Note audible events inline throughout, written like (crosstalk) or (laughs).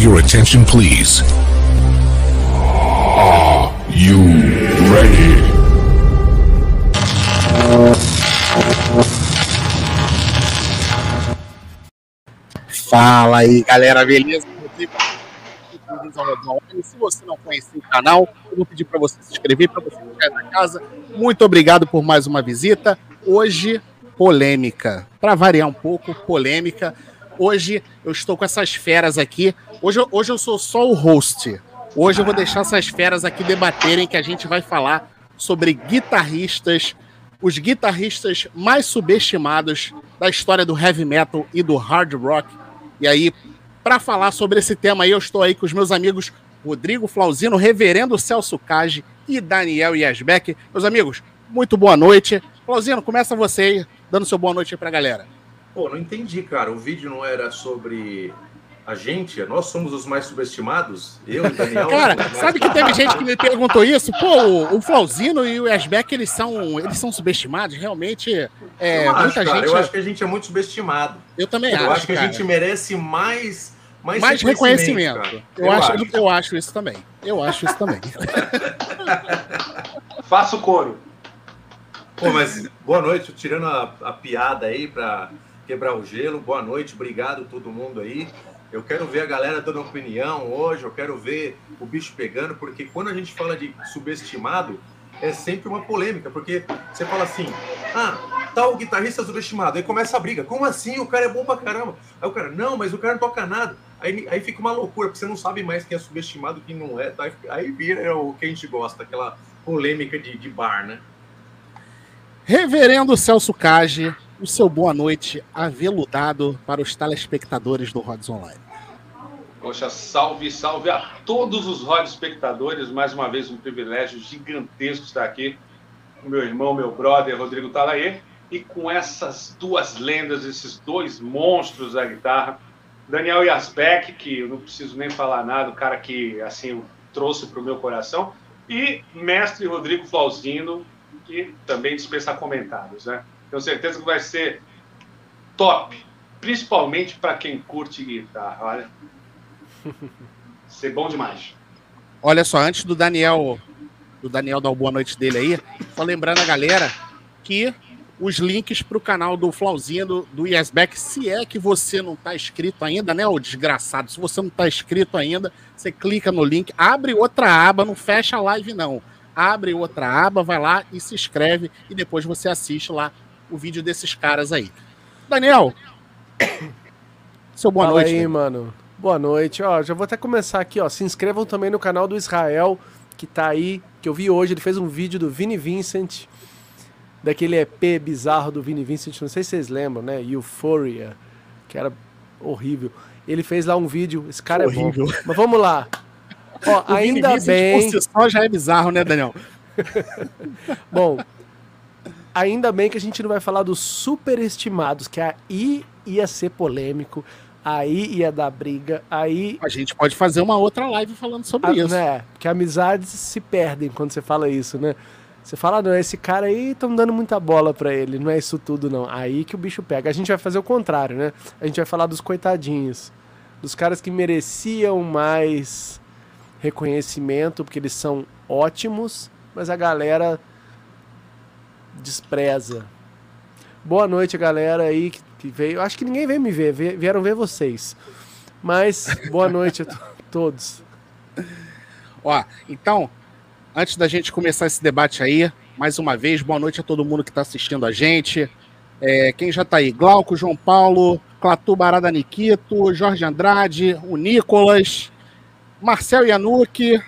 have your attention, please? Are you ready? Fala aí, galera, beleza? Se você não conhecer o canal, eu vou pedir para você se inscrever, para você ficar na casa. Muito obrigado por mais uma visita. Hoje, polêmica. Para variar um pouco, polêmica. Hoje eu estou com essas feras aqui. Hoje, hoje eu sou só o host. Hoje eu vou deixar essas feras aqui debaterem que a gente vai falar sobre guitarristas, os guitarristas mais subestimados da história do heavy metal e do hard rock. E aí, para falar sobre esse tema aí, eu estou aí com os meus amigos Rodrigo Flauzino, Reverendo Celso Cage e Daniel Yasbeck. Meus amigos, muito boa noite. Flauzino, começa você aí, dando seu boa noite aí pra galera. Pô, não entendi, cara. O vídeo não era sobre a gente, nós somos os mais subestimados, eu e Daniel. (laughs) Cara, sabe que teve gente que me perguntou isso? Pô, o, o Flauzino e o Yasbeck, eles são, eles são subestimados? Realmente, é, eu acho, muita cara, gente... Eu acho que a gente é muito subestimado. Eu também eu acho, Eu acho que cara. a gente merece mais... Mais, mais reconhecimento. reconhecimento eu, eu, acho, acho. eu acho isso também. Eu acho isso também. (laughs) Faça o coro. Pô, mas boa noite, tirando a, a piada aí para quebrar o gelo. Boa noite, obrigado todo mundo aí. Eu quero ver a galera dando opinião hoje, eu quero ver o bicho pegando, porque quando a gente fala de subestimado, é sempre uma polêmica, porque você fala assim, ah, tal guitarrista subestimado, aí começa a briga, como assim? O cara é bom pra caramba. Aí o cara, não, mas o cara não toca nada. Aí, aí fica uma loucura, porque você não sabe mais quem é subestimado quem não é, tá? aí vira o que a gente gosta, aquela polêmica de, de bar, né? Reverendo Celso Cage, o seu boa noite aveludado para os telespectadores do Rods Online. Poxa, salve, salve a todos os Rods espectadores. Mais uma vez, um privilégio gigantesco estar aqui com meu irmão, meu brother, Rodrigo Talaê, e com essas duas lendas, esses dois monstros da guitarra. Daniel Yasbeck, que eu não preciso nem falar nada, o cara que, assim, trouxe para o meu coração, e mestre Rodrigo Flauzino, que também dispensa comentários, né? Tenho certeza que vai ser top, principalmente para quem curte guitarra. Olha, (laughs) ser bom demais. Olha só, antes do Daniel, do Daniel dar o boa noite dele aí, só lembrando a galera que os links para o canal do Flauzinho do, do Yesback, se é que você não está inscrito ainda, né, ô desgraçado? Se você não está inscrito ainda, você clica no link, abre outra aba, não fecha a live não. Abre outra aba, vai lá e se inscreve e depois você assiste lá o vídeo desses caras aí. Daniel, (coughs) seu boa Fala noite. aí, né? mano. Boa noite. Ó, já vou até começar aqui, ó. Se inscrevam também no canal do Israel, que tá aí, que eu vi hoje. Ele fez um vídeo do Vini Vincent, daquele EP bizarro do Vini Vincent. Não sei se vocês lembram, né? Euphoria, que era horrível. Ele fez lá um vídeo. Esse cara Horrível. é bom. Mas vamos lá. Ó, (laughs) O Vini ainda Vincent bem. Por si só já é bizarro, né, Daniel? (laughs) Bom, ainda bem que a gente não vai falar dos superestimados, que aí ia ser polêmico, aí ia dar briga, aí. A gente pode fazer uma outra live falando sobre Ah, isso. né? Porque amizades se perdem quando você fala isso, né? Você fala, "Ah, não, esse cara aí estão dando muita bola pra ele, não é isso tudo, não. Aí que o bicho pega. A gente vai fazer o contrário, né? A gente vai falar dos coitadinhos, dos caras que mereciam mais reconhecimento, porque eles são ótimos, mas a galera despreza. Boa noite, galera aí que, que veio. Acho que ninguém veio me ver, vie- vieram ver vocês. Mas boa noite a to- todos. Ó, então, antes da gente começar esse debate aí, mais uma vez, boa noite a todo mundo que está assistindo a gente. É, quem já está aí? Glauco, João Paulo, Clatu Barada Nikito, Jorge Andrade, o Nicolas, Marcel Yanuki,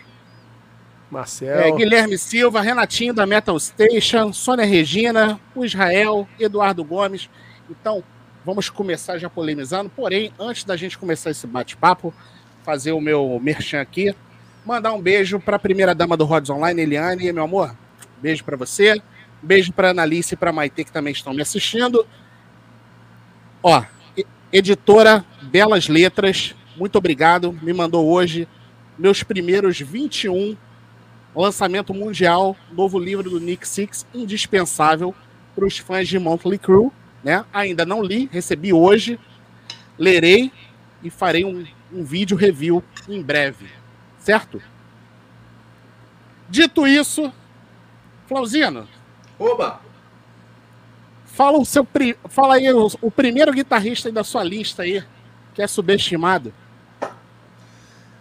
Marcel. é, Guilherme Silva, Renatinho da Metal Station, Sônia Regina, o Israel, Eduardo Gomes. Então, vamos começar já polemizando. Porém, antes da gente começar esse bate-papo, fazer o meu merchan aqui, mandar um beijo para a primeira dama do Rods Online, Eliane, meu amor. Beijo para você. Beijo para Analice e para Maite que também estão me assistindo. Ó, editora Belas Letras, muito obrigado. Me mandou hoje meus primeiros 21 lançamento mundial, novo livro do Nick Six, indispensável para os fãs de Monthly Crew, né? Ainda não li, recebi hoje, lerei e farei um, um vídeo review em breve, certo? Dito isso, Flauzino, Oba! fala o seu fala aí o, o primeiro guitarrista aí da sua lista aí que é subestimado.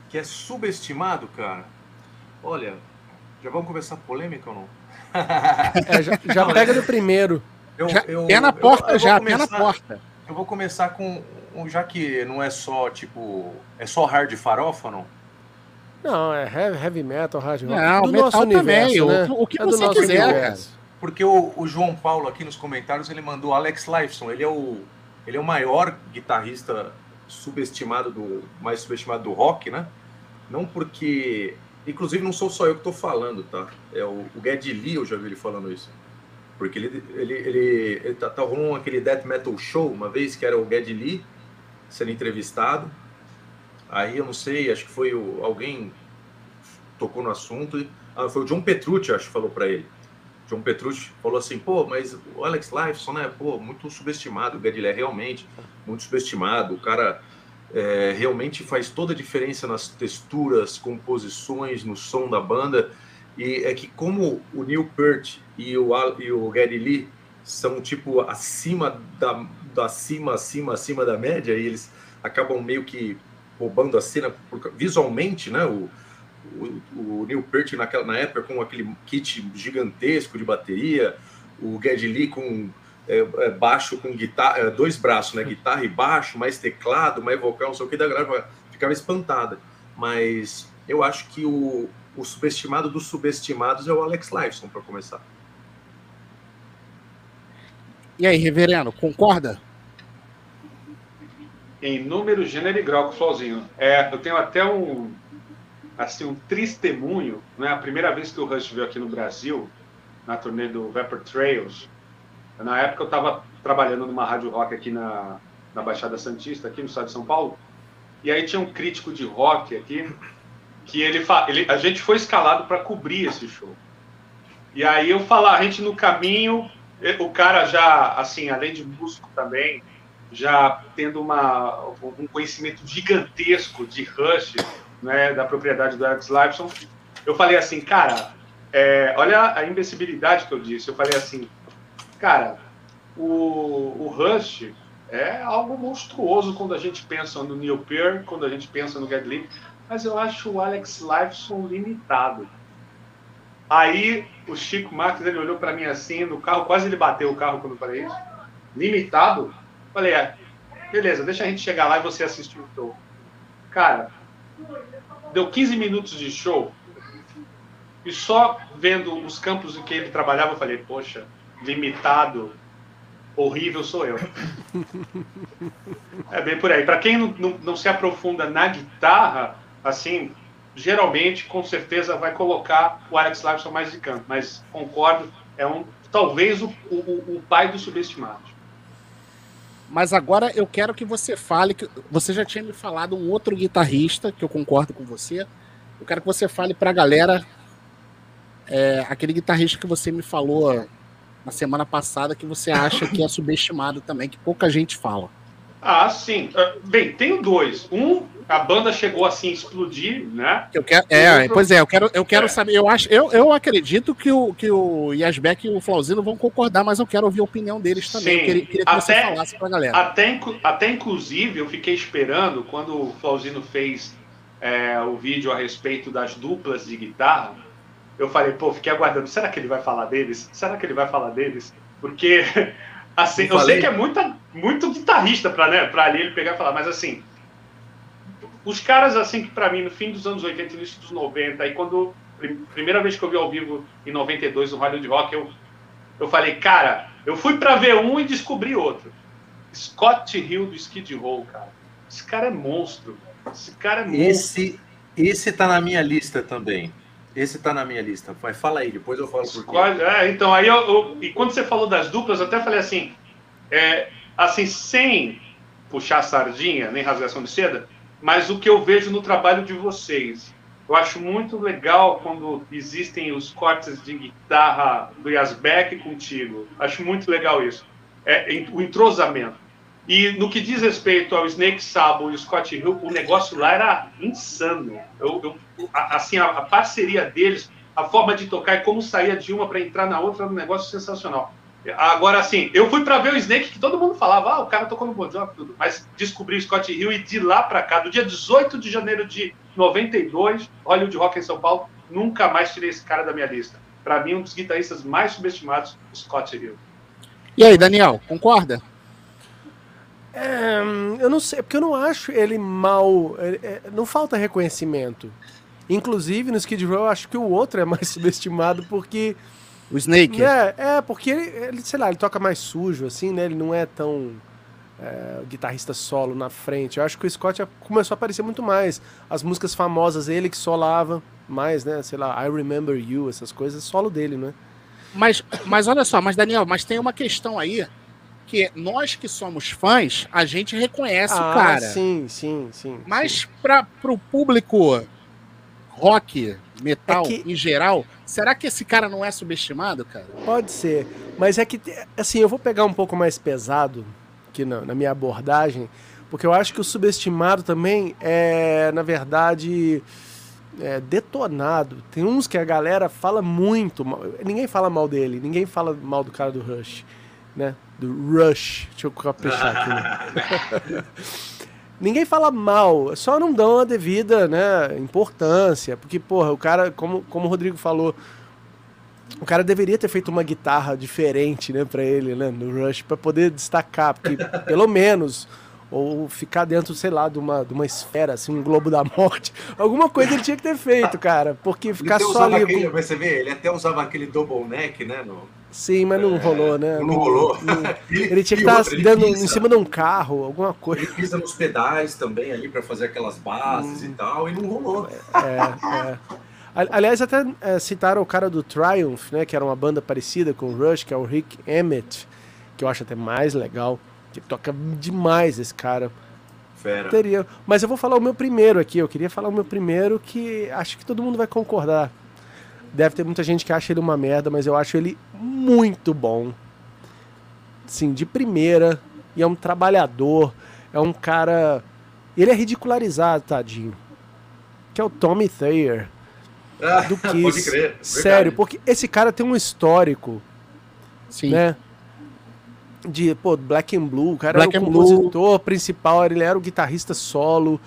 Que é subestimado, cara. Olha, já vamos começar a polêmica ou não? É, já já pega do primeiro. Eu, Já, eu- pé na porta eu já, pé na começar- porta. Eu vou começar com. Já que não é só, tipo. É só hard farofa, não? Não, é heavy, metal, hard rock. Não, do metal nosso também, universo, o- né? o que É do você nosso quiser, universo. Porque o, o João Paulo aqui nos comentários ele mandou Alex Lifeson. Ele é o, ele é o maior guitarrista subestimado do mais subestimado do rock, né? Não porque, inclusive não sou só eu que estou falando, tá? É o, o Lee, eu já vi ele falando isso. Porque ele ele ele, ele tá, tá rolando aquele death metal show uma vez que era o Lee sendo entrevistado. Aí eu não sei, acho que foi o, alguém tocou no assunto. e- Ah, foi o John Petrucci, acho que falou para ele. John Petrucci falou assim, pô, mas o Alex Lifeson, né, pô, muito subestimado, o Gadilé realmente muito subestimado, o cara é, realmente faz toda a diferença nas texturas, composições, no som da banda, e é que como o Neil Peart e o, e o Geddy Lee são, tipo, acima da, da acima, acima, acima da média, e eles acabam meio que roubando a cena por- visualmente, né, o, o, o Neil Peart naquela, na época com aquele kit gigantesco de bateria, o Geddy Lee com é, é, baixo com guitarra, é, dois braços, né? Guitarra e baixo, mais teclado, mais vocal, não sei o que, da galera ficava espantada. Mas eu acho que o, o subestimado dos subestimados é o Alex Lifeson, para começar. E aí, reverendo, concorda? Em número, gênero e grau com o Flauzinho. É, eu tenho até um, assim, um testemunho. Né? A primeira vez que o Rush veio aqui no Brasil, na turnê do Vapor Trails, na época eu estava trabalhando numa rádio rock aqui na, na Baixada Santista, aqui no estado de São Paulo. E aí tinha um crítico de rock aqui, que ele, ele a gente foi escalado para cobrir esse show. E aí eu falar, a gente no caminho, e- o cara já, assim, além de músico também, já tendo uma, um conhecimento gigantesco de Rush, né, da propriedade do Alex Lifeson, eu falei assim, cara, é, olha a imbecilidade que eu disse. Eu falei assim, cara, o, o Rush é algo monstruoso quando a gente pensa no Neil Peart, quando a gente pensa no Geddy Lee, mas eu acho o Alex Lifeson limitado. Aí o Chico Marques ele olhou para mim assim no carro, quase ele bateu o carro quando eu falei isso. Limitado? Falei, é, beleza, deixa a gente chegar lá e você assistir o show. Cara, deu 15 minutos de show e só vendo os campos em que ele trabalhava, eu falei, poxa, limitado, horrível sou eu. É bem por aí. Para quem não, não, não se aprofunda na guitarra, assim, geralmente, com certeza, vai colocar o Alex Lifeson mais de canto. Mas concordo, é um talvez o, o, o pai dos subestimados. Mas agora eu quero que você fale, que você já tinha me falado um outro guitarrista, que eu concordo com você. Eu quero que você fale pra galera é, aquele guitarrista que você me falou na semana passada que você acha que é subestimado também, que pouca gente fala. Ah, sim. Ah, Bem, tenho dois. Um, a banda chegou assim a explodir, né? Eu quero, é, outro- pois é, eu quero, eu quero É. saber. Eu acho, eu, eu acredito que o que o Yasbeck e o Flauzino vão concordar, mas eu quero ouvir a opinião deles também. Sim. Eu queria, queria que você Até- falasse pra galera. Até, até inclusive, eu fiquei esperando quando o Flauzino fez é, o vídeo a respeito das duplas de guitarra. Eu falei, pô, fiquei aguardando. Será que ele vai falar deles? Será que ele vai falar deles? Porque, (laughs) assim, Não eu sei que é muita, muito guitarrista pra, né, pra ali ele pegar e falar, mas assim, os caras, assim, que pra mim, no fim dos anos 80 início dos 90, aí quando, prim- primeira vez que eu vi ao vivo em 92 no Hollywood Rock, eu, eu falei, cara, eu fui pra ver um e descobri outro. Scott Hill do Skid Row, cara. Esse cara é monstro. Esse cara é monstro. Esse, esse tá na minha lista também. Esse tá na minha lista. Mas fala aí, depois eu falo por quê. É, então, aí eu, eu- E quando você falou das duplas, eu até falei assim. é, assim, sem puxar sardinha, nem rasgação de seda, mas o que eu vejo no trabalho de vocês. Eu acho muito legal quando existem os cortes de guitarra do Yasbeck contigo. Acho muito legal isso. É, o entrosamento. E no que diz respeito ao Snake Sabo e o Scott Hill, o negócio lá era insano. Eu, eu, assim, a, a, parceria deles, a forma de tocar e como saía de uma para entrar na outra era um negócio sensacional. Agora, assim, eu fui para ver o Snake, que todo mundo falava, ah, o cara tocou no Bon tudo. Mas descobri o Scott Hill e de lá para cá, do dia 18 de janeiro de 92, Hollywood Rock em São Paulo, nunca mais tirei esse cara da minha lista. Para mim, um dos guitarristas mais subestimados, Scott Hill. E aí, Daniel, concorda? É, eu não sei, porque eu não acho ele mal. É, não falta reconhecimento. Inclusive, no Skid Row, eu acho que o outro é mais (laughs) subestimado porque o Snake? É, é porque ele, ele, sei lá, ele toca mais sujo, assim, né? Ele não é tão é, guitarrista solo na frente. Eu acho que o Scott começou a aparecer muito mais. As músicas famosas, ele que solava mais, né? Sei lá, I Remember You, essas coisas, solo dele, né? Mas, mas olha só, mas Daniel, mas tem uma questão aí que nós que somos fãs, a gente reconhece ah, o cara. Sim, sim, sim. Mas para o público rock, metal é que... em geral, será que esse cara não é subestimado, cara? Pode ser, mas é que assim, eu vou pegar um pouco mais pesado aqui na, na minha abordagem, porque eu acho que o subestimado também é, na verdade, é, detonado. Tem uns que a galera fala muito mal. Ninguém fala mal dele, ninguém fala mal do cara do Rush, né? Do Rush. Deixa eu caprichar aqui. Né? (laughs) Ninguém fala mal, só não dão a devida né, importância. Porque, porra, o cara, como, como o Rodrigo falou, o cara deveria ter feito uma guitarra diferente, né, para ele, né, no Rush, para poder destacar, porque pelo menos ou ficar dentro, sei lá, de uma, de uma esfera, assim, um globo da (laughs) morte. Alguma coisa ele tinha que ter feito, cara, porque ficar só ali. Aquele, com... Você vê, ele até usava aquele double neck, né? No... Sim, mas não é, rolou, né? Não, não rolou. Não, (laughs) ele, ele, tinha que estar tá dando em cima de um carro, alguma coisa. Ele pisa nos pedais também ali para fazer aquelas bases hum, e tal, e não rolou. É, é. Aliás, até é, citaram o cara do Triumph, né? Que era uma banda parecida com o Rush, que é o Rick Emmett, que eu acho até mais legal. Que toca demais esse cara. Fera. Teria. Mas eu vou falar o meu primeiro aqui. Eu queria falar o meu primeiro que acho que todo mundo vai concordar. Deve ter muita gente que acha ele uma merda, mas eu acho ele muito bom. Sim, de primeira. E é um trabalhador. É um cara. Ele é ridicularizado, tadinho. Que é o Tommy Thayer. Ah, (laughs) do Kiss. Pode crer. Sério, porque esse cara tem um histórico. Sim. Né? De pô, Black and Blue, o cara Black era o compositor Blue. principal, ele era o guitarrista solo.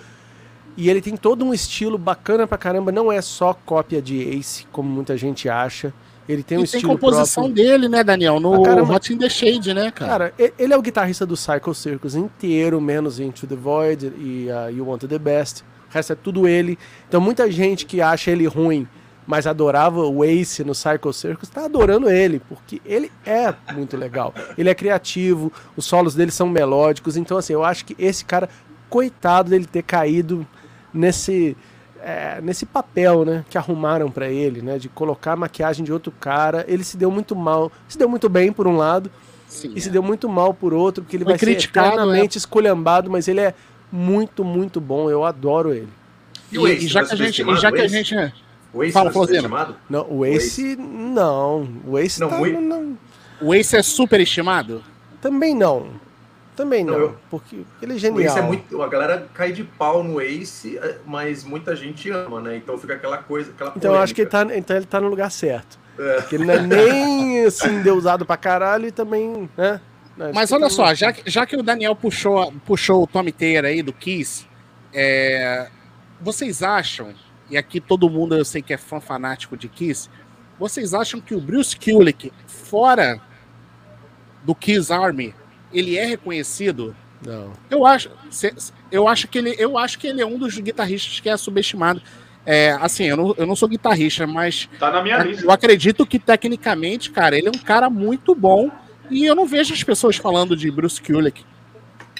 E ele tem todo um estilo bacana pra caramba, não é só cópia de Ace, como muita gente acha. Ele tem e um tem estilo composição próprio. dele, né, Daniel? No ah, Hot in the Shade, né, cara? Cara, ele é o guitarrista do Cycle Circus inteiro, menos Into the Void e uh, You Want the Best. O resto é tudo ele. Então muita gente que acha ele ruim mas adorava o Ace no Cycle Circus, está adorando ele, porque ele é muito legal. Ele é criativo, os solos dele são melódicos, então assim, eu acho que esse cara, coitado dele ter caído nesse é, nesse papel, né, que arrumaram para ele, né, de colocar a maquiagem de outro cara, ele se deu muito mal, se deu muito bem por um lado, Sim, e é. se deu muito mal por outro, porque ele Foi vai criticado, ser eternamente é. esculhambado, mas ele é muito, muito bom, eu adoro ele. E, e, e já que a gente, e já que a gente o Ace Fala, é Não, o Ace, não. O Ace não, tá, o, não. o Ace é super estimado? Também não. Também não, não eu... porque ele é genial. O Ace é muito, a galera cai de pau no Ace, é, mas muita gente ama, né? Então fica aquela coisa, aquela Então eu acho que ele tá, então ele tá no lugar certo. É. Porque ele não é nem assim deusado pra caralho e também, né? Mas olha só, já, já que o Daniel puxou, puxou o Tommy Taylor aí do Kiss, é, vocês acham e aqui todo mundo eu sei que é fã fanático de Kiss, vocês acham que o Bruce Kulick, fora do Kiss Army, ele é reconhecido? Não. Eu acho, eu acho que ele, eu acho que ele é um dos guitarristas que é subestimado. É, assim, eu não, eu não sou guitarrista, mas tá na minha lista. eu acredito que tecnicamente, cara, ele é um cara muito bom e eu não vejo as pessoas falando de Bruce Kulick.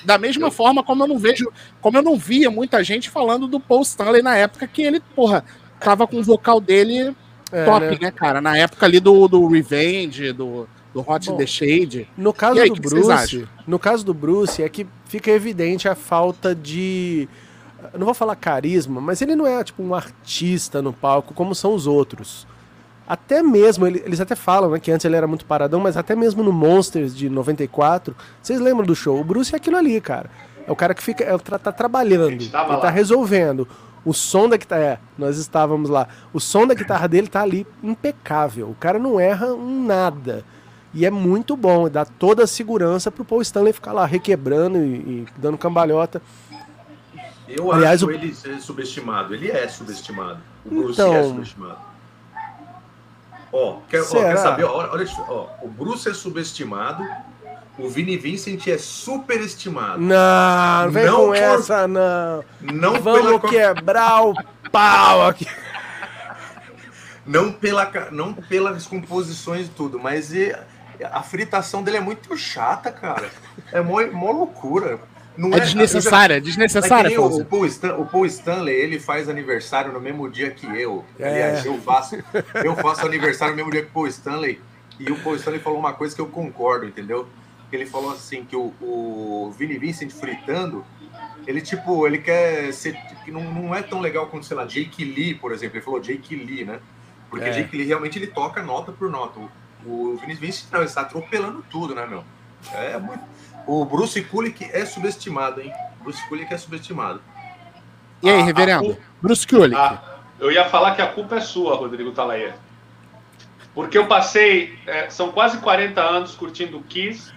Da mesma forma como eu não vejo, como eu não via muita gente falando do Paul Stanley na época que ele, porra, tava com o vocal dele é, top, né? né? cara? Na época ali do, do Revenge, do, do Hot Bom, the Shade. No caso aí, do Bruce, no caso do Bruce é que fica evidente a falta de eu não vou falar carisma, mas ele não é tipo um artista no palco como são os outros. Até mesmo, ele- eles até falam né, que antes ele era muito paradão, mas até mesmo no Monsters de 94, vocês lembram do show? O Bruce é aquilo ali, cara. É o cara que fica, é, tra- tá trabalhando, ele tá lá. resolvendo. O som da guitarra, é, nós estávamos lá. O som da guitarra dele tá ali impecável. O cara não erra um nada. E é muito bom, dá toda a segurança pro Paul Stanley ficar lá requebrando e, e dando cambalhota. Eu Aliás, acho o- ele ser subestimado. Ele é subestimado. O Bruce Então- é subestimado. Ó, quer, ó, quer saber? Ó, olha, ó, o Bruce é subestimado. O Vini Vincent é superestimado. Não, não vem Não com por- essa, não. Não Vamos pela, quebrar o pau aqui. não pela, não pelas composições e tudo, mas e- a fritação dele é muito chata, cara. É mó, mó loucura. Não É desnecessária, É desnecessária, nem o, Fauzi. o, Paul Stan- o Paul Stanley, ele faz aniversário no mesmo dia que eu. É. Aliás, eu faço, eu faço aniversário no mesmo dia que o Paul Stanley. E o Paul Stanley falou uma coisa que eu concordo, entendeu? Ele falou assim que o, o Vini Vincent fritando, ele tipo, ele quer ser. que não, não é tão legal quanto, sei lá, Jake Lee, por exemplo. Ele falou Jake Lee, né? Porque É. Jake Lee realmente ele toca nota por nota. O, o Vini Vincent não, ele está atropelando tudo, né, meu? É muito. O Bruce Kulick é subestimado, hein? Bruce Kulick é subestimado. E aí, A- a reverendo? culpa- Bruce Kulick. Ah, eu ia falar que a culpa é sua, Rodrigo Talaia. Porque eu passei, é, são quase 40 anos curtindo o Kiss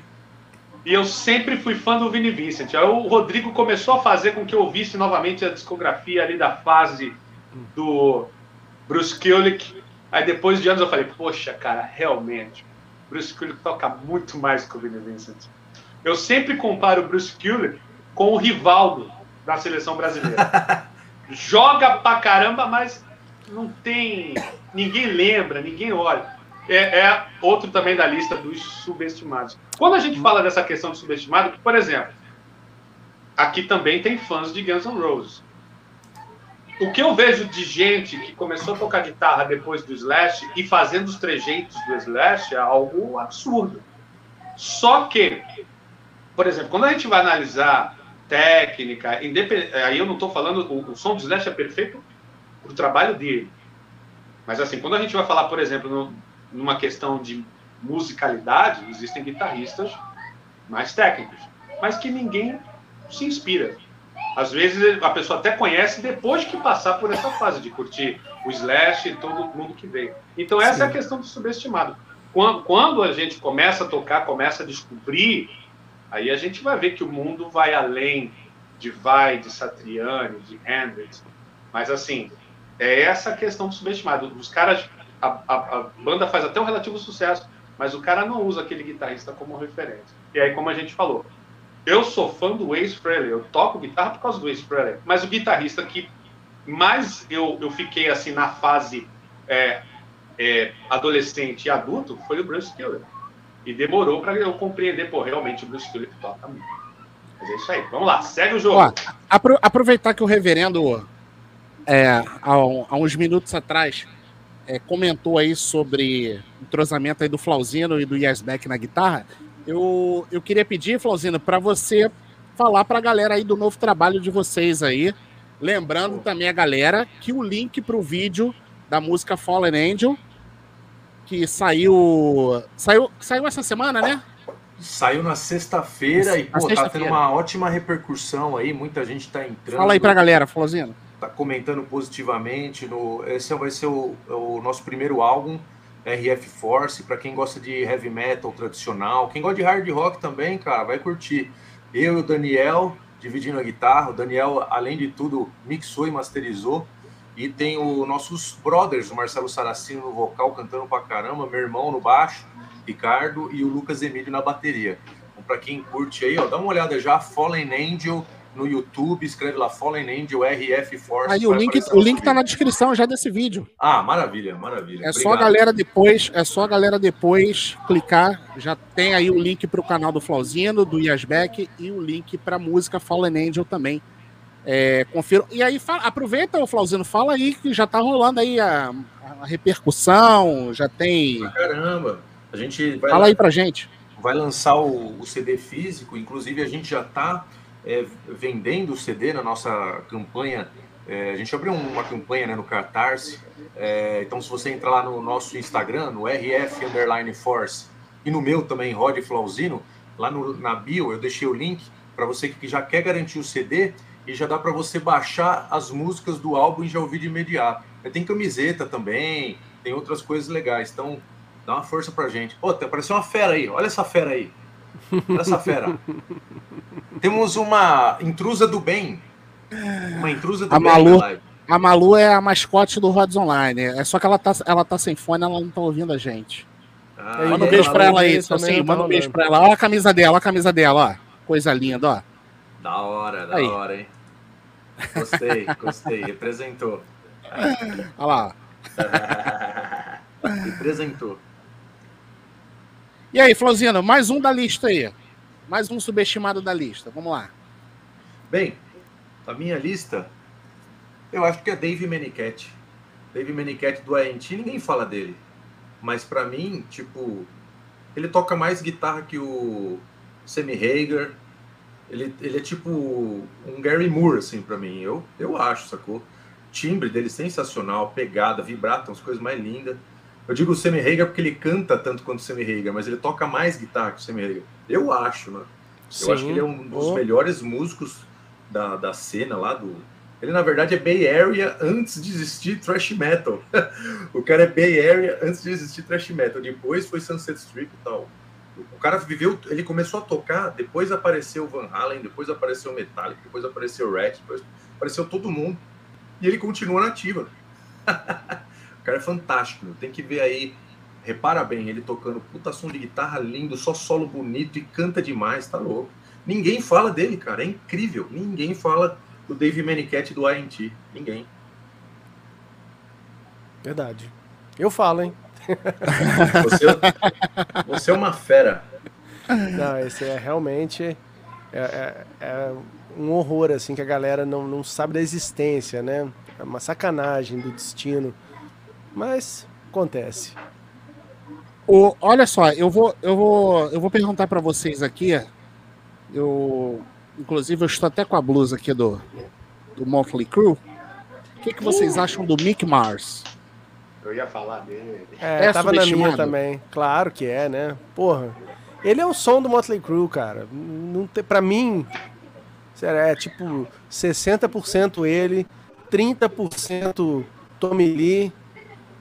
e eu sempre fui fã do Vini Vincent. Aí o Rodrigo começou a fazer com que eu ouvisse novamente a discografia ali da fase do Bruce Kulick. Aí depois de anos eu falei, poxa, cara, realmente, Bruce Kulick toca muito mais que o Vini Vincent. Eu sempre comparo o Bruce Kulick com o Rivaldo da seleção brasileira (laughs) joga pra caramba, mas não tem. Ninguém lembra, ninguém olha. É, é outro também da lista dos subestimados. Quando a gente fala dessa questão de subestimado, por exemplo, aqui também tem fãs de Guns N' Roses. O que eu vejo de gente que começou a tocar guitarra depois do Slash e fazendo os trejeitos do Slash é algo absurdo. Só que, por exemplo, quando a gente vai analisar técnica, independ... aí eu não estou falando, o, o som do Slash é perfeito pro trabalho dele. Mas assim, quando a gente vai falar, por exemplo, no- numa questão de musicalidade, existem guitarristas mais técnicos, mas que ninguém se inspira. Às vezes a pessoa até conhece depois que passar por essa fase de curtir o Slash e todo mundo que veio. Então essa é a questão do subestimado. Quando, quando a gente começa a tocar, começa a descobrir, aí a gente vai ver que o mundo vai além de Vai, de Satriani, de Hendrix. Mas assim, é essa questão do subestimado. Os caras, a, a- a banda faz até um relativo sucesso, mas o cara não usa aquele guitarrista como referência. E aí, como a gente falou, eu sou fã do Ace Frehley, eu toco guitarra por causa do Ace Frehley, mas o guitarrista que mais eu, eu fiquei assim na fase é, é, adolescente e adulto foi o Bruce Kulick. E demorou para eu compreender, pô, realmente o Bruce Kulick toca muito. Mas é isso aí, vamos lá, segue o jogo. Ó, apro- aproveitar que o reverendo, é, há, há uns minutos atrás, é, comentou aí sobre entrosamento aí do Flauzino e do Yasbeck na guitarra, eu, eu queria pedir, Flauzino, para você falar para a galera aí do novo trabalho de vocês aí, lembrando também a galera que o link para o vídeo da música Fallen Angel, que saiu, saiu, saiu essa semana, né? Saiu na sexta-feira e, pô, tá sexta-feira. tendo uma ótima repercussão aí. Muita gente tá entrando. Fala aí para a galera, Flauzino. tá comentando positivamente. No, esse vai ser o, o nosso primeiro álbum, RF Force, para quem gosta de heavy metal tradicional, quem gosta de hard rock também, cara, vai curtir. Eu e o Daniel dividindo a guitarra, o Daniel, além de tudo, mixou e masterizou. E tem os nossos brothers, o Marcelo Saracino no vocal, cantando pra caramba, meu irmão no baixo, Ricardo, e o Lucas Emílio na bateria. Então, para quem curte aí, ó, dá uma olhada já, Fallen Angel no YouTube, escreve lá Fallen Angel RF Force. Aí o link, o link tá na descrição já desse vídeo. Ah, maravilha, maravilha. É só a Obrigado. galera depois, é só a galera depois clicar, já tem aí o link para o canal do Flauzino, do Yasbeck e o link para a música Fallen Angel também. É. E aí fa- aproveita, o Flauzino, fala aí que já tá rolando aí a, a repercussão, já tem. Caramba, a gente vai, Fala aí pra gente. vai lançar o, o CD físico, inclusive a gente já está é, vendendo o CD na nossa campanha. É, a gente abriu uma campanha né, no Catarse. É, então, se você entrar lá no nosso Instagram, no RF Underline Force, e no meu também, Rod Flauzino, lá no, na bio eu deixei o link para você que já quer garantir o CD e já dá para você baixar as músicas do álbum e já ouvir de imediato. Tem camiseta também, tem outras coisas legais. Então, dá uma força pra gente. Pô, apareceu uma fera aí. Olha essa fera aí. Olha essa fera. (laughs) Temos uma intrusa do bem. Uma intrusa do A bem Malu. na live. A Malu é a mascote do Rods Online. É só que ela tá, ela tá sem fone, ela não tá ouvindo a gente. Ah, Manda um aí, beijo pra ela aí, também assim, tá manda um beijo pra ela. Olha a camisa dela, olha a camisa dela, ó. Coisa linda, ó. Da hora, da Aí. hora, hein? Gostei, gostei. Representou. Olha lá. (laughs) Representou. E aí, Flauzino, mais um da lista aí. Mais um subestimado da lista. Vamos lá. Bem, a minha lista, eu acho que é Dave Manicat. Dave Manicat do ANT, ninguém fala dele. Mas pra mim, tipo, ele toca mais guitarra que o Sammy Hagar. Ele, ele é tipo um Gary Moore, assim, pra mim. Eu, eu acho, sacou? Timbre dele sensacional, pegada, vibrato, umas coisas mais lindas. Eu digo o Sammy Hagar porque ele canta tanto quanto o Sammy Hagar, mas ele toca mais guitarra que o Sammy Hagar. Eu acho, né? Eu acho que ele é um dos Oh. melhores músicos da, da cena lá do. Ele, na verdade, é Bay Area antes de existir thrash metal. (laughs) o cara é Bay Area antes de existir thrash metal. Depois foi Sunset Strip e tal. O cara viveu, ele começou a tocar, depois apareceu o Van Halen, depois apareceu o Metallica, depois apareceu o Rat, depois apareceu todo mundo. E ele continua na ativa. (laughs) o cara é fantástico, tem que ver aí. Repara bem, ele tocando puta som de guitarra lindo, só solo bonito e canta demais, tá louco. Ninguém fala dele, cara, é incrível. Ninguém fala do Dave Manicat do INT. Ninguém. Verdade. Eu falo, hein? Você, você é uma fera. Não, esse é realmente é, é- é um horror, assim, que a galera não, não sabe da existência, né? É uma sacanagem do destino. Mas acontece. O, olha só, eu vou, eu vou, eu vou perguntar pra vocês aqui. Eu, inclusive, eu estou até com a blusa aqui do, do Motley Crue. O que, que vocês acham do Mick Mars? Eu ia falar dele. É, É tava na minha também. Claro que é, né? Porra. Ele é o som do Motley Crue, cara. Não tem, pra mim, sério, é tipo 60% ele, 30% Tommy Lee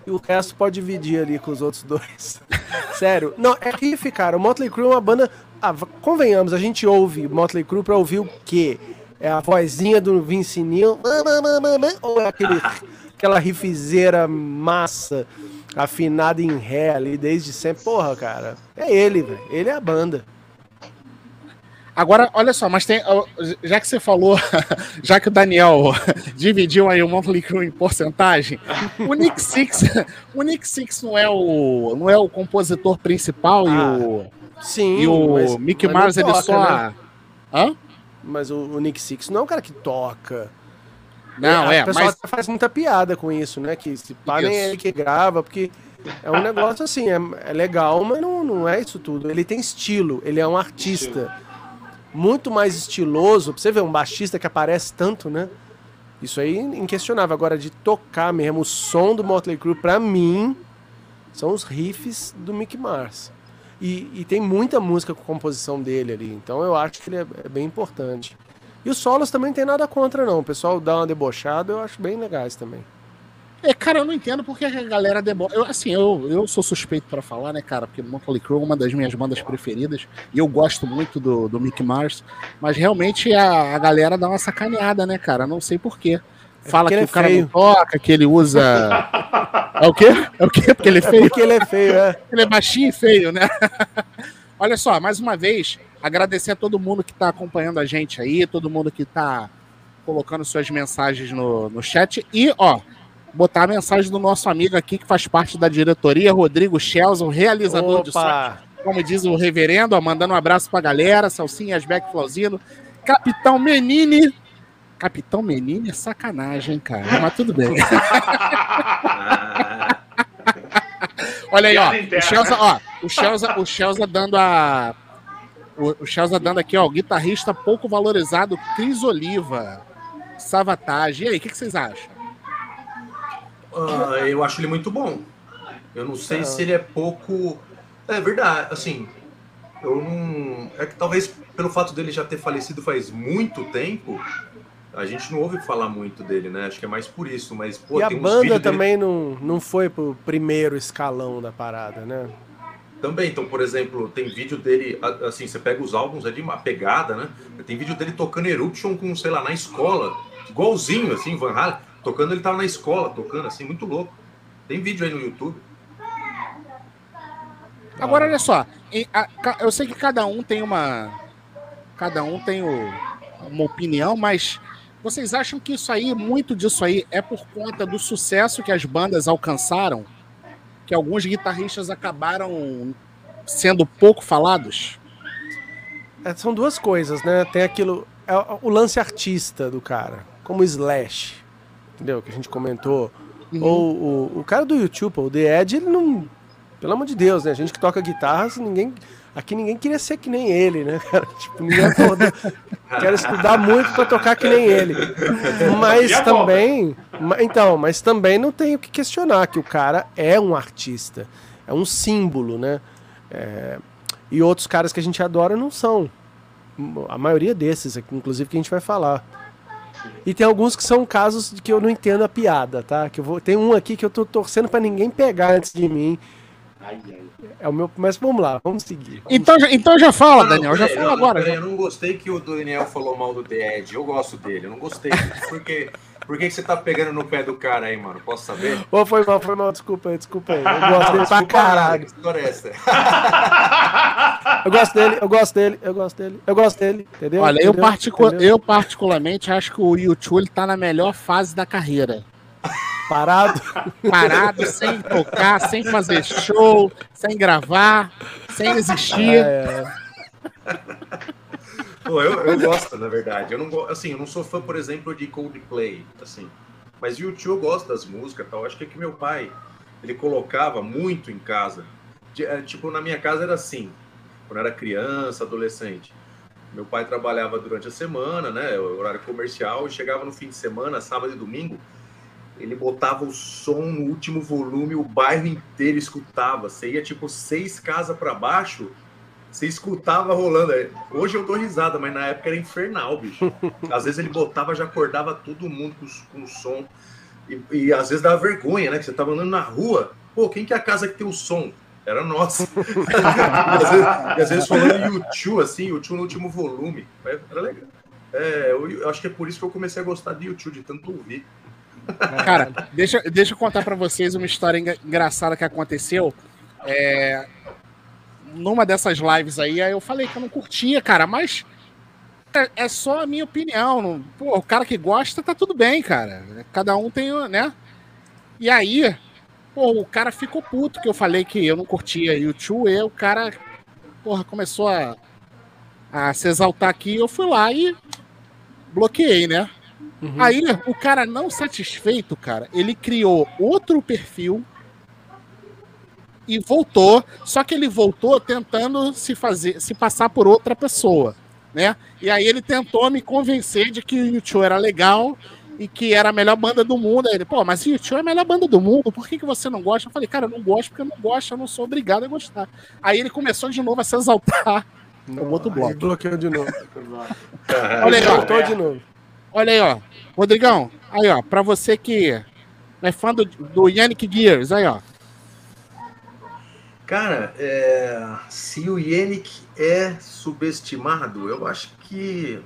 e o resto pode dividir ali com os outros dois. (laughs) Sério. Não, é riff, cara. O Motley Crue é uma banda. Ah, convenhamos, a gente ouve Motley Crue pra ouvir o quê? É a vozinha do Vince Neil? Ou é aquele, aquela riffzeira massa, afinada em ré ali desde sempre? Porra, cara. É ele, velho. Ele é a banda. Agora, olha só, mas tem. Já que você falou, (laughs) já que o Daniel (laughs) dividiu aí o Motley Crue em porcentagem, o Nick (laughs) Six, o Nick Six não é o, não é o compositor principal Ah, e o, Sim. e o mas- Mick Mars ele toca, só. né? Hã? Mas o, o Nick Six não é um cara que toca. Não, é, O pessoal mas até faz muita piada com isso, né? Que se pá, nem Isso. é ele que grava, porque é um negócio assim, é, é legal, mas não, não é isso tudo. Ele tem estilo, ele é um artista muito mais estiloso. Pra você ver, um baixista que aparece tanto, né? Isso aí é inquestionável. Agora, de tocar mesmo, o som do Motley Crue, pra mim, são os riffs do Mick Mars. E, e tem muita música com composição dele ali, então eu acho que ele é, é bem importante. E os solos também não tem nada contra, não. O pessoal dá uma debochada, eu acho bem legais também. É, cara, eu não entendo porque a galera debo... eu Assim, eu, eu sou suspeito pra falar, né, cara? Porque Motley Crue é uma das minhas bandas preferidas e eu gosto muito do, do Mick Mars, mas realmente a, a galera dá uma sacaneada, né, cara? Não sei porquê. Fala porque que ele o cara é feio. não toca, que ele usa. (laughs) É o quê? É o quê? Porque ele é É feio? porque ele é feio, é. Ele é baixinho e feio, né? (laughs) Olha só, mais uma vez, agradecer a todo mundo que está acompanhando a gente aí, todo mundo que está colocando suas mensagens no, no chat. E, ó, botar a mensagem do nosso amigo aqui, que faz parte da diretoria, Rodrigo Schelson, realizador de como diz o reverendo, ó, mandando um abraço pra galera, Salsinha, Asbeck, Flauzino, Capitão Menini. Capitão Menini é sacanagem, hein, cara, mas tudo bem. (laughs) Olha aí, ó. O Chelsea, ó, o Chelsea, o Chelsea dando a. O, o Chelsea dando aqui, ó, o guitarrista pouco valorizado, Cris Oliva, Savatage. E aí, o que, que vocês acham? Ah, eu acho ele muito bom. Eu não sei Ah. se ele é pouco. É verdade, assim. Eu não. É que talvez pelo fato dele já ter falecido faz muito tempo, a gente não ouve falar muito dele, né? Acho que é mais por isso. Mas, pô, e a banda vídeos dele- também não, não foi pro primeiro escalão da parada, né? Também, então, por exemplo, tem vídeo dele, assim, você pega os álbuns, de uma pegada, né? Tem vídeo dele tocando Eruption com, sei lá, na escola, igualzinho, assim, Van Halen, tocando, ele tava na escola, tocando, assim, muito louco. Tem vídeo aí no YouTube. Agora, olha só. eu sei que cada um tem uma. Cada um tem o- uma opinião, mas vocês acham que isso aí, muito disso aí, é por conta do sucesso que as bandas alcançaram? Que alguns guitarristas acabaram sendo pouco falados? É, são duas coisas, né? Tem aquilo. É o lance artista do cara, como Slash, entendeu? Que a gente comentou. Uhum. Ou o, o cara do YouTube, o The Edge, ele não. Pelo amor de Deus, né? A gente que toca guitarra, ninguém. Aqui ninguém queria ser que nem ele, né, cara? (laughs) Tipo, ninguém acordou. Quero estudar muito pra tocar que nem ele. Mas E também. Então, mas também não tem o que questionar, que o cara é um artista. É um símbolo, né? É, e outros caras que a gente adora não são. A maioria desses, aqui, inclusive, que a gente vai falar. E tem alguns que são casos de que eu não entendo a piada, tá? Que eu vou, tem um aqui que eu tô torcendo pra ninguém pegar antes de mim. Ai, ai. É o meu, mas vamos lá, vamos seguir. Vamos Então, já- então já fala, Não, Daniel. Já fala não, agora. eu não gostei que o Daniel falou mal do The Edge. Eu gosto dele, eu não gostei disso. (laughs) Por que, que você tá pegando no pé do cara aí, mano? Posso saber? Ô, foi mal, foi mal, desculpa aí, desculpa aí. Eu gosto dele pra caralho. Que história é essa? (laughs) Eu gosto dele, eu gosto dele, eu gosto dele, eu gosto dele, entendeu? Olha, eu, Entendeu? particu- Entendeu? eu particularmente acho que o YouTube ele tá na melhor fase da carreira. Parado. Parado, sem tocar, sem fazer show, sem gravar, sem existir. É, Pô, eu, eu gosto, na verdade. Eu não assim, eu não sou fã, por exemplo, de Coldplay, assim. Mas YouTube eu gosto das músicas, tal. Acho que é que meu pai ele colocava muito em casa. De- é, tipo, na minha casa era assim. Quando eu era criança, adolescente. Meu pai trabalhava durante a semana, né? Horário comercial, e chegava no fim de semana, sábado e domingo. Ele botava o som no último volume, o bairro inteiro escutava. Você ia tipo seis casas para baixo, você escutava rolando. aí. Hoje eu dou risada, mas na época era infernal, bicho. (laughs) Às vezes ele botava, já acordava todo mundo com, com o som. E, e às vezes dava vergonha, né? Que você tava andando na rua. Pô, quem que é a casa que tem o som? Era nossa. (laughs) e, às vezes, e às vezes falando YouTube, assim, YouTube no último volume. Era legal. É, eu, eu acho que é por isso que eu comecei a gostar de YouTube, de tanto ouvir. Cara, deixa, deixa eu contar pra vocês uma história engraçada que aconteceu. É, numa dessas lives aí, aí eu falei que eu não curtia, cara, mas é, é só a minha opinião. não- pô, o cara que gosta, tá tudo bem, cara. Cada um tem, né? E aí, pô, o cara ficou puto que eu falei que eu não curtia YouTube, e o cara, porra, começou a, a se exaltar aqui, eu fui lá e bloqueei, né? Uhum. Aí, o cara não satisfeito, cara, ele criou outro perfil e voltou. Só que ele voltou tentando se fazer, se passar por outra pessoa, né? E aí ele tentou me convencer de que o YouTube era legal e que era a melhor banda do mundo. Aí ele, pô, mas o YouTube é a melhor banda do mundo, por que, que você não gosta? Eu falei, cara, eu não gosto porque eu não gosto, eu não sou obrigado a gostar. Aí ele começou de novo a se exaltar. (laughs) Não, outro bloco. bloqueou de novo. Olha aí, ó. Voltou de novo. Olha aí, ó. Rodrigão, aí, ó, pra você que é fã do, do Yannick Gears, aí, ó. Cara, é, se o Yannick é subestimado, eu acho que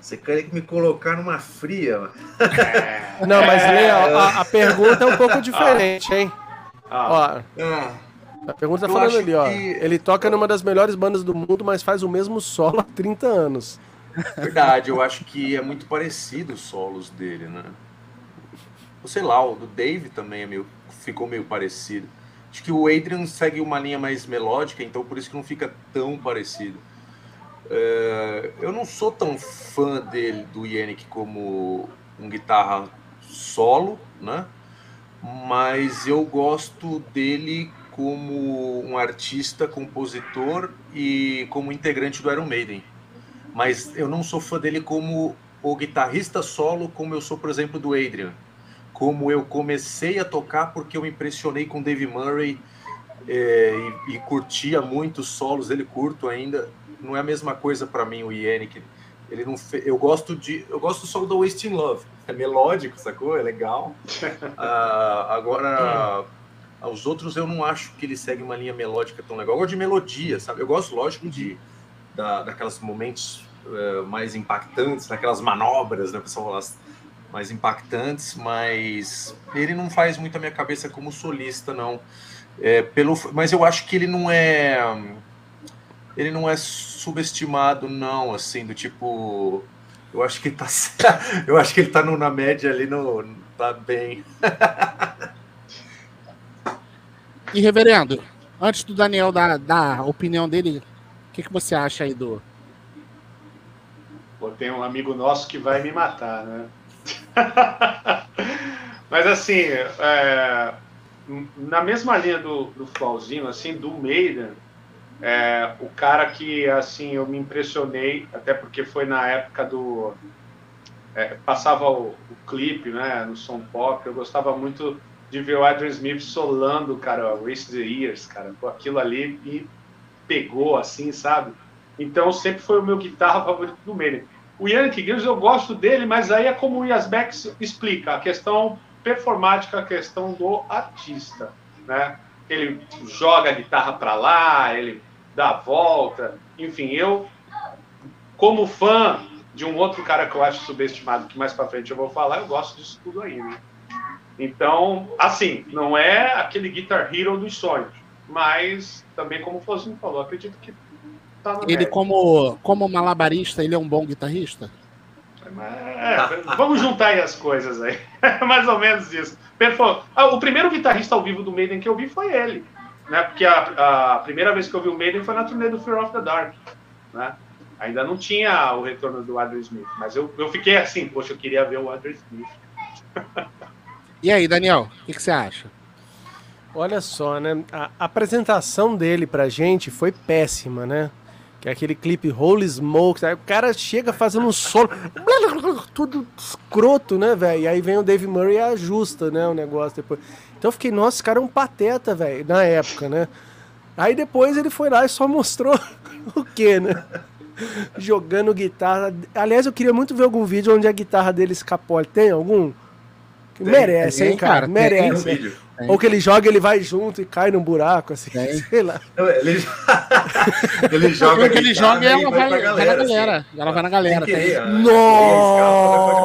você quer me colocar numa fria. (laughs) Não, mas Lê, a, a- pergunta é um pouco diferente, hein? Ah, Ó, Ah, a pergunta tá falando ali, ó. que- Ele toca numa das melhores bandas do mundo, mas faz o mesmo solo há 30 anos. Verdade, eu acho que é muito parecido os solos dele, né? Ou sei lá, o do Dave também é meio, ficou meio parecido. Acho que o Adrian segue uma linha mais melódica, então por isso que não fica tão parecido. É, eu não sou tão fã dele, do Yannick, como um guitarra solo, né? Mas eu gosto dele como um artista, compositor e como integrante do Iron Maiden. Mas eu não sou fã dele como o guitarrista solo, como eu sou, por exemplo, do Adrian. Como eu comecei a tocar porque eu me impressionei com Dave Murray é, e, e, curtia muito os solos dele, curto ainda. Não é a mesma coisa para mim o Yannick. Ele não fe... eu gosto de eu gosto do solo do Wasting Love. É melódico, sacou? É legal. uh, (laughs) agora os outros eu não acho que ele segue uma linha melódica tão legal. Eu gosto de melodia, sabe? Eu gosto, lógico, de da, daquelas momentos uh, mais impactantes, daquelas manobras, né, pessoal falar mais impactantes, mas ele não faz muito a minha cabeça como solista, não. É, pelo, mas eu acho que ele não é ele não é subestimado, não, assim, do tipo. Eu acho que ele tá. (laughs) eu acho que ele tá no, na média ali, no, tá bem. (laughs) e reverendo, antes do Daniel dar, dar a opinião dele, o que, que você acha aí do. Pô, tem um amigo nosso que vai me matar, né? (laughs) Mas assim, é, na mesma linha do, do Flauzinho, assim, do Maiden, é, o cara que assim eu me impressionei, até porque foi na época do. É, passava o, o, clipe né, no som pop, eu gostava muito de ver o Adrian Smith solando, cara, Waste the Years, cara, aquilo ali e pegou assim, sabe? Então sempre foi o meu guitarra (laughs) favorito do Maiden. O Yankee Gills eu gosto dele, mas aí é como o Yasbeck explica, a questão performática, a questão do artista, né? Ele joga a guitarra para lá, ele dá a volta, enfim, eu como fã de um outro cara que eu acho subestimado, que mais para frente eu vou falar, eu gosto disso tudo aí, né? Então, assim, não é aquele Guitar Hero dos sonhos, mas também, como o Fozinho falou, acredito que tá no Ele, como, como malabarista, ele é um bom guitarrista? É, vamos juntar aí as coisas aí. (laughs) Mais ou menos isso. Ah, o primeiro guitarrista ao vivo do Maiden que eu vi foi ele. Né? Porque a, a primeira vez que eu vi o Maiden foi na turnê do Fear of the Dark. Né? Ainda não tinha o retorno do Adrian Smith. Mas eu, eu fiquei assim, poxa, eu queria ver o Adrian Smith. (laughs) e aí, Daniel, o que, que, você acha? Olha só, né? A apresentação dele pra gente foi péssima, né? Que é aquele clipe Holy Smoke. Aí o cara chega fazendo um solo. Tudo escroto, né, velho? E aí vem o Dave Murray e ajusta, né? O negócio depois. Então eu fiquei, nossa, esse cara é um pateta, velho, na época, né? Aí depois ele foi lá e só mostrou (laughs) o quê, né? Jogando guitarra. Aliás, eu queria muito ver algum vídeo onde a guitarra dele escapou. Tem algum? Tem, merece, tem, hein, cara? cara merece. Tem, tem. Ou que ele joga, ele vai junto e cai num buraco, assim, (laughs) sei lá. Ele, (laughs) ele joga. Que ele joga e ela vai, vai, galera, vai na galera. Assim. Ela vai na galera. Querer, né? Nossa!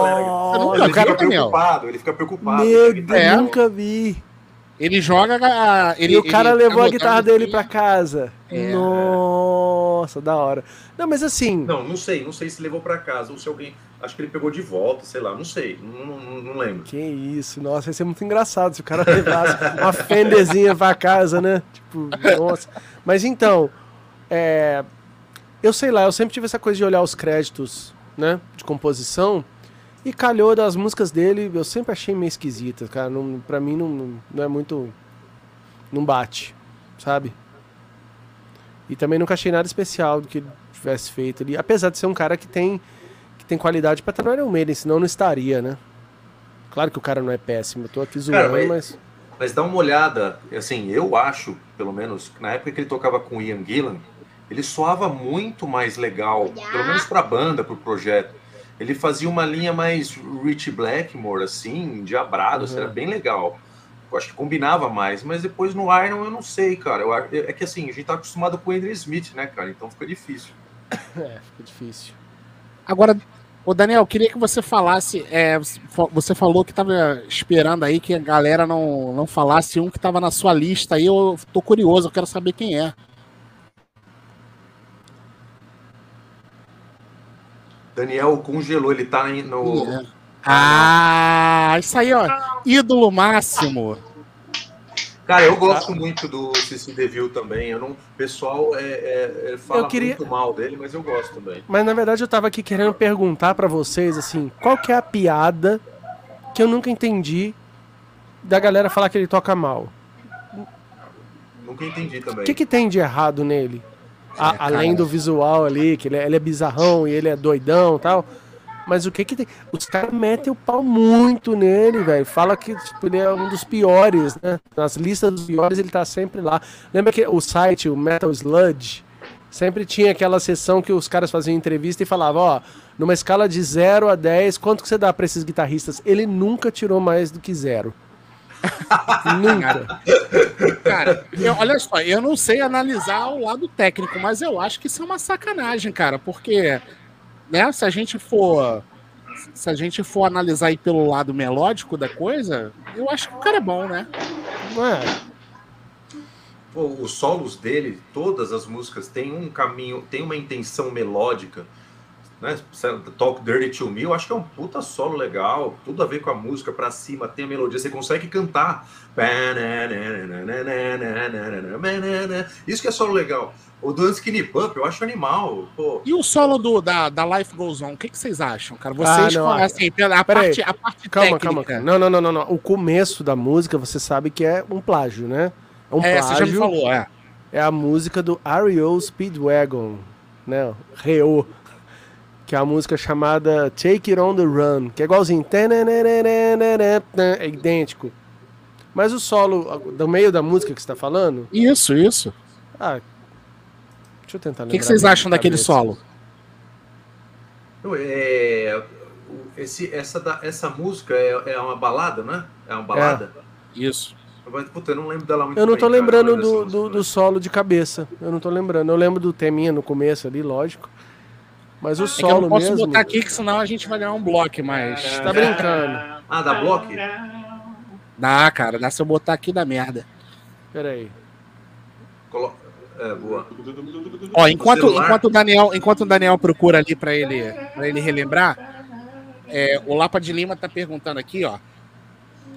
Não, ele fica preocupado, ele fica preocupado. Meu Deus, é. nunca vi. Ele joga. A, ele, e o cara levou a guitarra dele para casa. É. Nossa, da hora. Não, mas assim. Não, não sei, não sei se levou para casa ou se alguém. Acho que ele pegou de volta, sei lá, não sei, não, não, não lembro. Que isso, nossa, ia ser muito engraçado se o cara (laughs) levasse uma fendezinha pra casa, né? Tipo, nossa. Mas então, é, eu sei lá, eu sempre tive essa coisa de olhar os créditos, né, de composição. E calhou das músicas dele, eu sempre achei meio esquisita, cara. Não, pra mim não, não é muito. Não bate, sabe? E também nunca achei nada especial do que ele tivesse feito ali. Apesar de ser um cara que tem, que tem qualidade pra estar no Iron Maiden, senão não estaria, né? Claro que o cara não é péssimo, eu tô aqui zoando, cara, mas, mas. Mas dá uma olhada, assim, eu acho, pelo menos, na época que ele tocava com Ian Gillan, ele soava muito mais legal, pelo menos pra banda, pro projeto ele fazia uma linha mais Rich Blackmore, assim, diabrado, uhum. era bem legal. Eu acho que combinava mais, mas depois no Iron eu não sei, cara. Eu, é que assim, a gente tá acostumado com o Andrew Smith, né, cara? Então fica difícil. (coughs) É, fica difícil. Agora, o Daniel, queria que você falasse. É, você falou que estava esperando aí que a galera não, não falasse um que estava na sua lista aí. Eu tô curioso, eu quero saber quem é. Daniel congelou, ele tá no. É. Ah, isso aí, ó. Ídolo máximo. Cara, eu gosto muito do Cici Deville também. Eu não, o pessoal é, é, é fala queria... muito mal dele, mas eu gosto também. Mas na verdade eu tava aqui querendo perguntar para vocês assim, qual que é a piada que eu nunca entendi da galera falar que ele toca mal? Nunca entendi também. O que, que tem de errado nele? A- É, além do visual ali, que ele é, ele é bizarrão e ele é doidão tal. Mas o que que tem? Os caras metem o pau muito nele, velho. Fala que tipo, ele é um dos piores, né? Nas listas dos piores ele tá sempre lá. Lembra que o site, o Metal Sludge, sempre tinha aquela sessão que os caras faziam entrevista e falavam, ó, numa escala de 0 a 10, quanto que você dá pra esses guitarristas? Ele nunca tirou mais do que zero. Nunca. Cara, eu- olha só, eu não sei analisar o lado técnico, mas eu acho que isso é uma sacanagem, cara, porque, né, se a gente for. Se a gente for analisar aí pelo lado melódico da coisa, eu acho que o cara é bom, né? Não é? Pô, os solos dele, todas as músicas têm um caminho, tem uma intenção melódica. Né? Talk Dirty to Me, eu acho que é um puta solo legal, tudo a ver com a música pra cima, tem a melodia, você consegue cantar. Isso que é solo legal. O do Skinny Pump, eu acho animal. Pô, E o solo do, da, da Life Goes On, o que, que vocês acham, cara? Vocês, Ah, não, falam ah, assim, pela- a parte, a parte Calma, técnica. calma, calma. Não, não, não, não, não. O começo da música, você sabe que é um plágio, né? É um É, você já me plágio. falou, é. É a música do REO Speedwagon, né? Reo. Que é a música chamada Take It On The Run, que é igualzinho. É idêntico. Mas o solo do meio da música que você tá falando, Isso, isso. ah, deixa eu tentar O lembrar. que, que vocês bem acham daquele solo? É, o- esse, essa, essa música é, é uma balada, né? É uma balada? Isso. Mas, puta, eu não lembro dela muito Eu não bem, tô cara, lembrando do, do, do solo de cabeça. Eu não tô lembrando. Eu lembro do teminha no começo ali, lógico. Mas o É que eu solo não posso mesmo. botar aqui, que senão a gente vai ganhar um bloco, mas. Tá brincando. Ah, da Block? Dá, cara, dá se eu botar aqui da merda. Pera aí. Colo... É, boa. Ó, enquanto, enquanto, o Daniel, enquanto o Daniel procura ali pra ele, pra ele relembrar, é, o Lapa de Lima tá perguntando aqui, ó.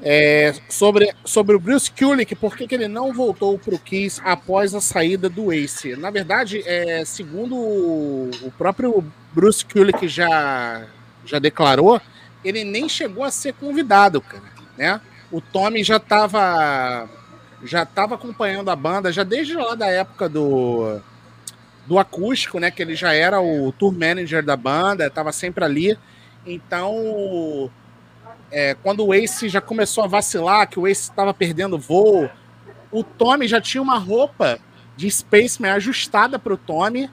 É, sobre, sobre o Bruce Kulick, por que, ele não voltou pro Kiss após a saída do Ace? Na verdade, é, segundo o, o próprio Bruce Kulick já, já declarou, ele nem chegou a ser convidado, cara, né? O Tommy já tava já estava acompanhando a banda já desde lá da época do do acústico, né? Que ele já era o tour manager da banda, estava sempre ali. Então, é, quando o Ace já começou a vacilar, que o Ace estava perdendo voo, o Tommy já tinha uma roupa de Spaceman ajustada para o Tommy.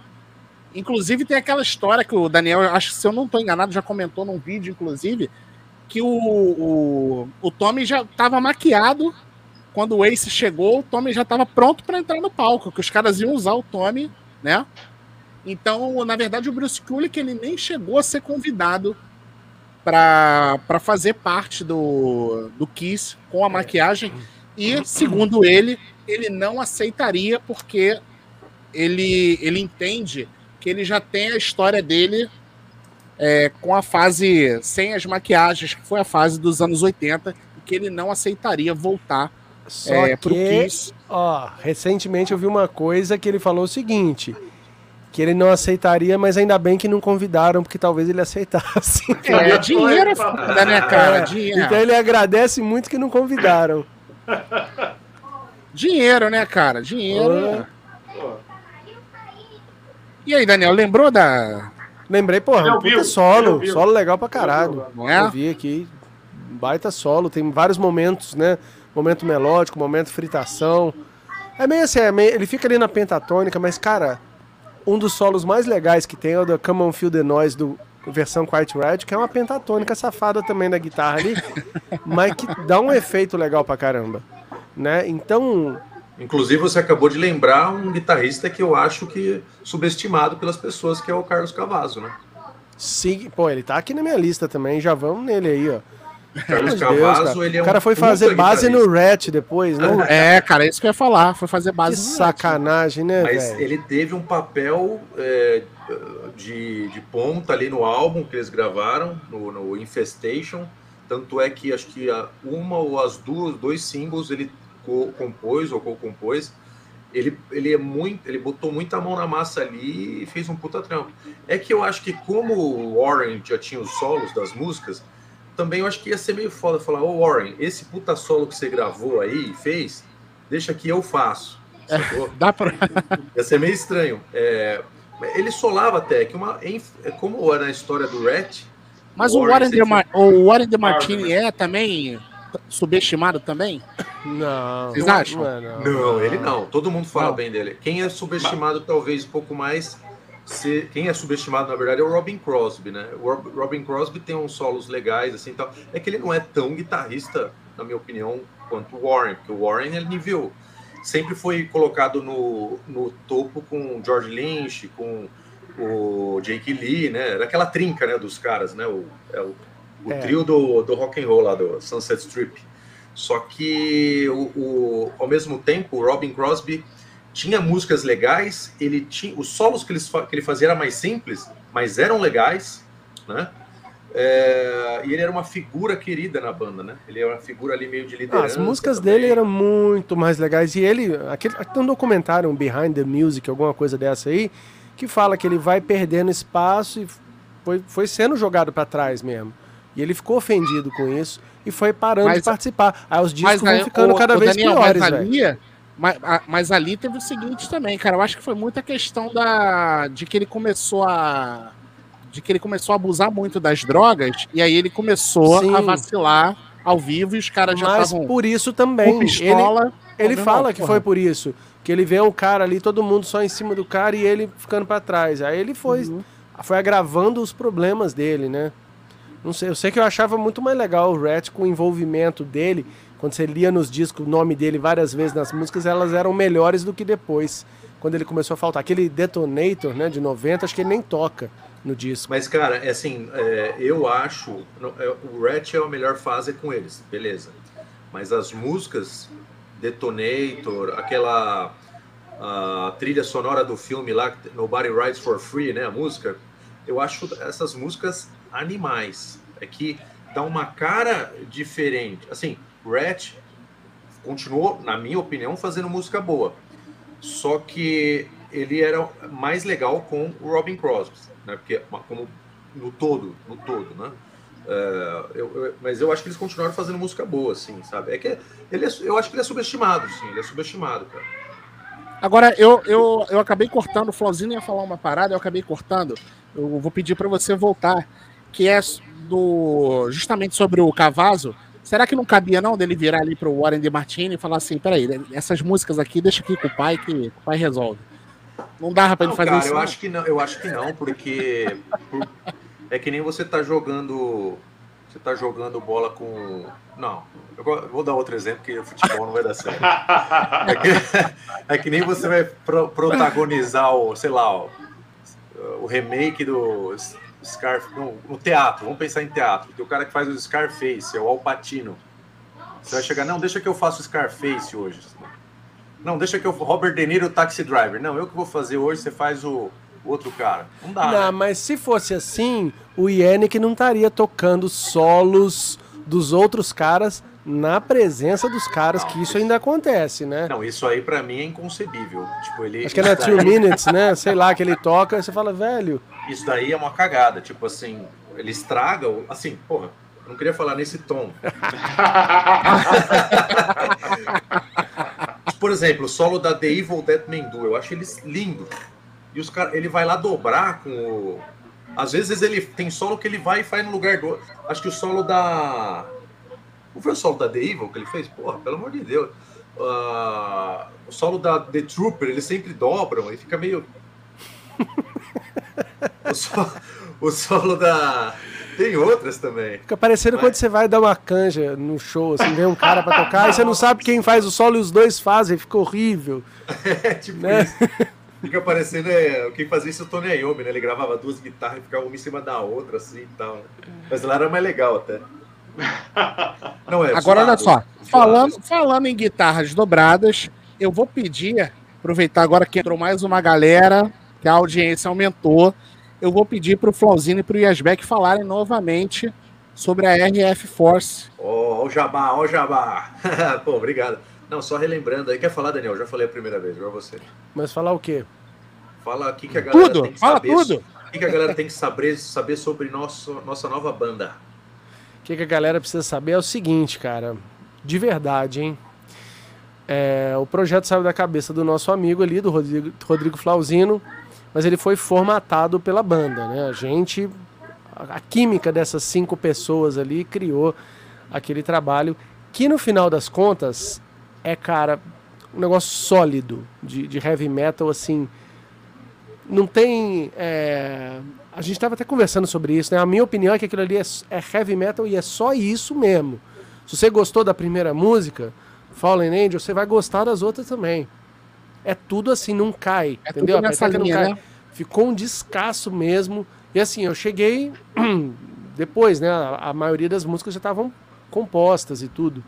Inclusive tem aquela história que o Daniel, acho que se eu não estou enganado, já comentou num vídeo, inclusive, que o, o, o Tommy já estava maquiado quando o Ace chegou, o Tommy já estava pronto para entrar no palco, que os caras iam usar o Tommy, né? Então, na verdade, o Bruce Kulick ele nem chegou a ser convidado para fazer parte do, do Kiss com a maquiagem e, segundo ele, ele não aceitaria porque ele, ele entende que ele já tem a história dele é, com a fase sem as maquiagens, que foi a fase dos anos 80, e que ele não aceitaria voltar Só é, pro que, Kiss. ó, recentemente eu vi uma coisa que ele falou o seguinte. Que ele não aceitaria, mas ainda bem que não convidaram, porque talvez ele aceitasse. (laughs) É, dinheiro é foda, né, cara? Dinheiro. Então ele agradece muito que não convidaram. Dinheiro, né, cara? Dinheiro. Pô, E aí, Daniel, lembrou da. Lembrei, porra, um puta solo. Solo legal pra caralho. Não é? Eu vi aqui. Baita solo. Tem vários momentos, né? Momento melódico, momento fritação. É meio assim, é meio- ele fica ali na pentatônica, mas, cara, um dos solos mais legais que tem é o da Come On Feel the Noise do versão Quiet Riot, que é uma pentatônica safada também da guitarra ali, (laughs) mas que dá um efeito legal pra caramba. Né? Então, Inclusive, você acabou de lembrar um guitarrista que eu acho que subestimado pelas pessoas, que é o Carlos Cavazo, né? sim, pô, ele tá aqui na minha lista também, já vamos nele aí, ó. Carlos Cavazo, cara. ele é um O cara foi fazer base no. Rat depois, né? É, cara, é isso que eu ia falar. Foi fazer Que base no sacanagem, né, Mas velho? ele teve um papel é, de, de ponta ali no álbum que eles gravaram, no, no Infestation. Tanto é que acho que uma ou as duas, dois singles ele co- compôs ou co-compôs. Ele, ele é muito, ele botou muita mão na massa ali e fez um puta trampo. É que eu acho que como o Warren já tinha os solos das músicas, também eu acho que ia ser meio foda falar, ô Warren, esse puta solo que você gravou aí e fez, deixa que eu faço. sacou? Dá pra... (laughs) Ia ser meio estranho. É, ele solava até, que uma, em- como era na história do Rat, Mas o Warren Warren, de o Warren de Martini é também subestimado também? Não. Vocês acham? Não, é, não. Não, ele não. Todo mundo fala Não. bem dele. Quem é subestimado, talvez, um pouco mais. Se, quem é subestimado, na verdade, é o Robin Crosby, né? O Rob- Robin Crosby tem uns solos legais, assim tal. É que ele não é tão guitarrista, na minha opinião, quanto o Warren, porque o Warren ele nível. Sempre foi colocado no, no topo com o George Lynch, com o Jake Lee, né? Era aquela trinca, né, dos caras, né? O, é o, o É. trio do, do rock and roll lá, do Sunset Strip. Só que o, o- ao mesmo tempo, o Robin Crosby tinha músicas legais, ele tinha os solos que, eles, fa- que ele fazia eram mais simples, mas eram legais, né? É, e ele era uma figura querida na banda, né? Ele era uma figura ali meio de Ah, liderança. as músicas também. dele eram muito mais legais. E ele. Aquele, tem um documentário, um Behind the Music, alguma coisa dessa aí, que fala que ele vai perdendo espaço e foi, foi sendo jogado pra trás mesmo. E ele ficou ofendido com isso e foi parando Mas- de participar. Aí os discos vão ficando ô- cada ô, vez Daniel, piores, velho. Mas, mas ali teve o seguinte também, cara. Eu acho que foi muita questão da, de que ele começou a. De que ele começou a abusar muito das drogas, e aí ele começou Sim. a vacilar ao vivo e os caras já Mas estavam por isso também. Ele, pistola. ele Não, fala que foi por isso. Que ele vê o cara ali, todo mundo só em cima do cara e ele ficando pra trás. Aí ele foi, Uhum. foi agravando os problemas dele, né? Não sei, eu sei que eu achava muito mais legal o Rat com o envolvimento dele. Quando você lia nos discos o nome dele várias vezes nas músicas, elas eram melhores do que depois. Quando ele começou a faltar. Aquele Detonator, né, de 90, acho que ele nem toca no disco. Mas, cara, é assim, é, eu acho. é, o Ratch é a melhor fase com eles, beleza. Mas as músicas, Detonator, aquela a trilha sonora do filme lá, Nobody Rides for Free, né? A música, eu acho essas músicas animais. É que dá uma cara diferente. Assim, Ratch continuou, na minha opinião, fazendo música boa. Só que ele era mais legal com o Robin Crosby, né? Porque como no todo, no todo, né? É, eu- eu- mas eu acho que eles continuaram fazendo música boa, assim, sabe? É que ele é- eu acho que ele é subestimado, sim, ele é subestimado, cara. Agora, eu, eu, eu acabei cortando, o Flauzinho ia falar uma parada, eu acabei cortando. Eu vou pedir para você voltar, que é do justamente sobre o Cavazo. Será que não cabia não dele virar ali pro Warren de Martini e falar assim, peraí, essas músicas aqui deixa aqui com o pai que o pai resolve. Não dava para ele Não, fazer cara, isso. eu não? acho que não, eu acho que não, porque por- é que nem você tá jogando, você tá jogando bola com, não, eu vou dar outro exemplo que o futebol não vai dar certo. (laughs) É que, é que nem você vai pro- protagonizar o, sei lá, o, o remake do Scar no, no teatro. Vamos pensar em teatro. O cara que faz o Scarface, é o Al Pacino. Você vai chegar, não, deixa que eu faça o Scarface hoje. Não, deixa que eu Robert De Niro, Taxi Driver. Não, eu que vou fazer hoje, você faz o, o outro cara. Não dá. Não, né? mas se fosse assim, o Yannick não estaria tocando solos dos outros caras na presença dos caras, Não, que isso ainda acontece, né? Não, isso aí pra mim é inconcebível. Tipo, ele, Acho que é na Two Minutes, né? Sei lá, que ele toca, você fala, velho. Isso daí é uma cagada. Tipo assim, ele estraga. o- Assim, porra, eu não queria falar nesse tom. (laughs) Por exemplo, o solo da The Evil Dead Man Do, eu acho ele lindo. E os cara, ele vai lá dobrar com o. Às vezes ele tem solo que ele vai e faz no lugar do. Acho que o solo da. Não foi o solo da The Evil que ele fez? Porra, pelo amor de Deus. Ah, o solo da The Trooper, eles sempre dobram e fica meio. (laughs) o, solo, o solo da. Tem outras também. Fica parecendo quando você vai dar uma canja no show, assim, vem um cara pra tocar, e você não sabe quem faz o solo e os dois fazem, fica horrível. (laughs) É tipo Né? isso. Fica parecendo é, quem fazia isso é o Tony Iommi, né? Ele gravava duas guitarras e ficava uma em cima da outra, assim e tal. né? Mas lá era mais legal até. (laughs) Não é. Agora, olha só, falando, falando em guitarras dobradas, eu vou pedir, aproveitar agora que entrou mais uma galera, que a audiência aumentou, eu vou pedir para o Flauzino e para o Yasbeck falarem novamente sobre a RF Force. Ó, ó o jabá, ó o jabá. (laughs) Pô, obrigado. Não, só relembrando aí. Quer falar, Daniel? Já falei a primeira vez, agora você. Mas falar o quê? Fala o que, que a galera Tudo, tem que fala saber. tudo. O que, que a galera tem que saber, saber sobre nosso, nossa nova banda? O que, que a galera precisa saber é o seguinte, cara. De verdade, hein? é, o projeto saiu da cabeça do nosso amigo ali, do Rodrigo, Rodrigo Flauzino, mas ele foi formatado pela banda, né? A gente, a, a química dessas cinco pessoas ali criou aquele trabalho que no final das contas é, cara, um negócio sólido de, de heavy metal, assim. Não tem. É... A gente estava até conversando sobre isso, né? A minha opinião é que aquilo ali é, é, heavy metal e é só isso mesmo. Se você gostou da primeira música, Fallen Angel, você vai gostar das outras também. É tudo assim, não cai. É entendeu? Nessa linha, não cai. Né? Ficou um descasso mesmo. E assim, eu cheguei (clears throat) depois, né? A, a maioria das músicas já estavam compostas e tudo.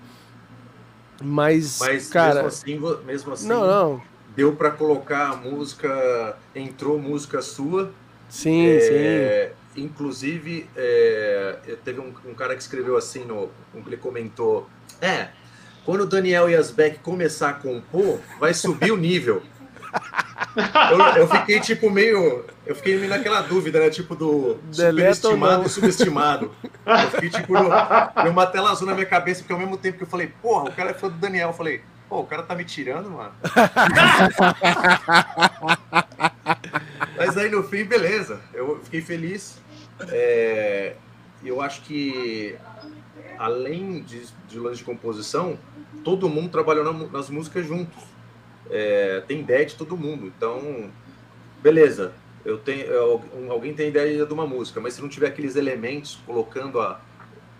Mas, Mas cara, mesmo assim, mesmo assim não, não. deu para colocar a música, entrou música sua. Sim, é, sim. Inclusive, é, teve um, um, cara que escreveu assim, no, ele comentou, é, quando o Daniel Yasbeck começar a compor, vai subir o nível. (laughs) Eu, eu, fiquei tipo meio. Eu fiquei meio naquela dúvida, né? Tipo do superestimado e subestimado. Eu fiquei tipo. Deu uma tela azul na minha cabeça, porque ao mesmo tempo que eu falei, porra, o cara é fã do Daniel. Eu falei, pô, o cara tá me tirando, mano. (laughs) Mas aí no fim, beleza. Eu fiquei feliz. É, eu acho que além de, de lance de composição, todo mundo trabalhou na, nas músicas juntos é, tem ideia de todo mundo. Então, beleza, eu tenho, eu, alguém tem ideia de uma música, mas se não tiver aqueles elementos colocando a,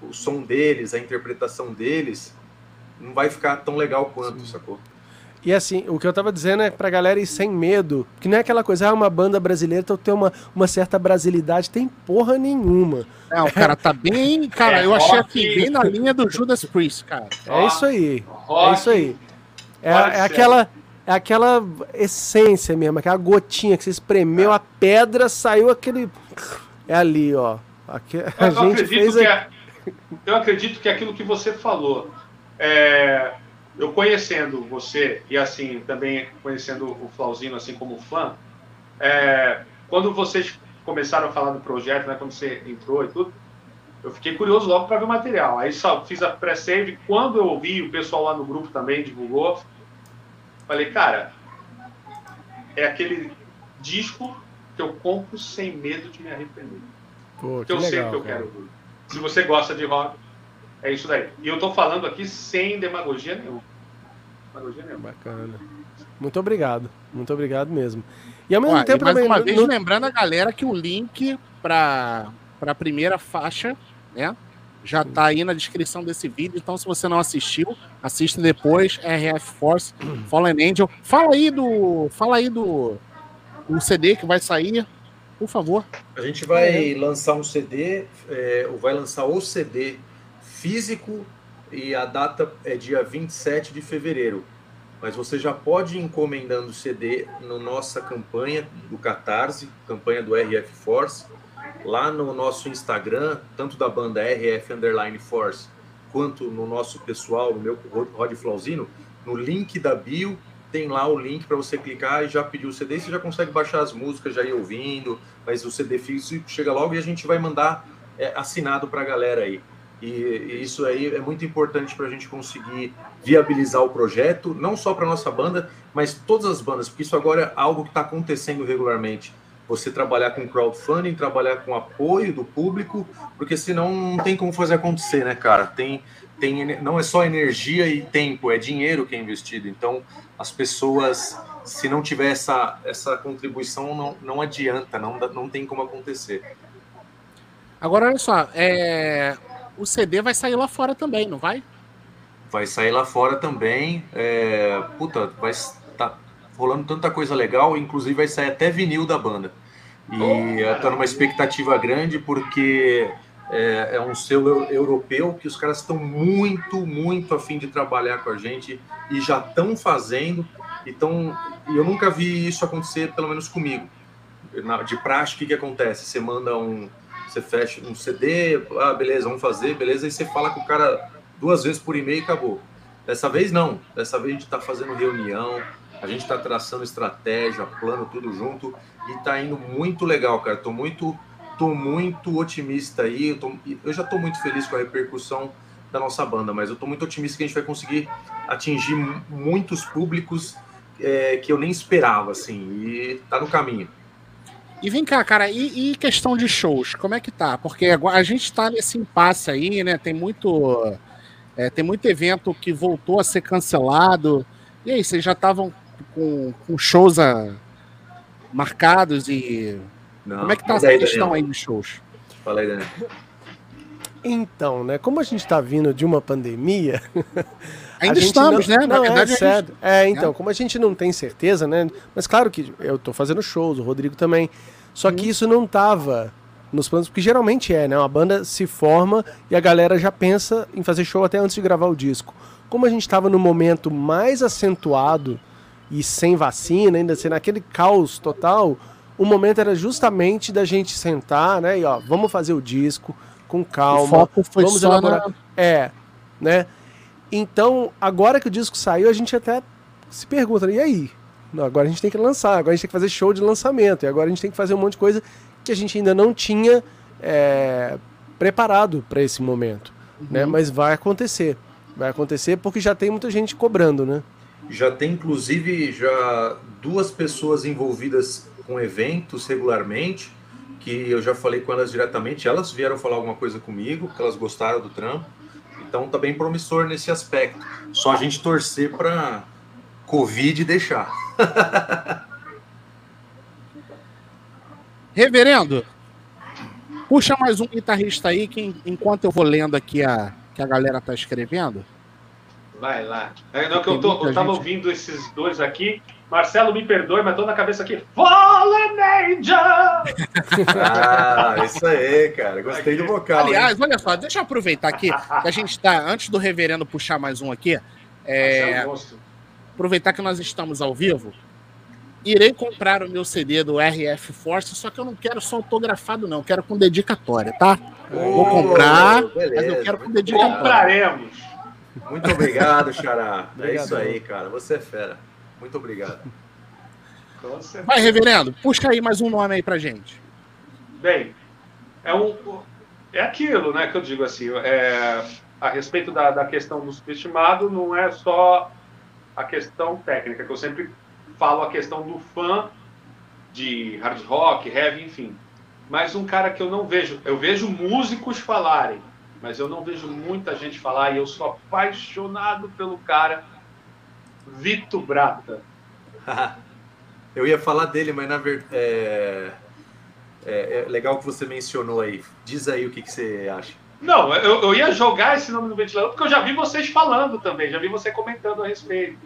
o som deles, a interpretação deles, não vai ficar tão legal quanto, Sim. sacou? E assim, o que eu tava dizendo é pra galera ir sem medo. Que não é aquela coisa, ah, uma banda brasileira, então tem uma, uma certa brasilidade. Tem porra nenhuma. É, o cara tá bem. Cara, (laughs) é, eu achei aqui bem na linha do Judas Priest, cara. É isso aí. É isso aí. É, é aquela é aquela essência mesmo, aquela gotinha que você espremeu a pedra, saiu aquele. É ali, ó. Aqui, a eu, gente fez. Que é, eu acredito que é aquilo que você falou. É, eu conhecendo você e assim também conhecendo o Flauzino assim como fã, é, quando vocês começaram a falar do projeto, né, quando você entrou e tudo, eu fiquei curioso logo para ver o material. Aí só fiz a pré-save. Quando eu ouvi, o pessoal lá no grupo também divulgou. Falei, cara, é aquele disco que eu compro sem medo de me arrepender. Pô, que, que eu legal, sei que eu cara. quero ouvir. Se você gosta de rock, é isso daí. E eu tô falando aqui sem demagogia nenhuma. Demagogia nenhuma. Bacana. Muito obrigado. Muito obrigado mesmo. E ao mesmo Ué, tempo mais também. Uma vez, no... lembrando a galera que o link para a primeira faixa, né? já tá aí na descrição desse vídeo. Então, se você não assistiu, assista depois. RF Force, (clears throat) Fallen Angel. Fala aí do. Fala aí do, do CD que vai sair, por favor. A gente vai é. lançar um CD, é, vai lançar o CD físico e a data é dia 27 de fevereiro. Mas você já pode ir encomendando o CD na nossa campanha do Catarse, campanha do RF Force lá no nosso Instagram, tanto da banda RF Underline Force, quanto no nosso pessoal, no meu Rod Flauzino, no link da bio tem lá o link para você clicar e já pedir o CD, você já consegue baixar as músicas, já ir ouvindo, mas o CD físico chega logo e a gente vai mandar é, assinado para a galera aí. E, e, isso aí é muito importante para a gente conseguir viabilizar o projeto, não só para nossa banda, mas todas as bandas, porque isso agora é algo que está acontecendo regularmente você trabalhar com crowdfunding, trabalhar com apoio do público, porque senão não tem como fazer acontecer, né, cara? Tem, tem, não é só energia e tempo, é dinheiro que é investido. Então, as pessoas, se não tiver essa, essa contribuição, não, não adianta, não, não tem como acontecer. Agora, olha só, é... o CD vai sair lá fora também, não vai? Vai sair lá fora também. É... Puta, vai rolando tanta coisa legal, inclusive vai sair até vinil da banda. E oh, tô numa expectativa grande porque é, é, um selo europeu que os caras estão muito, muito afim de trabalhar com a gente e já estão fazendo. Então, eu nunca vi isso acontecer, pelo menos comigo. De prática, o que, que acontece? Você manda um. Você fecha um CD, ah, beleza, vamos fazer, beleza, e você fala com o cara duas vezes por e-mail e acabou. Dessa vez não. Dessa vez a gente está fazendo reunião, a gente está traçando estratégia, plano, tudo junto e está indo muito legal, cara. Tô muito, tô muito otimista aí. Eu, tô, eu já estou muito feliz com a repercussão da nossa banda, mas eu estou muito otimista que a gente vai conseguir atingir muitos públicos é, que eu nem esperava, assim, e tá no caminho. E vem cá, cara, e, e, questão de shows, como é que tá? Porque a gente tá nesse impasse aí, né? Tem muito, é, tem muito evento que voltou a ser cancelado. E aí, vocês já estavam com, com shows a, marcados e. Não, como é que tá essa questão aí dos shows? Fala aí, Daniel. Então, né? Como a gente está vindo de uma pandemia. (laughs) Ainda estamos, não, né? Na não, é verdade, é sério. É, então, como a gente não tem certeza, né? Mas claro que eu estou fazendo shows, o Rodrigo também. Só que hum. isso não tava nos planos, porque geralmente é, né? Uma banda se forma e a galera já pensa em fazer show até antes de gravar o disco. Como a gente estava no momento mais acentuado e sem vacina, ainda sendo aquele caos total, o momento era justamente da gente sentar, né? E ó, vamos fazer o disco com calma. O foco foi vamos elaborar. Na... É, né? Então, agora que o disco saiu, a gente até se pergunta, e aí? Não, agora a gente tem que lançar, agora a gente tem que fazer show de lançamento, e agora a gente tem que fazer um monte de coisa que a gente ainda não tinha é, preparado para esse momento. Uhum. Né? Mas vai acontecer. Vai acontecer porque já tem muita gente cobrando, né? Já tem, inclusive, já duas pessoas envolvidas com eventos regularmente, que eu já falei com elas diretamente, elas vieram falar alguma coisa comigo, que elas gostaram do trampo. Então tá bem promissor nesse aspecto. Só a gente torcer para Covid deixar. (laughs) Reverendo, puxa mais um guitarrista aí, que enquanto eu vou lendo aqui a que a galera tá escrevendo. Vai lá. É, não, que eu, tô, eu tava gente... ouvindo esses dois aqui. Marcelo, me perdoe, mas tô na cabeça aqui. Fallen Angel! ah, isso aí, cara. Gostei do vocal. Aliás, hein? olha só, deixa eu aproveitar aqui, que a gente tá, antes do reverendo puxar mais um aqui, é, aproveitar que nós estamos ao vivo, irei comprar o meu CD do RF Force, só que eu não quero só autografado, não, quero com dedicatória, tá? Oh, Vou comprar, beleza, mas eu quero com dedicatória. Compraremos. Muito obrigado, Xará. é isso aí, cara. Você é fera. Muito obrigado. Vai, reverendo, puxa aí mais um nome aí pra gente. Bem, é um. É aquilo, né, que eu digo assim, é, a respeito da, da questão do subestimado, não é só a questão técnica, que eu sempre falo a questão do fã de hard rock, heavy, enfim. Mas um cara que eu não vejo, eu vejo músicos falarem, mas eu não vejo muita gente falar e eu sou apaixonado pelo cara Vito Brata. (laughs) eu ia falar dele, mas na verdade é... É, é... legal que você mencionou aí. Diz aí o que, que você acha. Não, eu, eu, ia jogar esse nome no ventilador porque eu já vi vocês falando também, já vi você comentando a respeito,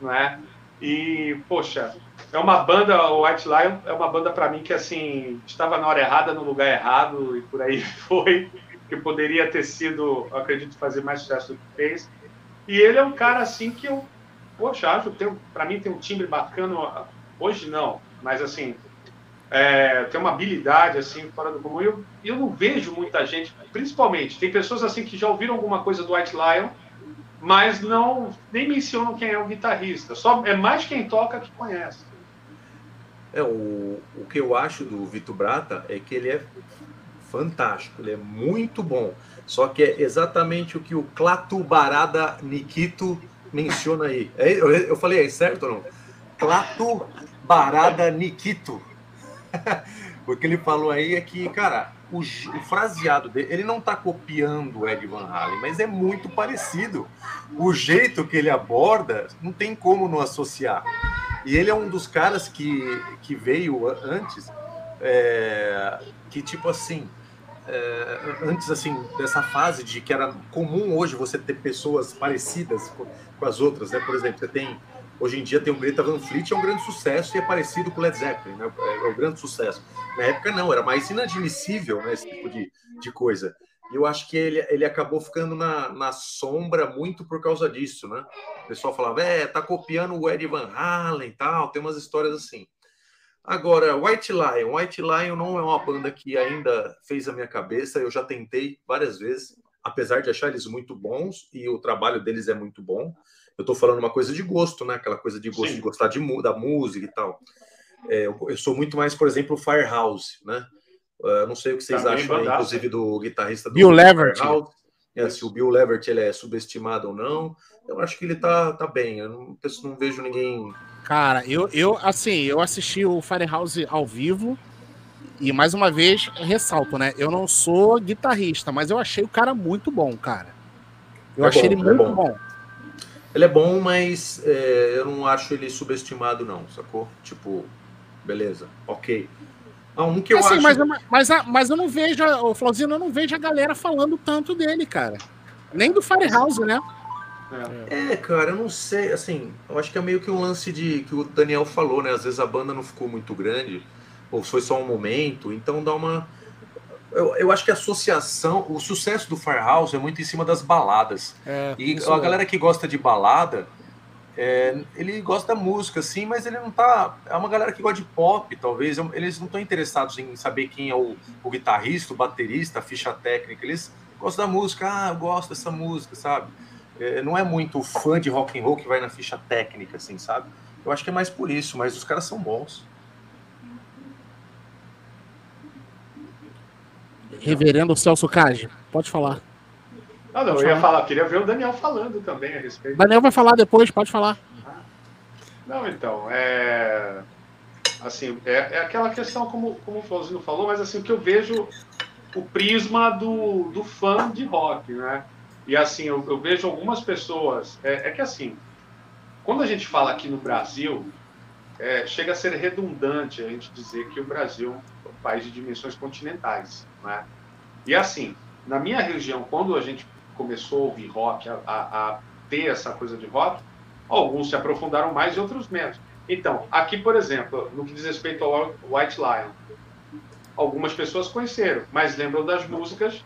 não é? E poxa, é uma banda, o White Lion é uma banda para mim que assim estava na hora errada, no lugar errado e por aí (laughs) foi que poderia ter sido, acredito, fazer mais sucesso do que fez. E ele é um cara assim que eu, poxa, acho, para mim tem um timbre bacana, hoje não, mas assim, é, tem uma habilidade assim fora do comum. Eu, eu não vejo muita gente, principalmente, tem pessoas assim que já ouviram alguma coisa do White Lion, mas não nem mencionam quem é o guitarrista. Só é mais quem toca que conhece. É, o, o que eu acho do Vitor Brata é que ele é fantástico, ele é muito bom. Só que é exatamente o que o Clatubarada Nikito menciona aí. É, eu, eu falei, é certo ou não? Clatubarada Nikito. (laughs) o que ele falou aí é que, cara, o, o, fraseado dele, ele não tá copiando o Ed Van Halen, mas é muito parecido. O jeito que ele aborda, não tem como não associar. E ele é um dos caras que, que veio antes, é, que tipo assim, é, antes assim dessa fase de que era comum hoje você ter pessoas parecidas com, com, as outras, né? Por exemplo, você tem hoje em dia tem o Greta Van Fleet, é um grande sucesso e é parecido com o Led Zeppelin, né? É, é um grande sucesso. Na época não, era mais inadmissível, né? Esse tipo de, de coisa. E eu acho que ele, ele acabou ficando na, na sombra muito por causa disso, né? O pessoal falava, é, tá copiando o Eddie Van Halen e tal, tem umas histórias assim. Agora, White Lion. White Lion não é uma banda que ainda fez a minha cabeça. Eu já tentei várias vezes, apesar de achar eles muito bons e o trabalho deles é muito bom. Eu estou falando uma coisa de gosto, né? Aquela coisa de gosto Sim. de gostar de, da música e tal. É, eu, eu, sou muito mais, por exemplo, Firehouse, né? Uh, não sei o que vocês Também acham, aí, inclusive, do guitarrista do Bill Leverett. é, se o Bill Levert ele é subestimado ou não. Eu acho que ele tá, tá bem. Eu não, eu não vejo ninguém. Cara, eu, eu assim, eu assisti o Firehouse ao vivo. E mais uma vez, ressalto, né? Eu não sou guitarrista, mas eu achei o cara muito bom, cara. Eu É achei bom, ele é muito bom. bom. Ele é bom, mas é, eu não acho ele subestimado, não, sacou? Tipo, beleza, ok. Ah, um que eu Assim, acho. mas, mas, mas eu não vejo, o Flauzino, eu não vejo a galera falando tanto dele, cara. Nem do Firehouse, né? É. É, cara, eu não sei, assim, eu acho que é meio que um lance de que o Daniel falou, né? Às vezes a banda não ficou muito grande, ou foi só um momento, então dá uma. Eu, eu acho que a associação, o sucesso do Firehouse é muito em cima das baladas. É, E a galera que gosta de balada, é, ele gosta da música, sim, mas ele não tá. É uma galera que gosta de pop, talvez. Eles não estão interessados em saber quem é o, o guitarrista, o baterista, a ficha técnica. Eles gostam da música, ah, eu gosto dessa música, sabe? É, não é muito fã de rock and roll que vai na ficha técnica, assim, sabe? Eu acho que é mais por isso, mas os caras são bons. Reverendo Celso Cage, pode falar. Ah, não, eu ia falar, queria ver o Daniel falando também a respeito. Daniel vai falar depois, pode falar. Não, então, é. Assim, é, é aquela questão, como, como o Flauzino falou, mas assim, o que eu vejo, o prisma do, do fã de rock, né? E assim, eu, eu vejo algumas pessoas. É, é que assim, quando a gente fala aqui no Brasil, é, chega a ser redundante a gente dizer que o Brasil é um país de dimensões continentais, né? E assim, na minha região, quando a gente começou a ouvir rock, a, a, a ter essa coisa de rock, alguns se aprofundaram mais e outros menos. Então, aqui, por exemplo, no que diz respeito ao White Lion, algumas pessoas conheceram, mas lembram das músicas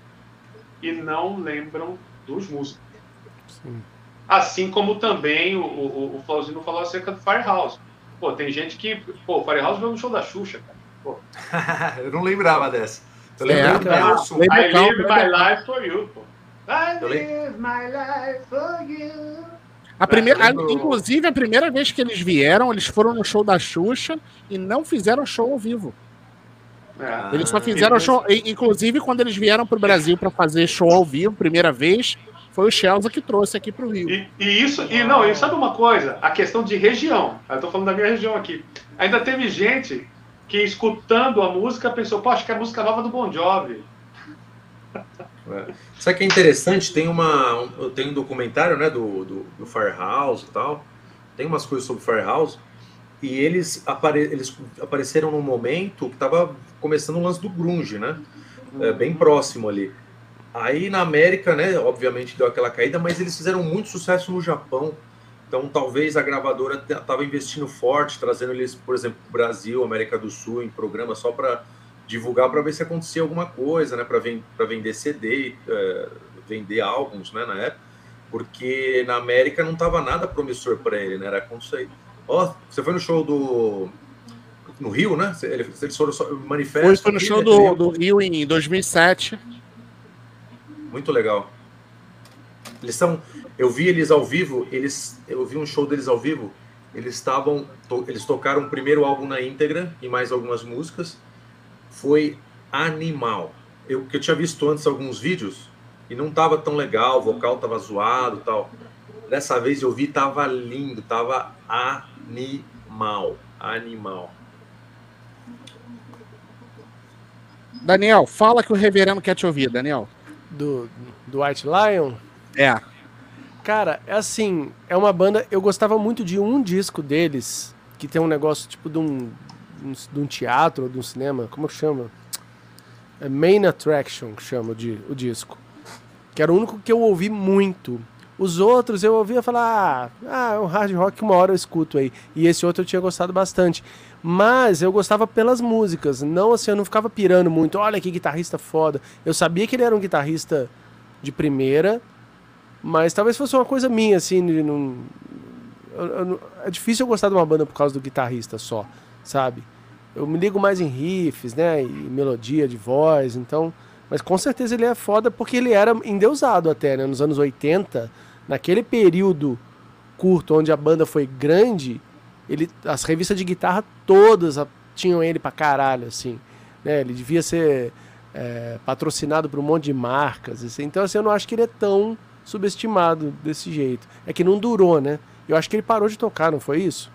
e não lembram dos músicos. Sim. Assim como também o, o, o Flauzino falou acerca do Firehouse. Pô, tem gente que. Pô, o Firehouse veio no show da Xuxa, cara. Pô, (laughs) eu não lembrava dessa. Eu É, lembro do cara. I live my life for you, pô. I live my life for you. A primeira, a- inclusive, a primeira vez que eles vieram, eles foram no show da Xuxa e não fizeram show ao vivo. É. Eles só Ah, fizeram show. e- Inclusive, quando eles vieram pro Brasil para fazer show ao vivo, primeira vez, foi o Chelsea que trouxe aqui pro Rio. E, e isso, e não, e sabe uma coisa? A questão de região. Eu tô falando da minha região aqui. Ainda teve gente que, escutando a música, pensou, pô, acho que é a música nova do Bon Jovi. Sabe o que é interessante? Tem uma, um, eu tenho um documentário né, do, do, do Firehouse e tal. Tem umas coisas sobre Firehouse. E eles, apare, eles apareceram num momento que estava começando o lance do grunge, né? É, bem próximo ali. Aí na América, né, obviamente deu aquela caída, mas eles fizeram muito sucesso no Japão. Então talvez a gravadora estava investindo forte, trazendo eles, por exemplo, Brasil, América do Sul, em programa só para divulgar, para ver se acontecia alguma coisa, né, para ven vender CD, é, vender álbuns, né, na época. Porque na América não estava nada promissor para ele, né? Era como isso aí. Ó, você foi no show do no Rio, né? Ele- Eles foram só manifesto. Foi, foi no show né, do, Rio. do Rio em 2007. Muito legal. Eles são. Eu vi eles ao vivo. Eles, eu vi um show deles ao vivo. Eles estavam. to- Eles tocaram o primeiro álbum na íntegra e mais algumas músicas. Foi animal. Eu que eu tinha visto antes alguns vídeos e não tava tão legal. O vocal tava zoado, tal. Dessa vez eu vi tava lindo, tava animal, animal. Daniel, fala que o reverendo quer te ouvir, Daniel. Do, do White Lion. É. Cara, é assim, é uma banda. Eu gostava muito de um disco deles, que tem um negócio tipo de um, de um teatro ou de um cinema. Como chama? É Main Attraction, que chama o, di- o disco. Que era o único que eu ouvi muito. Os outros eu ouvia falar, ah, ah, é um hard rock uma hora eu escuto aí. E esse outro eu tinha gostado bastante. Mas eu gostava pelas músicas. Não assim, eu não ficava pirando muito. Olha que guitarrista foda. Eu sabia que ele era um guitarrista de primeira, mas talvez fosse uma coisa minha, assim, não... eu- eu é difícil eu gostar de uma banda por causa do guitarrista só, sabe? Eu me ligo mais em riffs, né, e melodia de voz, então... Mas com certeza ele é foda porque ele era endeusado até, né, nos anos 80, naquele período curto onde a banda foi grande, ele, as revistas de guitarra todas a- tinham ele pra caralho, assim, né, ele devia ser é, patrocinado por um monte de marcas. Assim. Então, assim, eu não acho que ele é tão subestimado desse jeito. É que não durou, né? Eu acho que ele parou de tocar, não foi isso?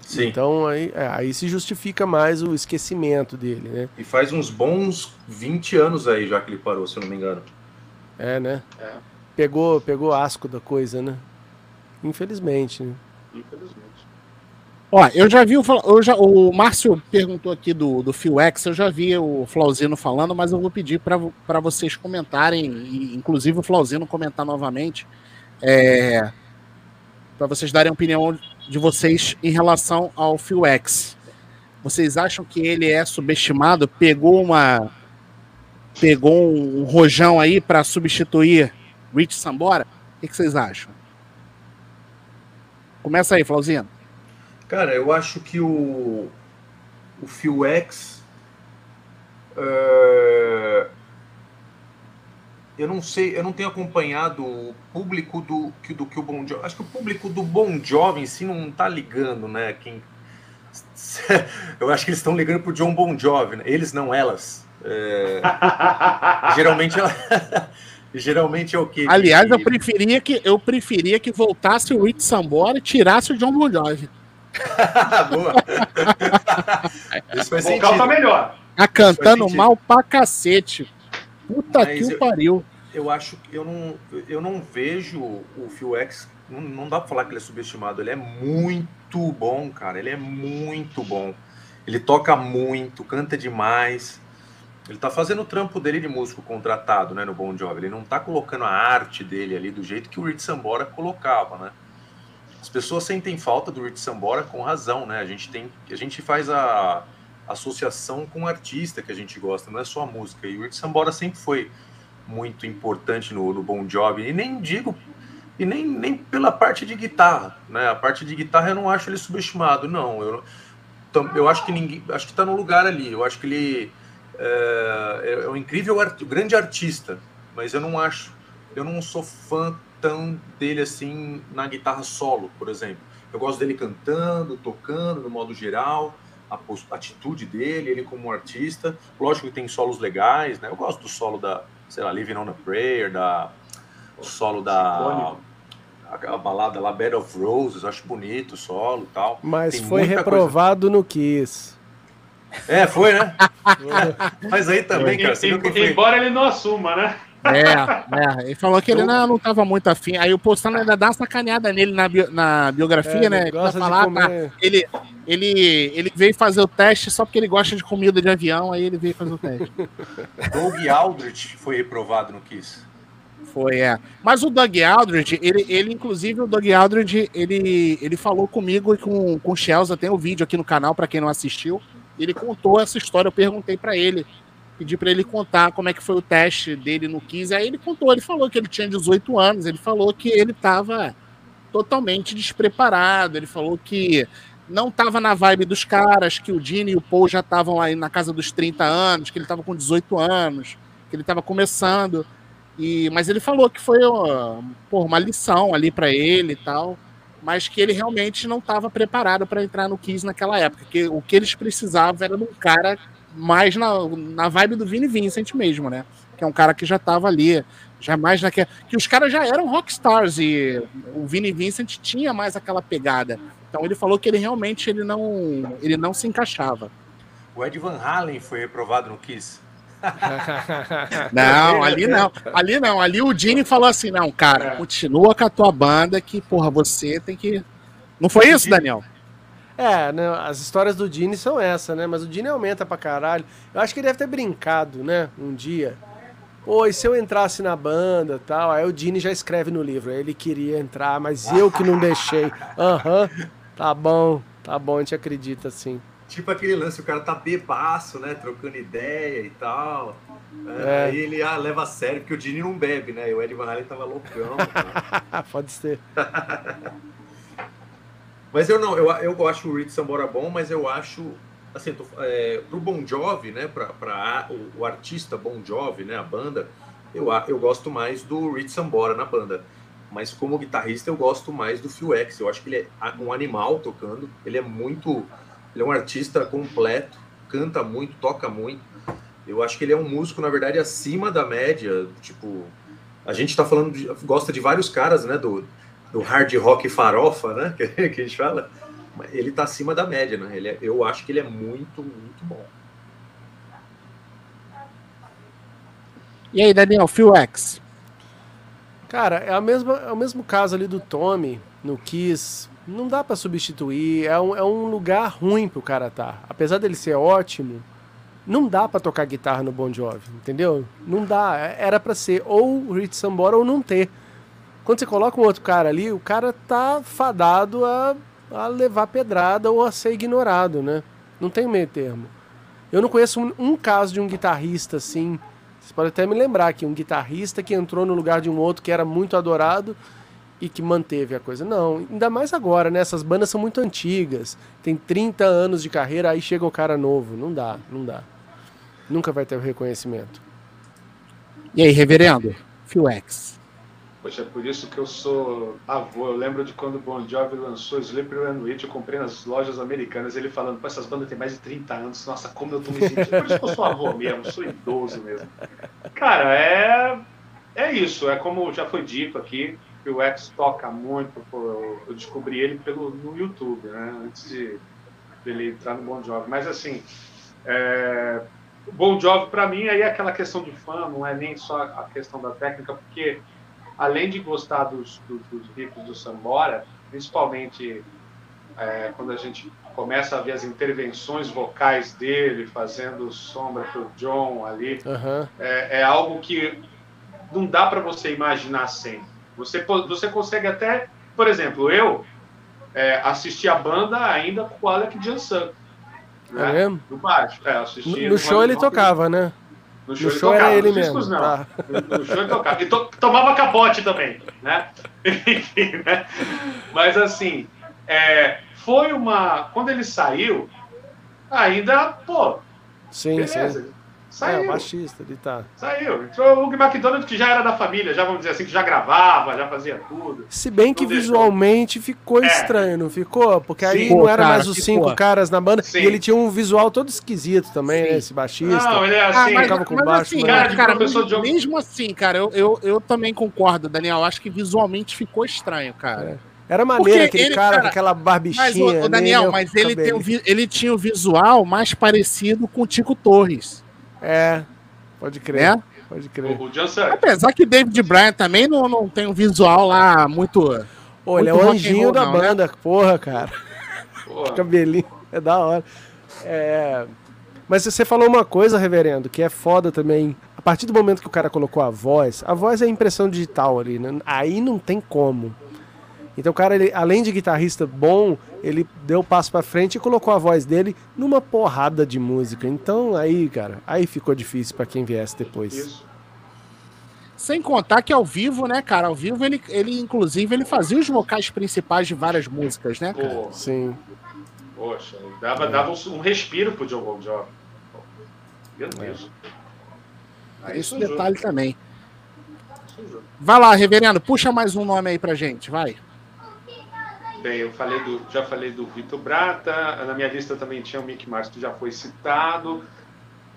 Sim. Então aí, é, aí se justifica mais o esquecimento dele, né? E faz uns bons 20 anos aí já que ele parou, se eu não me engano. É, né? É. Pegou, pegou asco da coisa, né? Infelizmente, né? Infelizmente. Ó, eu já vi o, eu já, o Márcio perguntou aqui do, do Phil X, eu já vi o Flauzino falando, mas eu vou pedir para vocês comentarem, e inclusive o Flauzino comentar novamente, é, para vocês darem a opinião de vocês em relação ao Phil X. Vocês acham que ele é subestimado? Pegou uma pegou um, um rojão aí para substituir Rich Sambora? O que, que vocês acham? Começa aí, Flauzino. Cara, eu acho que o, o Phil X. é, eu não sei, eu não tenho acompanhado o público do que do que o Bon Jovi. Acho que o público do Bon Jovi em si não tá ligando, né? Quem, (laughs) eu acho que eles estão ligando pro John Bon Jovi, né? eles não elas. É, geralmente ela, (laughs) geralmente é o que Aliás, eu preferia que eu preferia que voltasse o Rich Sambora e tirasse o John Bon Jovi. (laughs) Boa. (laughs) Isso faz vocal sentido. tá melhor. Tá cantando mal pra cacete. Puta Mas que eu- pariu. Eu acho que eu não, eu não vejo o Phil X. Não, não dá pra falar que ele é subestimado. Ele é muito bom, cara. Ele é muito bom. Ele toca muito, canta demais. Ele tá fazendo o trampo dele de músico contratado, né, no Bon Jovi. Ele não tá colocando a arte dele ali do jeito que o Rich Sambora colocava, né? As pessoas sentem falta do Rich Sambora com razão, né? A gente tem, a gente faz a associação com o artista que a gente gosta, não é só a música. E o Rich Sambora sempre foi muito importante no, no Bon Jovi. E nem digo, e nem, nem pela parte de guitarra, né? A parte de guitarra eu não acho ele subestimado, não. Eu, eu acho que ninguém, acho que tá no lugar ali. Eu acho que ele é, é um incrível, art- grande artista, mas eu não acho, eu não sou fã tão dele assim na guitarra solo, por exemplo. Eu gosto dele cantando, tocando, no modo geral, a a atitude dele, ele como artista. Lógico que tem solos legais, né? Eu gosto do solo da, sei lá, Living on a Prayer, da o solo da a, a balada lá Bed of Roses, acho bonito o solo e tal. Mas Tem foi reprovado no Kiss. É, foi, né? Mas aí também, cara, você viu que foi... Embora ele não assuma, né? É, é. Ele falou que ele não, não tava muito afim. Aí o Postano ainda dá uma sacaneada nele na, bio- na biografia, É, né? ele falar, comer- tá, ele, ele, ele veio fazer o teste só porque ele gosta de comida de avião, aí ele veio fazer o teste. (laughs) Doug Aldrich foi reprovado no Kiss. Foi, é. Mas o Doug Aldridge, ele, ele inclusive, o Doug Aldridge, ele, ele falou comigo e com, com o Chelsea, tem o vídeo aqui no canal, pra quem não assistiu. Ele contou essa história, eu perguntei pra ele, pedi pra ele contar como é que foi o teste dele no 15. Aí ele contou, ele falou que ele tinha 18 anos, ele falou que ele tava totalmente despreparado, ele falou que não tava na vibe dos caras, que o Dini e o Paul já estavam aí na casa dos 30 anos, que ele tava com 18 anos, que ele tava começando. E, mas ele falou que foi ó, uma lição ali pra ele e tal, mas que ele realmente não estava preparado para entrar no Kiss naquela época. Que o que eles precisavam era de um cara mais na, na vibe do Vini Vincent mesmo, né? Que é um cara que já estava ali, já mais naquela. Que os caras já eram rockstars e o Vini Vincent tinha mais aquela pegada. Então ele falou que ele realmente ele não, ele não se encaixava. O Ed Van Halen foi reprovado no Kiss. (laughs) Não, ali não. Ali não. Ali o Dini falou assim: não, cara, É. continua com a tua banda que, porra, você tem que. Não foi isso, Daniel? É, né, as histórias do Dini são essa, né? Mas o Dini aumenta pra caralho. Eu acho que ele deve ter brincado, né? Um dia. E se eu entrasse na banda tal? Aí o Dini já escreve no livro. Ele queria entrar, mas eu que não deixei. Aham, tá bom, tá bom, a gente acredita sim. Tipo aquele lance, o cara tá bebaço, né? Trocando ideia e tal. É, É. Aí ele ah, leva a sério, porque o Dini não bebe, né? E o Ed Van Halen tava loucão. cara. (laughs) Pode ser. (laughs) mas eu não, eu, eu acho o Rich Sambora bom, mas eu acho. Assim, tô, é, pro Bon Jovi, né? Pra, pra o, o artista Bon Jovi, né? A banda, eu, eu gosto mais do Rich Sambora na banda. Mas como guitarrista, eu gosto mais do Phil X. Eu acho que ele é um animal tocando. Ele é muito. Ele é um artista completo, canta muito, toca muito. Eu acho que ele é um músico, na verdade, acima da média. Tipo, a gente tá falando, de, gosta de vários caras, né? Do, do hard rock farofa, né? (laughs) Que, que a gente fala. Ele tá acima da média, né? Ele é, eu acho que ele é muito, muito bom. E aí, Daniel, Phil X? Cara, é, a mesma, é o mesmo caso ali do Tommy no Kiss. Não dá para substituir. É um, é um lugar ruim pro cara tá. Apesar dele ser ótimo, não dá para tocar guitarra no Bon Jovi, entendeu? Não dá. É, era para ser ou Rich Sambora ou não ter. Quando você coloca um outro cara ali, o cara tá fadado a, a levar pedrada ou a ser ignorado, né? Não tem meio termo. Eu não conheço um, um caso de um guitarrista assim. Você pode até me lembrar que um guitarrista que entrou no lugar de um outro que era muito adorado e que manteve a coisa. Não, ainda mais agora, né? Essas bandas são muito antigas, tem 30 anos de carreira, aí chega o cara novo. Não dá, não dá. Nunca vai ter o reconhecimento. E aí, reverendo? Phil X. Poxa, é por isso que eu sou avô. Eu lembro de quando o Bon Jovi lançou Sleeper and Witch, eu comprei nas lojas americanas, ele falando, pô, essas bandas têm mais de 30 anos, nossa, como eu tô me sentindo. Por isso que eu sou avô mesmo, sou idoso mesmo. Cara, é, é isso, é como já foi dito aqui, que o X toca muito, pô, eu descobri ele pelo, no YouTube, né, antes de ele entrar no Bon Jovi. Mas assim, é, o Bon Jovi para mim aí é aquela questão de fã, não é nem só a questão da técnica, porque além de gostar dos, dos, dos riffs do Sambora, principalmente é, quando a gente começa a ver as intervenções vocais dele, fazendo sombra pro John ali, Aham. é, é algo que não dá para você imaginar sem. Você, você consegue até, por exemplo, eu é, assisti a banda ainda com o Alec Jansan. É Né? mesmo? No baixo. É, assisti No, no no show ele tocava, né? No No show, show ele era tocava, ele nos discos mesmo. Tá. No, no show ele tocava. E to- tomava capote também, né? (laughs) Enfim, né? Mas assim, é, foi uma. Quando ele saiu, ainda, pô, Sim, beleza. sim. É, Saiu. o baixista, ele tá. Saiu. Entrou o Hugh McDonald, que já era da família, já vamos dizer assim, que já gravava, já fazia tudo. Se bem que deixou. visualmente ficou É. estranho, não ficou? Porque aí Ficou, não era cara, mais os ficou. cinco caras na banda. Sim. E ele tinha um visual todo esquisito também, Sim. né? Esse baixista. Não, ele é Ah, assim. mas, ficava com mas baixo, assim, mas- Cara cara, de- mesmo assim, cara, eu, eu, eu também concordo, Daniel. Acho que visualmente ficou estranho, cara. Era maneiro Porque aquele ele, cara, cara, com aquela barbichinha. Mas, o, o Daniel, nele, mas ele, tem ele tinha o visual mais parecido com o Tico Torres, É, pode crer. né? Pode crer. O, o. Apesar que David Bryan também não, não tem um visual lá muito. Pô, ele é o anjinho da não, né? banda, porra, cara. Pô, (laughs) Cabelinho, é da hora. É... Mas você falou uma coisa, reverendo, que é foda também. A partir do momento que o cara colocou a voz, a voz é impressão digital ali, né? Aí não tem como. Então o cara, ele, além de guitarrista bom, ele deu o passo pra frente e colocou a voz dele numa porrada de música. Então aí, cara, aí ficou difícil pra quem viesse depois. Isso. Sem contar que ao vivo, né, cara? Ao vivo ele, ele inclusive, ele fazia os vocais principais de várias músicas, né, cara? Sim. poxa, dava, dava um, um respiro pro John Bon Jovi. Meu Deus. Esse sujou, detalhe também. Vai lá, reverendo, puxa mais um nome aí pra gente, vai. Bem, eu falei do, já falei do Vitor Brata, na minha lista também tinha o Mick Mars, que já foi citado.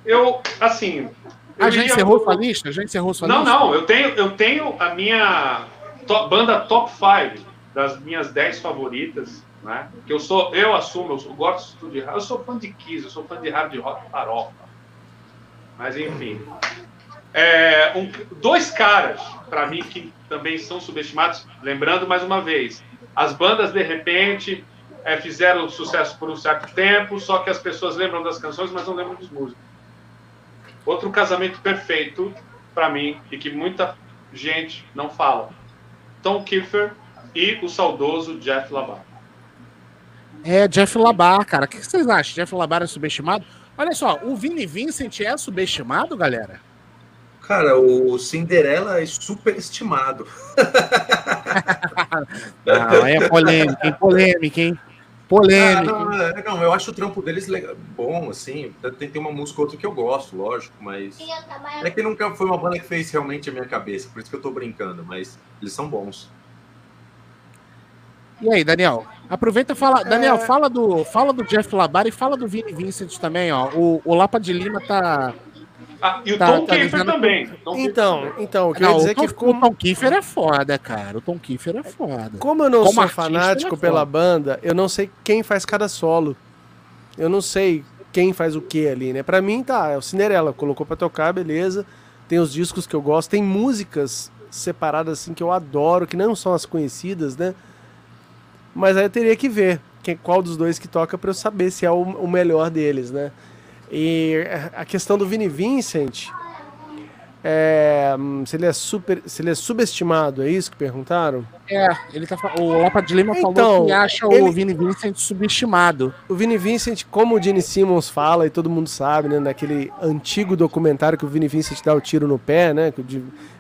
Eu, assim. eu A gente iria- encerrou sua lista? Já encerrou sua Não, lista? não, eu tenho, eu tenho a minha to- banda top 5 das minhas 10 favoritas, né? Que eu sou, eu assumo, eu, sou- gosto de eu sou fã de Kiss, eu sou fã de hard rock farofa. Mas enfim. É, um- dois caras, para mim, que também são subestimados, lembrando mais uma vez, as bandas de repente é, fizeram sucesso por um certo tempo, só que as pessoas lembram das canções, mas não lembram dos músicos. Outro casamento perfeito para mim e que muita gente não fala. Tom Kiefer e o saudoso Jeff Labar. É, Jeff Labar, cara. O que vocês acham? Jeff Labar é subestimado? Olha só, o Vini Vincent é subestimado, galera? Cara, o Cinderela é super estimado. (laughs) Não, é polêmica, hein? Polêmica, hein? Ah, Polêmica. não, é, não, eu acho o trampo deles legal, bom, assim. Tem, tem uma música ou outra que eu gosto, lógico, mas. É que nunca foi uma banda que fez realmente a minha cabeça, por isso que eu tô brincando, mas eles são bons. E aí, Daniel? Aproveita e fala. Daniel, É. fala do, fala do Jeff Labar e fala do Vini Vincent também, ó. O, o Lapa de Lima tá, Ah, e o Tá- Tom tá Kiefer também. Tom Então, então, o que eu Não, ia dizer o é Tom, que ficou o Tom Kiefer é foda, cara. O Tom Kiefer é foda. Como eu não Como sou artista, fanático ele é pela banda, eu não sei quem faz cada solo. Eu não sei quem faz o que ali, né? Pra mim, tá, é o Cinderela, colocou pra tocar, beleza. Tem os discos que eu gosto, tem músicas separadas assim que eu adoro, que não são as conhecidas, né? Mas aí eu teria que ver quem, qual dos dois que toca pra eu saber se é o, o melhor deles, né? E a questão do Vini Vincent, é, se ele é super, se ele é subestimado, é isso que perguntaram? É, ele tá. O Lapa de Lima Então, falou que acha ele- o Vini Vincent subestimado. O Vini Vincent, como o Gene Simmons fala, e todo mundo sabe, né? Naquele antigo documentário que o Vini Vincent dá o tiro no pé, né? Que o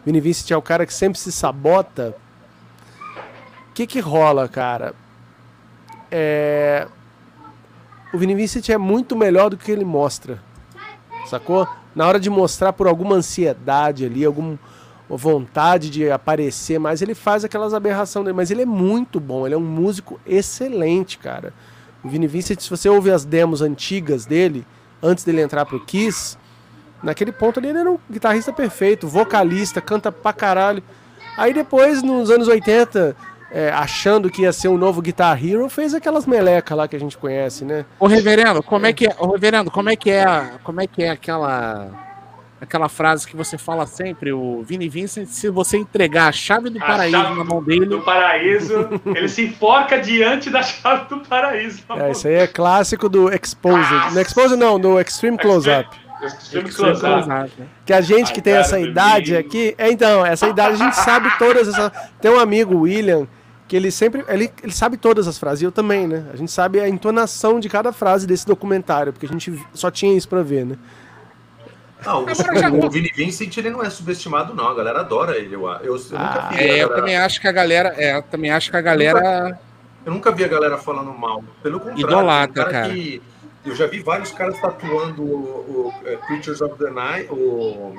Vini Vincent é o cara que sempre se sabota. O que que rola, cara? É... O Vini Vincent é muito melhor do que ele mostra. Sacou? Na hora de mostrar por alguma ansiedade ali, alguma vontade de aparecer mais, ele faz aquelas aberrações dele. Mas ele é muito bom, ele é um músico excelente, cara. O Vini Vincent, se você ouve as demos antigas dele, antes dele entrar pro Kiss, naquele ponto ali ele era um guitarrista perfeito, vocalista, canta pra caralho. Aí depois, nos anos 80, é, achando que ia ser um novo Guitar Hero, fez aquelas meleca lá que a gente conhece, né? Ô reverendo, como é que é? Ô reverendo, como é que é? Como é que é aquela aquela frase que você fala sempre, o Vini Vincent, se você entregar a chave do A paraíso chave na mão dele, Do paraíso, ele se enforca diante da chave do paraíso. É, isso aí é clássico do Exposed. No Exposed não, do Extreme Close-Up. Extreme Close-Up. Que a gente Ai, que tem cara, essa idade aqui. É, então, essa idade a gente sabe todas essas. Tem um amigo, William, que ele sempre. Ele, ele sabe todas as frases, eu também, né? A gente sabe a entonação de cada frase desse documentário, porque a gente só tinha isso pra ver, né? Não, o, o Vini Vincent ele não é subestimado, não. A galera adora ele. Eu, eu, eu nunca Ah, vi. a É, eu galera- também acho que a galera, é, eu também acho que a galera Eu nunca vi a galera falando mal. Pelo contrário, Idolatra, tem um cara. que- eu já vi vários caras tatuando o, o, é, Creatures of the Night, o,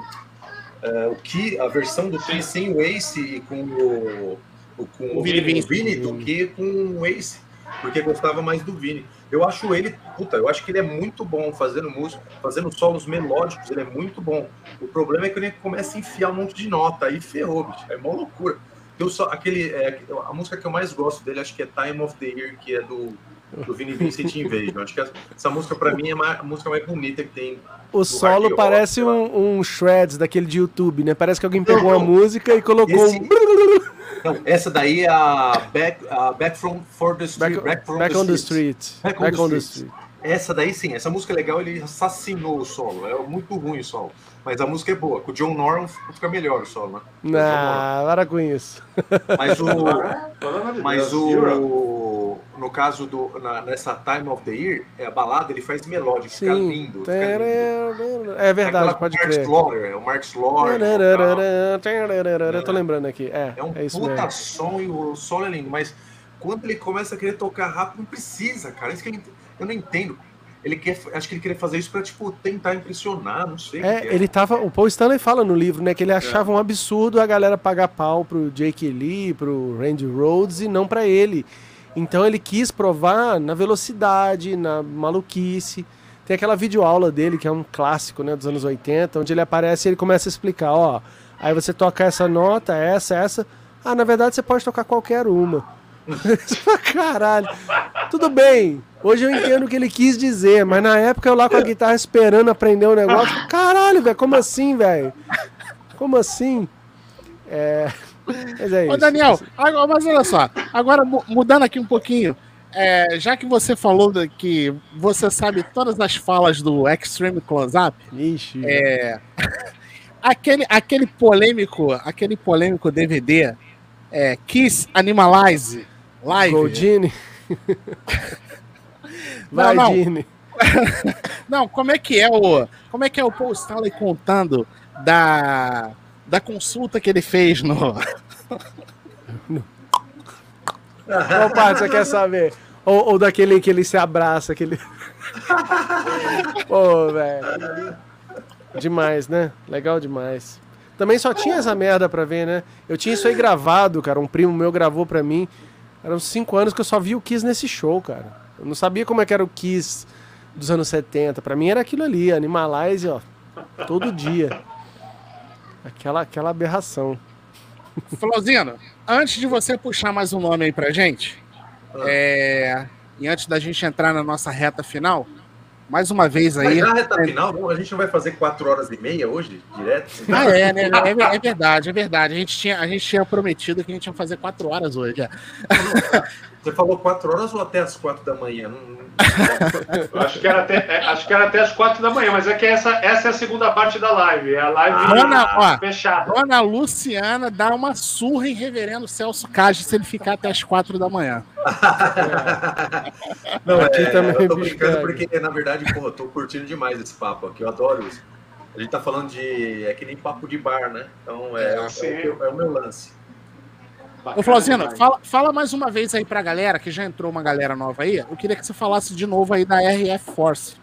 é, o Ki, a versão do Ki sem o Ace e com o- com O Vini Vincent. Vini do que com o Ace, porque gostava mais do Vini. Eu acho ele, puta, eu acho que ele é muito bom fazendo música, fazendo solos melódicos, ele é muito bom. O problema é que ele começa a enfiar um monte de nota, aí ferrou, bicho, é uma loucura. Eu só, aquele, é, a música que eu mais gosto dele, acho que é Time of the Year, que é do, do Vini Vincent Invasion. Acho que essa, essa música, pra mim, é a música mais bonita que tem. O solo rock, parece um, um shreds daquele de YouTube, né? Parece que alguém pegou Não, uma não. música e colocou Esse- um. Não, essa daí é a Back, a back from for the Street. Back, Back, from back the on the Street. Back on Back the on the Street. street. Essa daí sim, essa música é legal, ele assassinou o solo. É muito ruim o solo. Mas a música é boa. Com o John Norman fica melhor o solo, né? Não, para com isso. Mas o. (laughs) Mas o. No caso do. na- nessa Time of the Year, é a balada, ele faz melódico, fica lindo. Fica lindo. É verdade, pode o Mark crer. Slaughter, é o Mark Slaughter. Eu tô lembrando aqui. É, É um é isso puta mesmo. som e o solo é lindo, mas quando ele começa a querer tocar rápido, não precisa, cara. Isso que ele- eu não entendo. Ele quer, acho que ele queria fazer isso pra, tipo, tentar impressionar, não sei. o que É, ele tava. O Paul Stanley fala no livro, né, que ele achava um absurdo a galera pagar pau pro Jake Lee, pro Randy Rhodes e não pra ele. Então ele quis provar na velocidade, na maluquice. Tem aquela videoaula dele, que é um clássico, né, dos anos 80, onde ele aparece e ele começa a explicar, ó, aí você toca essa nota, essa, essa. Ah, na verdade você pode tocar qualquer uma. (laughs) Caralho. Tudo bem. Hoje eu entendo o que ele quis dizer, mas na época eu lá com a guitarra esperando aprender o negócio. Caralho, velho, como assim, velho? Como assim? É. Mas é isso. Ô, Daniel, agora, mas olha só, agora mu- mudando aqui um pouquinho, é, já que você falou que você sabe todas as falas do Extreme Close-Up, Ixi. é, (laughs) aquele, aquele polêmico, aquele polêmico DVD, é, Kiss Animalize Live. Goldini. (laughs) Vai, não. Dini. (laughs) Não, como é que é o, como é que é o Paul Stanley contando da da consulta que ele fez no Qual parte você quer saber? Ou, ou daquele que ele se abraça, aquele. Pô, velho. Demais, né? Legal demais. Também só tinha essa merda pra ver, né? Eu tinha isso aí gravado, cara. Um primo meu gravou pra mim. Eram cinco anos que eu só vi o Kiss nesse show, cara. Eu não sabia como é que era o Kiss dos anos 70. Pra mim era aquilo ali, Animalize, ó. Todo dia. Aquela, aquela aberração. Flauzino, antes de você puxar mais um nome aí pra gente, Ah. é, e antes da gente entrar na nossa reta final, mais uma vez Mas aí. na reta final, não, a gente não vai fazer quatro horas e meia hoje, direto? Ah, é, né? É, ver- é verdade, é verdade. A gente, tinha, a gente tinha prometido que a gente ia fazer quatro horas hoje. É. Você falou quatro horas ou até as quatro da manhã? Não- (laughs) acho que era até, é, acho que era até as quatro da manhã, mas é que essa, essa é a segunda parte da live. É a live Dona, ó, fechada. Dona Luciana dá uma surra em reverendo Celso Cage se ele ficar até as quatro da manhã. (laughs) Não, Aqui é, também eu tô bicho brincando porque, na verdade, pô, eu tô curtindo demais esse papo aqui, eu adoro isso. A gente tá falando de. É que nem papo de bar, né? Então é, é, o, que eu- é o meu lance. Ô, Flauzino, fala, fala mais uma vez aí pra galera, que já entrou uma galera nova aí. Eu queria que você falasse de novo aí da RF Force.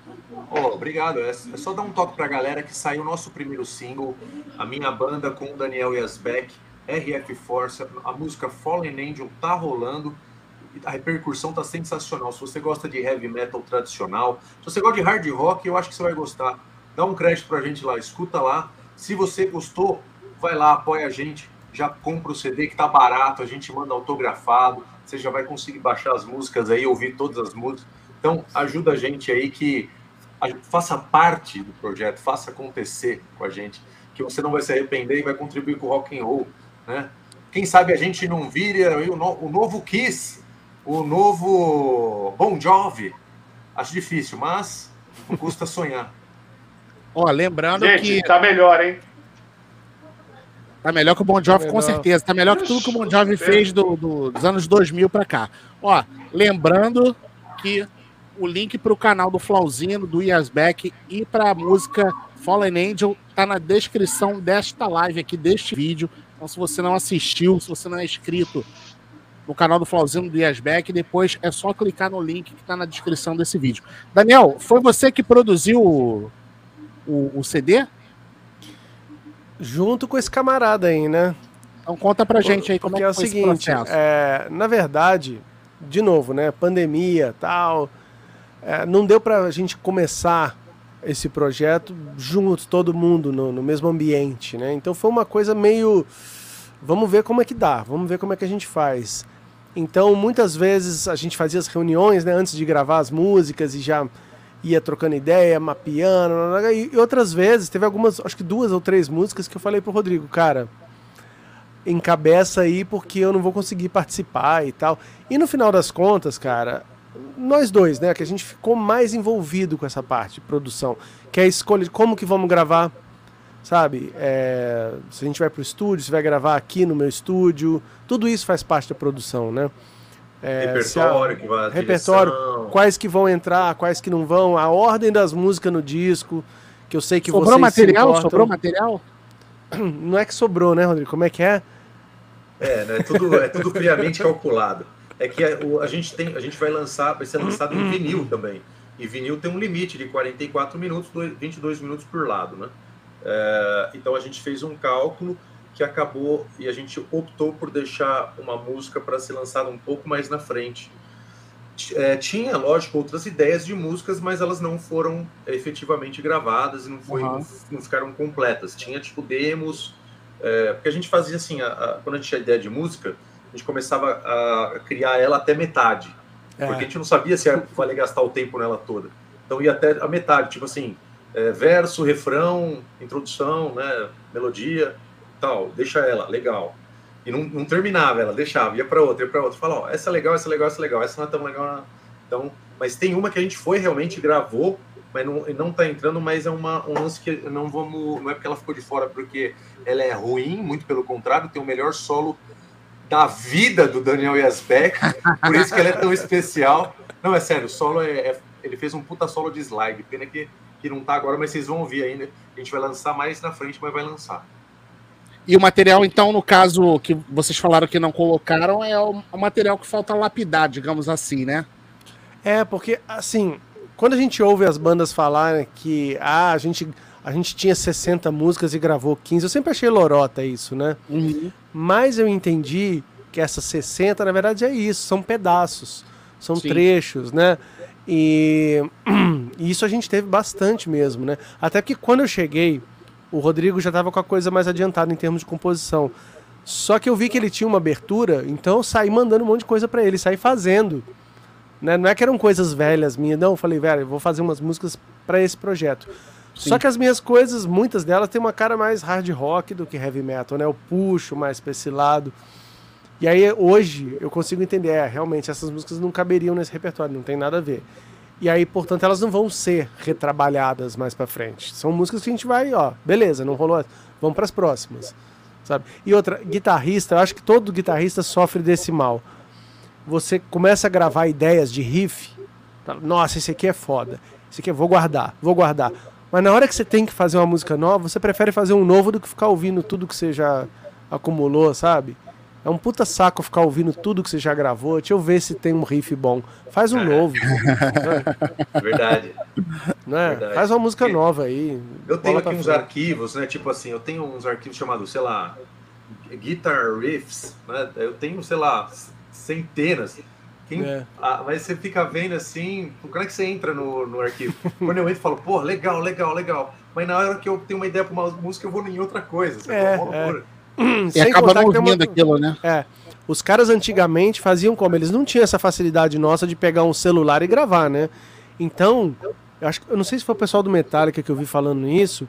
Ô, obrigado. É, é só dar um toque pra galera que saiu o nosso primeiro single, a minha banda com o Daniel Yasbeck, RF Force, a música Fallen Angel tá rolando. A repercussão tá sensacional. Se você gosta de heavy metal tradicional, se você gosta de hard rock, eu acho que você vai gostar. Dá um crédito pra gente lá, escuta lá. Se você gostou, vai lá, apoia a gente, já compra o CD que tá barato, a gente manda autografado, você já vai conseguir baixar as músicas aí, ouvir todas as músicas. Então, ajuda a gente aí que faça parte do projeto, faça acontecer com a gente, que você não vai se arrepender e vai contribuir com o rock and roll, né? Quem sabe a gente não vira aí o, no- o novo Kiss, o novo Bon Jovi. Acho difícil, mas não custa sonhar. Ó, lembrando Gente, que tá melhor, hein? Tá melhor que o Bon Jovi, Tá com certeza. Tá melhor que tudo que o Bon Jovi fez do- do- dos anos 2000 pra cá. Ó, lembrando que o link pro canal do Flauzino, do Yasbeck e pra música Fallen Angel tá na descrição desta live aqui, deste vídeo. Então, se você não assistiu, se você não é inscrito no canal do Flauzino do Yasbeck, depois é só clicar no link que tá na descrição desse vídeo. Daniel, foi você que produziu o, o, o CD? Junto com esse camarada aí, né? Então conta pra gente aí como Porque é é o seguinte, é, na verdade, de novo, né? Pandemia tal. é, não deu pra gente começar esse projeto juntos, todo mundo no, no mesmo ambiente, né? Então foi uma coisa meio. Vamos ver como é que dá, vamos ver como é que a gente faz. Então, muitas vezes a gente fazia as reuniões, né, antes de gravar as músicas e já ia trocando ideia, mapeando, e outras vezes, teve algumas, acho que duas ou três músicas que eu falei pro Rodrigo, cara, encabeça aí porque eu não vou conseguir participar e tal. E no final das contas, cara, nós dois, né, que a gente ficou mais envolvido com essa parte de produção, que é a escolha de como que vamos gravar, sabe? É, se a gente vai pro estúdio, se vai gravar aqui no meu estúdio, tudo isso faz parte da produção, né? É, se a- repertório, que vai repertório, direção. quais que vão entrar, quais que não vão, a ordem das músicas no disco, que eu sei que Sobrou vocês material? Sobrou material? (clears throat) Não é que sobrou, né, Rodrigo? Como é que é? É, né? Tudo, é tudo friamente calculado. É que a, o- a gente tem, a gente vai lançar, vai ser lançado em vinil também. E vinil tem um limite de 44 minutos, dois- 22 minutos por lado, né? É, então a gente fez um cálculo que acabou e a gente optou por deixar uma música para ser lançada um pouco mais na frente. É, tinha, lógico, outras ideias de músicas, mas elas não foram efetivamente gravadas e não, foi, Uhum. não ficaram completas. Tinha, tipo, demos, é, porque a gente fazia assim, a- a- quando a gente tinha ideia de música, a gente começava a criar ela até metade. É. Porque a gente não sabia se ia valer gastar o tempo nela toda. Então ia até a metade, tipo assim, é, verso, refrão, introdução, né, melodia, tal, deixa ela, legal. E não, não terminava ela, deixava, ia para outra, ia para outra. Fala, ó, essa é legal, essa é legal, essa é legal, essa não é tão legal. Então, mas tem uma que a gente foi realmente gravou, mas não, não tá entrando, mas é uma, um lance que não vamos, não é porque ela ficou de fora, porque ela é ruim, muito pelo contrário, tem o melhor solo da vida do Daniel Yazbek, por isso que ela é tão especial. Não, é sério, o solo é, é- Ele fez um puta solo de slide, pena que, que não tá agora, mas vocês vão ouvir ainda. A gente vai lançar mais na frente, mas vai lançar. E o material, então, no caso que vocês falaram que não colocaram, é o, material que falta lapidar, digamos assim, né? É, porque, assim, quando a gente ouve as bandas falarem que ah, a, gente, a gente tinha 60 músicas e gravou 15, eu sempre achei lorota isso, né? Mas eu entendi que essas 60, na verdade, é isso, são pedaços, são Sim. trechos, né? E (clears throat) E isso a gente teve bastante mesmo, né? Até que quando eu cheguei, o Rodrigo já estava com a coisa mais adiantada em termos de composição. Só que eu vi que ele tinha uma abertura, então eu saí mandando um monte de coisa para ele, saí fazendo. Né? Não é que eram coisas velhas minhas, não. Eu falei, velho, eu vou fazer umas músicas para esse projeto. Sim. Só que as minhas coisas, muitas delas, têm uma cara mais hard rock do que heavy metal, né? Eu puxo mais pra esse lado. E aí, hoje, eu consigo entender, é, realmente, essas músicas não caberiam nesse repertório, não tem nada a ver. E aí, portanto, elas não vão ser retrabalhadas mais para frente. São músicas que a gente vai, ó, beleza, não rolou, vamos para as próximas, sabe? E outra, guitarrista, eu acho que todo guitarrista sofre desse mal. Você começa a gravar ideias de riff, nossa, esse aqui é foda, esse aqui eu vou guardar, vou guardar. Mas na hora que você tem que fazer uma música nova, você prefere fazer um novo do que ficar ouvindo tudo que você já acumulou, sabe? É um puta saco ficar ouvindo tudo que você já gravou. Deixa eu ver se tem um riff bom. Faz um novo. (laughs) Verdade. Não é? Verdade. Faz uma música nova aí. Eu tenho aqui uns frente. arquivos, né? Tipo assim, eu tenho uns arquivos chamados, sei lá, Guitar Riffs, né? Eu tenho, sei lá, centenas. Quem, é. ah, mas você fica vendo assim, como é que você entra no, no arquivo? Quando eu entro, eu falo, pô, legal, legal, legal. Mas na hora que eu tenho uma ideia para uma música, eu vou em outra coisa. É, é. E acaba não ouvindo uma... aquilo, né? É. Os caras antigamente faziam como? Eles não tinham essa facilidade nossa de pegar um celular e gravar, né? Então, eu, acho, eu não sei se foi o pessoal do Metallica que eu vi falando isso,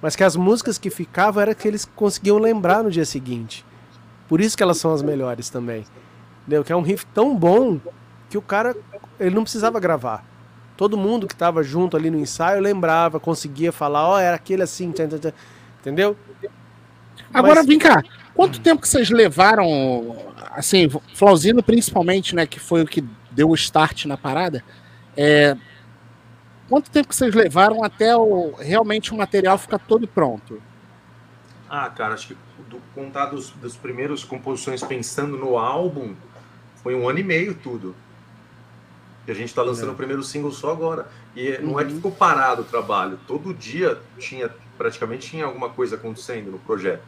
mas que as músicas que ficavam era que eles conseguiam lembrar no dia seguinte. Por isso que elas são as melhores também. Entendeu? Que é um riff tão bom que o cara ele não precisava gravar. Todo mundo que estava junto ali no ensaio lembrava, conseguia falar, ó, oh, era aquele assim, entendeu? Agora Mas... vem cá, quanto tempo que vocês levaram, assim, Flauzino principalmente, né, que foi o que deu o start na parada, é, quanto tempo que vocês levaram até o, realmente o material ficar todo pronto? Ah, cara, acho que do, contar dos, das primeiras composições pensando no álbum, foi um ano e meio tudo. E a gente está lançando é. o primeiro single só agora. E uhum. não é que uhum. ficou parado o trabalho. Todo dia tinha, praticamente tinha alguma coisa acontecendo no projeto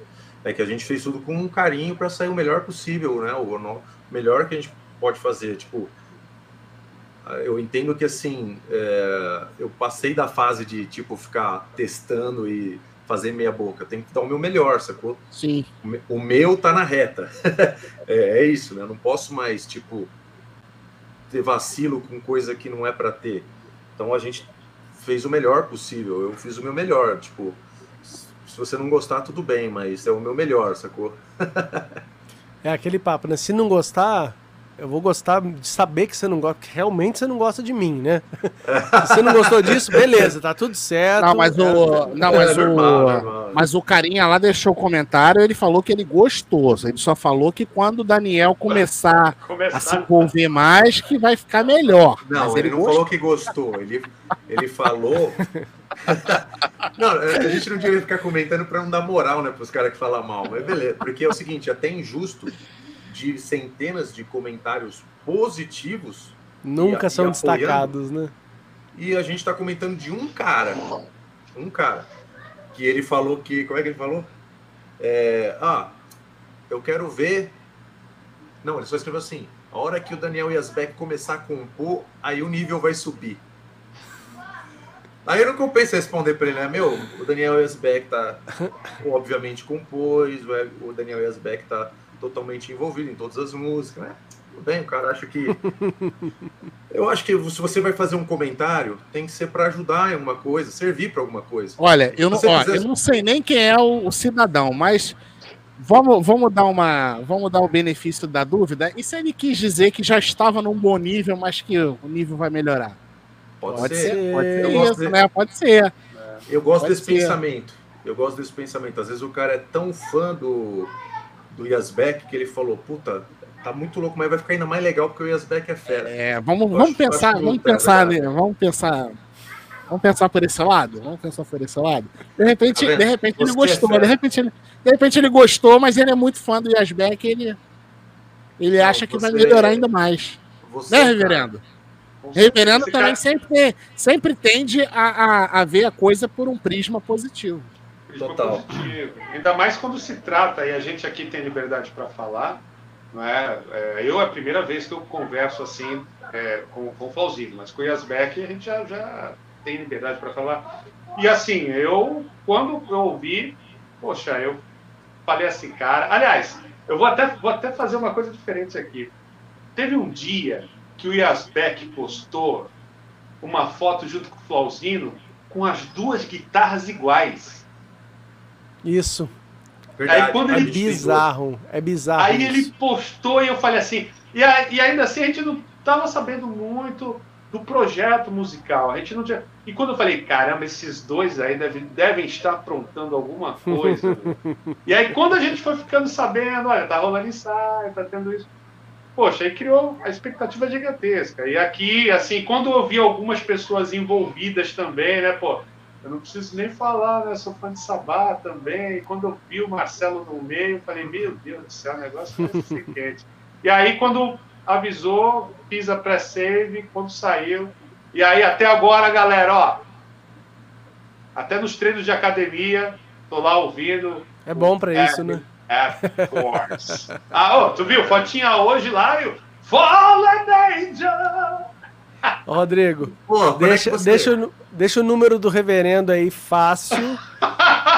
é que a gente fez tudo com um carinho para sair o melhor possível, né? O melhor que a gente pode fazer. Tipo, eu entendo que assim, é, eu passei da fase de tipo ficar testando e fazer meia boca. Tem que dar o meu melhor, sacou? Sim. O meu tá na reta. (laughs) é, é, isso, né? Eu não posso mais tipo ter vacilo com coisa que não é para ter. Então a gente fez o melhor possível. Eu fiz o meu melhor, tipo você não gostar, tudo bem, mas é o meu melhor, sacou? é aquele papo, né? Se não gostar, eu vou gostar de saber que você não gosta, que realmente você não gosta de mim, né? (laughs) Se você não gostou disso, beleza, tá tudo certo. Não, mas o, é, não, mas, é normal, o normal. mas o carinha lá deixou o comentário, ele falou que ele gostou. Ele só falou que quando o Daniel começar, (laughs) começar. a se envolver mais, que vai ficar melhor. Não, mas ele, ele não gostou. falou que gostou. Ele, ele falou (laughs) não, a gente não devia ficar comentando para não dar moral, né, para os caras que falam mal, mas beleza. Porque é o seguinte, até injusto de centenas de comentários positivos. Nunca e, são e destacados, né? E a gente está comentando de um cara, um cara, que ele falou que, como é que ele falou? É, ah, eu quero ver. Não, ele só escreveu assim: a hora que o Daniel Yasbeck começar a compor, aí o nível vai subir. Aí não compensa responder para ele, né? Meu, o Daniel Yasbeck tá, obviamente, compôs, o Daniel Yasbeck tá totalmente envolvido em todas as músicas, né? Tudo bem, o cara acha que. (laughs) Eu acho que se você vai fazer um comentário, tem que ser para ajudar em alguma coisa, servir para alguma coisa. Olha, eu não, ó, eu não sei nem quem é o, o cidadão, mas vamos, vamos, dar uma, vamos dar o benefício da dúvida. E se ele quis dizer que já estava num bom nível, mas que o nível vai melhorar? Pode, pode ser, ser, pode ser. Isso, de... né? Pode ser. Eu gosto pode desse ser. pensamento. Eu gosto desse pensamento. Às vezes o cara é tão fã do, do Yasbeck que ele falou, puta, tá muito louco, mas vai ficar ainda mais legal porque o Yasbeck é fera. É, vamos, vamos acho, pensar, acho vamos pensar, né? vamos pensar. Vamos pensar por esse lado? Vamos pensar por esse lado. De repente, tá de repente ele gostou, é de repente ele, de repente ele gostou, mas ele é muito fã do Yasbeck, ele ele Não, acha que vai melhorar ainda mais. Você, né, reverendo? Cara, Reverendo também cara... sempre, sempre tende a, a, a, ver a coisa por um prisma positivo. Total. Positivo. Ainda mais quando se trata, e a gente aqui tem liberdade para falar, não é? é? Eu é a primeira vez que eu converso assim é, com, com o Flauzino, mas com o Yasbeck a gente já, já tem liberdade para falar. E assim, eu, quando eu ouvi, poxa, eu falei assim, cara. Aliás, eu vou até, vou até fazer uma coisa diferente aqui. Teve um dia que o Yasbeck postou uma foto junto com o Flauzino com as duas guitarras iguais. Isso. Verdade. Aí quando É ele bizarro. É bizarro. Aí isso. ele postou e eu falei assim. E, a- e ainda assim a gente não tava sabendo muito do projeto musical. A gente não tinha. E quando eu falei, caramba, esses dois aí devem, devem estar aprontando alguma coisa. (laughs) e aí quando a gente foi ficando sabendo, olha, tá rolando ensaio, tá tendo isso. Poxa, aí criou a expectativa gigantesca. E aqui, assim, quando eu vi algumas pessoas envolvidas também, né, pô, eu não preciso nem falar, né? Sou fã de Sabá também. E quando eu vi o Marcelo no meio, eu falei, meu Deus do céu, o negócio vai ser (laughs) quente. E aí, quando avisou, fiz a pré-save, quando saiu. E aí, até agora, galera, ó. Até nos treinos de academia, tô lá ouvindo. É bom pra É, isso, né? (laughs) Of course. ah, ô, tu viu? Fotinha hoje lá e o Fallen Angel. Ô, Rodrigo, Pô, é deixa, você- deixa, o nu- deixa o número do reverendo aí fácil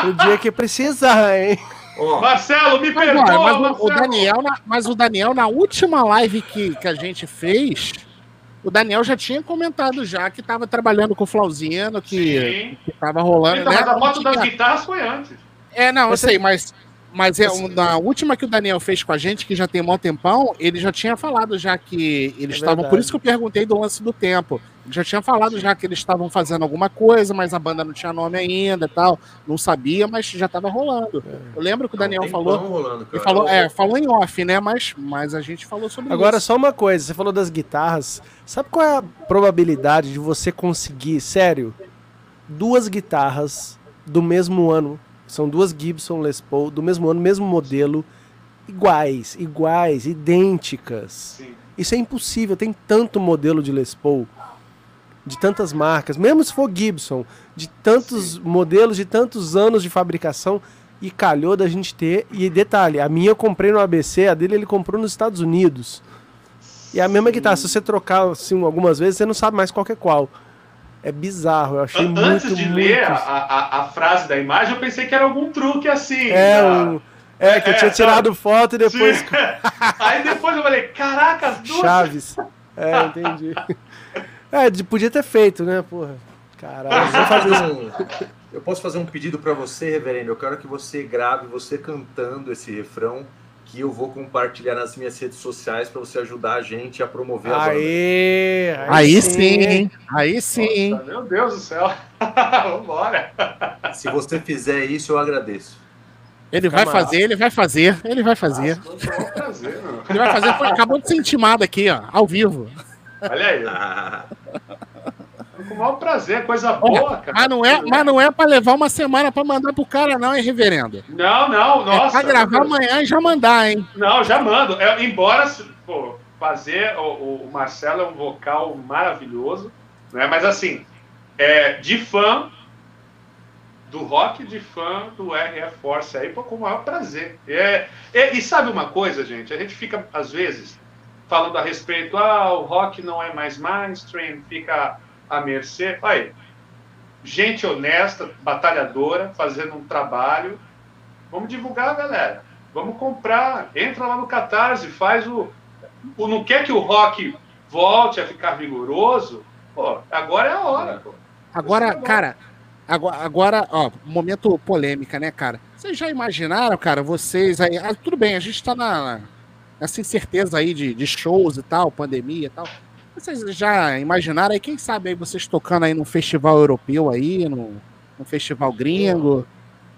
pro dia que precisar, hein? Ó, Marcelo, me Mas, perdoa, olha, mas o- Marcelo. o Daniel, mas o Daniel, na última live que, que a gente fez, o Daniel já tinha comentado já que estava trabalhando com o Flauzino, que, Sim. que tava rolando, Então, né? mas a foto das guitarras foi antes. É, não, eu sei, mas, mas é, um- na última que o Daniel fez com a gente, que já tem um bom tempão, ele já tinha falado já que eles É estavam. por isso que eu perguntei do lance do tempo. Já tinha falado já que eles estavam fazendo alguma coisa, mas a banda não tinha nome ainda e tal. Não sabia, mas já estava rolando. Eu lembro que o Daniel tem falou. rolando, cara. Ele falou, é, falou em off, né? Mas, mas a gente falou sobre Agora, isso. só uma coisa, você falou das guitarras. Sabe qual é a probabilidade de você conseguir, sério, duas guitarras do mesmo ano? São duas Gibson Les Paul, do mesmo ano, mesmo modelo, iguais, iguais, idênticas. Sim. Isso é impossível, tem tanto modelo de Les Paul, de tantas marcas, mesmo se for Gibson, de tantos modelos, de tantos anos de fabricação, e calhou da gente ter. E detalhe, a minha eu comprei no ABC, a dele ele comprou nos Estados Unidos. E a mesma guitarra, se você trocar assim, algumas vezes, você não sabe mais qual que é qual. É bizarro, eu achei An- muito, Antes de muito... ler a, a, a frase da imagem, eu pensei que era algum truque assim. É, da- um... é, que eu É, tinha tirado foto e depois... Sim. (laughs) Aí depois eu falei, caraca, as duas. Chaves. É, entendi. (laughs) É, podia ter feito, né, porra. Caralho, vou fazer isso. Um- eu posso fazer um pedido para você, reverendo. Eu quero que você grave você cantando esse refrão que eu vou compartilhar nas minhas redes sociais para você ajudar a gente a promover a banda. Aê! Aí sim, hein? Aí sim? Nossa, meu Deus do céu. (laughs) Vambora. Se você fizer isso, eu agradeço. Ele vai Camarada. fazer, ele vai fazer, ele vai fazer. Nossa, prazer. Ele vai fazer, foi- acabou de ser intimado aqui, ó, ao vivo. Olha aí. (laughs) Com o maior prazer, coisa boa, cara. Mas não é, mas não é pra levar uma semana pra mandar pro cara, não, hein, reverendo? Não, não, é nossa. pra gravar amanhã e já mandar, hein? Não, já mando. É, embora, pô, fazer o, o- o Marcelo é um vocal maravilhoso, né? Mas assim, é, de fã do rock, de fã do RF Force aí, pô, com o maior prazer. É, é, e sabe uma coisa, gente? A gente fica, às vezes, falando a respeito, ah, o rock não é mais mainstream, fica à mercê. Olha aí, gente honesta, batalhadora, fazendo um trabalho. Vamos divulgar, galera. Vamos comprar. Entra lá no Catarse, faz o. o não quer que o rock volte a ficar vigoroso? Pô, agora é a hora, pô. Agora, cara, agora, agora, ó, momento polêmica, né, cara? Vocês já imaginaram, cara, vocês aí. ah, tudo bem, a gente tá na, nessa incerteza aí de, de shows e tal, pandemia e tal. Vocês já imaginaram aí, quem sabe aí vocês tocando aí num festival europeu aí, num, num festival gringo?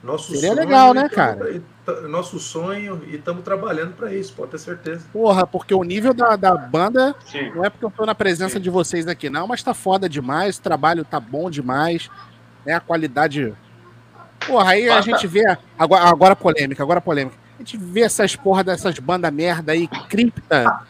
nosso Seria sonho legal, né, tamo- cara? e Nosso sonho e estamos trabalhando para isso, pode ter certeza. Porra, porque o nível da, da banda Sim. Não é porque eu tô na presença de vocês aqui, não, mas tá foda demais, o trabalho tá bom demais, né? A qualidade. Porra, aí a Bata. gente vê. Agora, agora polêmica, agora polêmica. A gente vê essas porra dessas bandas merda aí, cripta.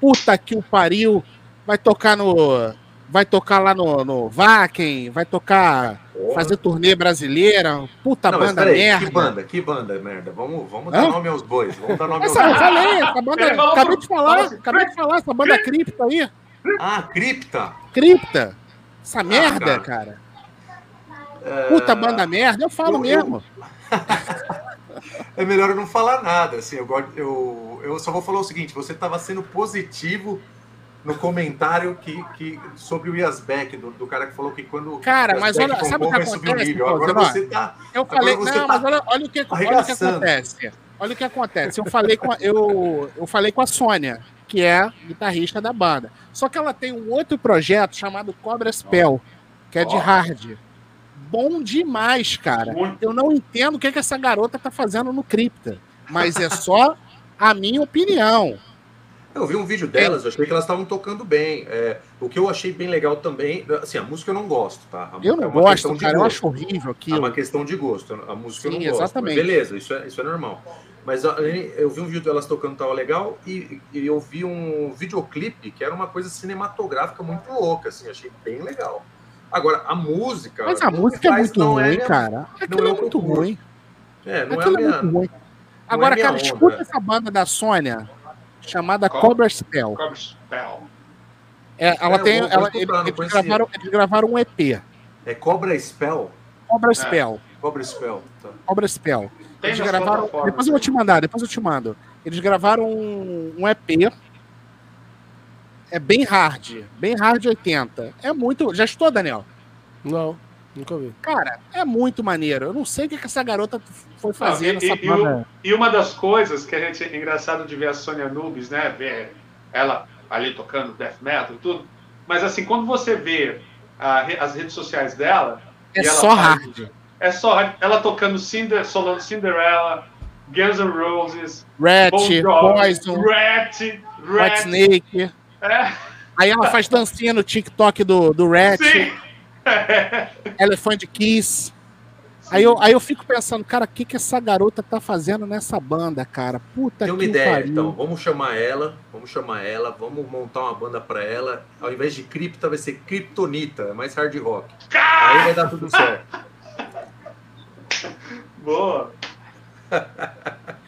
Puta que o pariu. Vai tocar no. Vai tocar lá no, no Vaken, vai tocar. Fazer turnê brasileira. Puta Não, banda peraí, merda. que banda? Que banda, merda? Vamos, vamos Hã? dar nome aos bois. Vamos dar nome aos Essa, eu bois. falei, essa banda. Acabei pro- de falar, acabei de falar, essa banda cripta aí. Ah, Cripta. Cripta. Essa merda, cara. cara. É, Puta banda merda, eu falo eu- eu- mesmo. (laughs) É melhor eu não falar nada, assim, eu, eu, eu só vou falar o seguinte, você estava sendo positivo no comentário que, que, sobre o Yasbeck, do, do cara que falou que quando Cara, mas olha, sabe o que acontece, pô, Agora você tá... Eu falei, não, tá mas olha, olha o que, olha o que acontece. Olha o que acontece. Eu falei com a, eu, eu falei com a Sônia, que é guitarrista da banda. Só que ela tem um outro projeto chamado Cobra Spell, que é de hard. Bom demais, cara. Eu não entendo o que, que essa garota tá fazendo no Cripta, mas é só a minha opinião. Eu vi um vídeo delas, eu achei que elas estavam tocando bem. É, o que eu achei bem legal também, assim, a música eu não gosto, tá? A- Eu é não questão gosto, cara. Eu acho horrível É aquilo. uma questão de gosto. A música eu Sim, não gosto. exatamente. Beleza, isso é, isso é normal. Mas eu vi um vídeo delas tocando tava legal e, e eu vi um videoclipe que era uma coisa cinematográfica muito louca, assim, achei bem legal. Agora, a música. Mas a música é muito não ruim, cara. Aquilo é é muito ruim. É, não é Aquilo é minha. muito ruim. Agora, cara, onda. escuta essa banda da Sônia, chamada? Cobra Spell. Cobra Spell. É, ela É, tem. ela- eles, gravaram, eles gravaram um EP. É Cobra Spell? Cobra Spell. Cobra Spell. Tá. Cobra Spell. Tem Eles gravaram. Depois eu vou te mandar, depois eu te mando. Eles gravaram um, um EP. É bem hard. Bem hard 80. É muito. Já estou, Daniel? Não, nunca ouvi. Cara, é muito maneiro. Eu não sei o que, que essa garota foi fazer Não, e- nessa e- e o-. E uma das coisas que a gente é engraçado de ver a Sônia Nubes, né? Ver ela ali tocando death metal e tudo. Mas assim, quando você vê a as redes sociais dela, É ela só faz- hard. é só ela tocando Cinder, solando Cinderella, Guns N' Roses, Rat, Jovi, Poison, Rat, White Rat. Snake. É, Aí ela faz dancinha no TikTok do, do Rat, sim. Elephant Kiss. Aí eu, aí eu fico pensando, cara, o que, que essa garota tá fazendo nessa banda, cara? Puta Tem uma que ideia, pariu. então. Vamos chamar ela, vamos chamar ela, vamos montar uma banda pra ela. Ao invés de cripta, vai ser Kryptonita, é mais hard rock. Aí vai dar tudo certo. Boa. (laughs)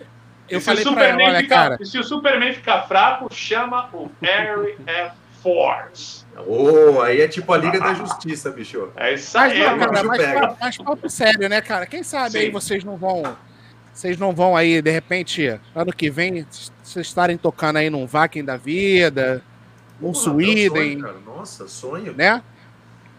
Eu E se falei o pra ela, Superman olha, ficar, cara, e se o Superman ficar fraco, chama o Harry F. Force. Oh, aí é tipo a Liga da Justiça, bicho. É isso mas, aí, não, mano. cara, mas, mas papo sério, né, cara? Quem sabe aí Sim. vocês não vão. Vocês não vão aí, de repente, ano que vem, vocês estarem tocando aí num Vakin da vida, num Porra, Sweden, sonho, cara. Nossa, sonho. né?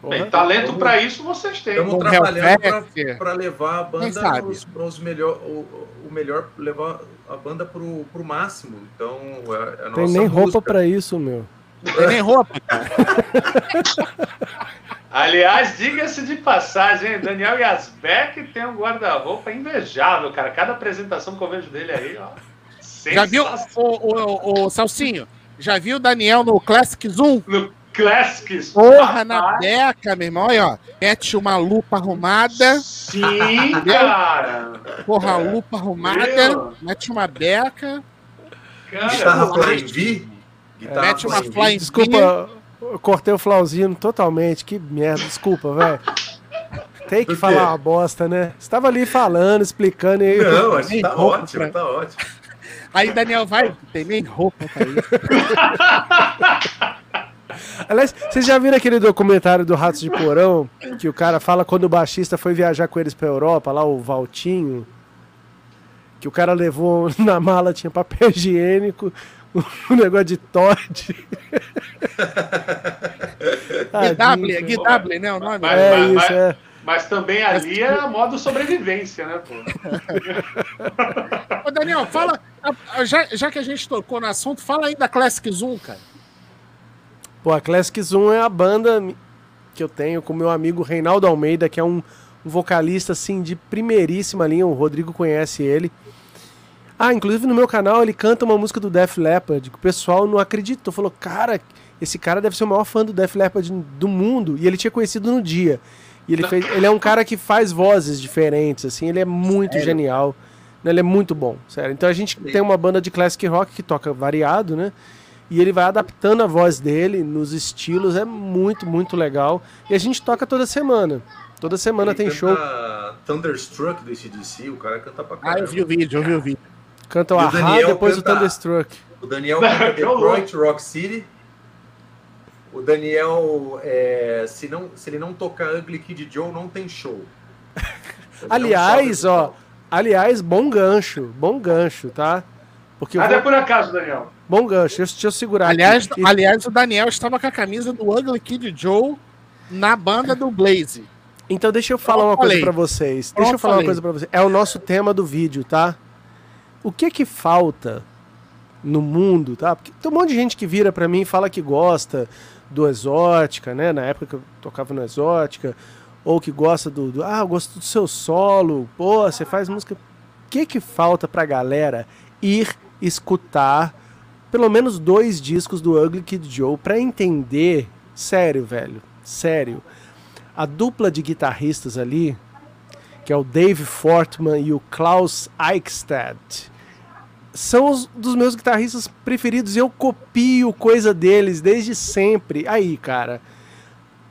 Bem, talento pra isso vocês têm. Estamos trabalhando pra levar a banda pros, pros melhor, o, o melhor, levar a banda pro, pro máximo. Então, é, é a nossa Tem nem roupa música. pra isso, meu. Tem nem roupa, cara. (laughs) Aliás, diga-se de passagem, hein? Daniel Yazbek tem um guarda-roupa invejável, cara. Cada apresentação que eu vejo dele aí, ó. Já viu, sensacional. o, o, o Salsinho? Já viu o Daniel no Classic Zoom? No Classics. Porra, na beca, meu irmão. Olha, ó. Mete uma lupa arrumada. Sim, cara. Porra, lupa arrumada. Meu. Mete uma beca. Cara, Guitarra Flying. V? Guitarra Mete uma Flying V? Desculpa, eu cortei o Flauzino totalmente. Que merda, desculpa, velho. Tem que falar uma bosta, né? Você tava ali falando, explicando e aí. Não, acho que tá ótimo, pra- tá ótimo. Aí Daniel vai, tem nem roupa pra isso. (laughs) Aliás, vocês já viram aquele documentário do Ratos de Porão? Que o cara fala quando o baixista foi viajar com eles pra Europa, lá o Valtinho. Que o cara levou (laughs) na mala, tinha papel higiênico, (laughs) um negócio de Todd. (laughs) Guidable, Guidable, né? O nome? Mas- É mas- isso, é. Mas também ali é modo sobrevivência, né, pô? Ô, Daniel, fala. Já, já que a gente tocou no assunto, fala aí da Classic Zoom, cara. Pô, a Classic Zoom é a banda que eu tenho com meu amigo Reinaldo Almeida, que é um, um vocalista assim de primeiríssima linha. O Rodrigo conhece ele. Ah, inclusive no meu canal ele canta uma música do Def Leppard, que o pessoal não acreditou. Falou, cara, esse cara deve ser o maior fã do Def Leppard do mundo. E ele tinha conhecido no dia. E ele, fez, ele é um cara que faz vozes diferentes, assim, ele é muito genial. né? Ele é muito bom, sério. Então a gente tem uma banda de classic rock que toca variado, né? E ele vai adaptando a voz dele nos estilos, é muito, muito legal. E a gente toca toda semana. Toda semana Ele tem canta show. Thunderstruck do ACDC, o cara canta pra Ah, caramba. eu vi o vídeo, eu vi o vídeo. Canta o o Ahá, Daniel depois o canta- Thunderstruck. O Daniel canta. (laughs) Detroit Rock City. o Daniel, é, se, não, se ele não tocar Ugly Kid Joe, não tem show. (laughs) Aliás, ó, aliás, bom gancho, bom gancho, tá? Porque eu Nada é vou... por acaso, Daniel. Bom gancho, deixa, deixa eu segurar Aliás, aqui. Aliás, o Daniel estava com a camisa do Ugly Kid Joe na banda do Blaze. Então deixa eu falar Pronto, uma coisa falei. pra vocês. Pronto, deixa eu falar falei. uma coisa pra vocês. É o nosso tema do vídeo, tá? O que que falta no mundo, tá? Porque tem um monte de gente que vira pra mim e fala que gosta do Exótica, né? Na época que eu tocava no Exótica, ou que gosta do, do ah, eu gosto do seu solo, pô, você faz música. O que que falta pra galera ir escutar pelo menos dois discos do Ugly Kid Joe pra entender, sério, velho, sério, a dupla de guitarristas ali, que é o Dave Fortman e o Klaus Eichstätt, são os dos meus guitarristas preferidos. Eu copio coisa deles desde sempre. Aí, cara,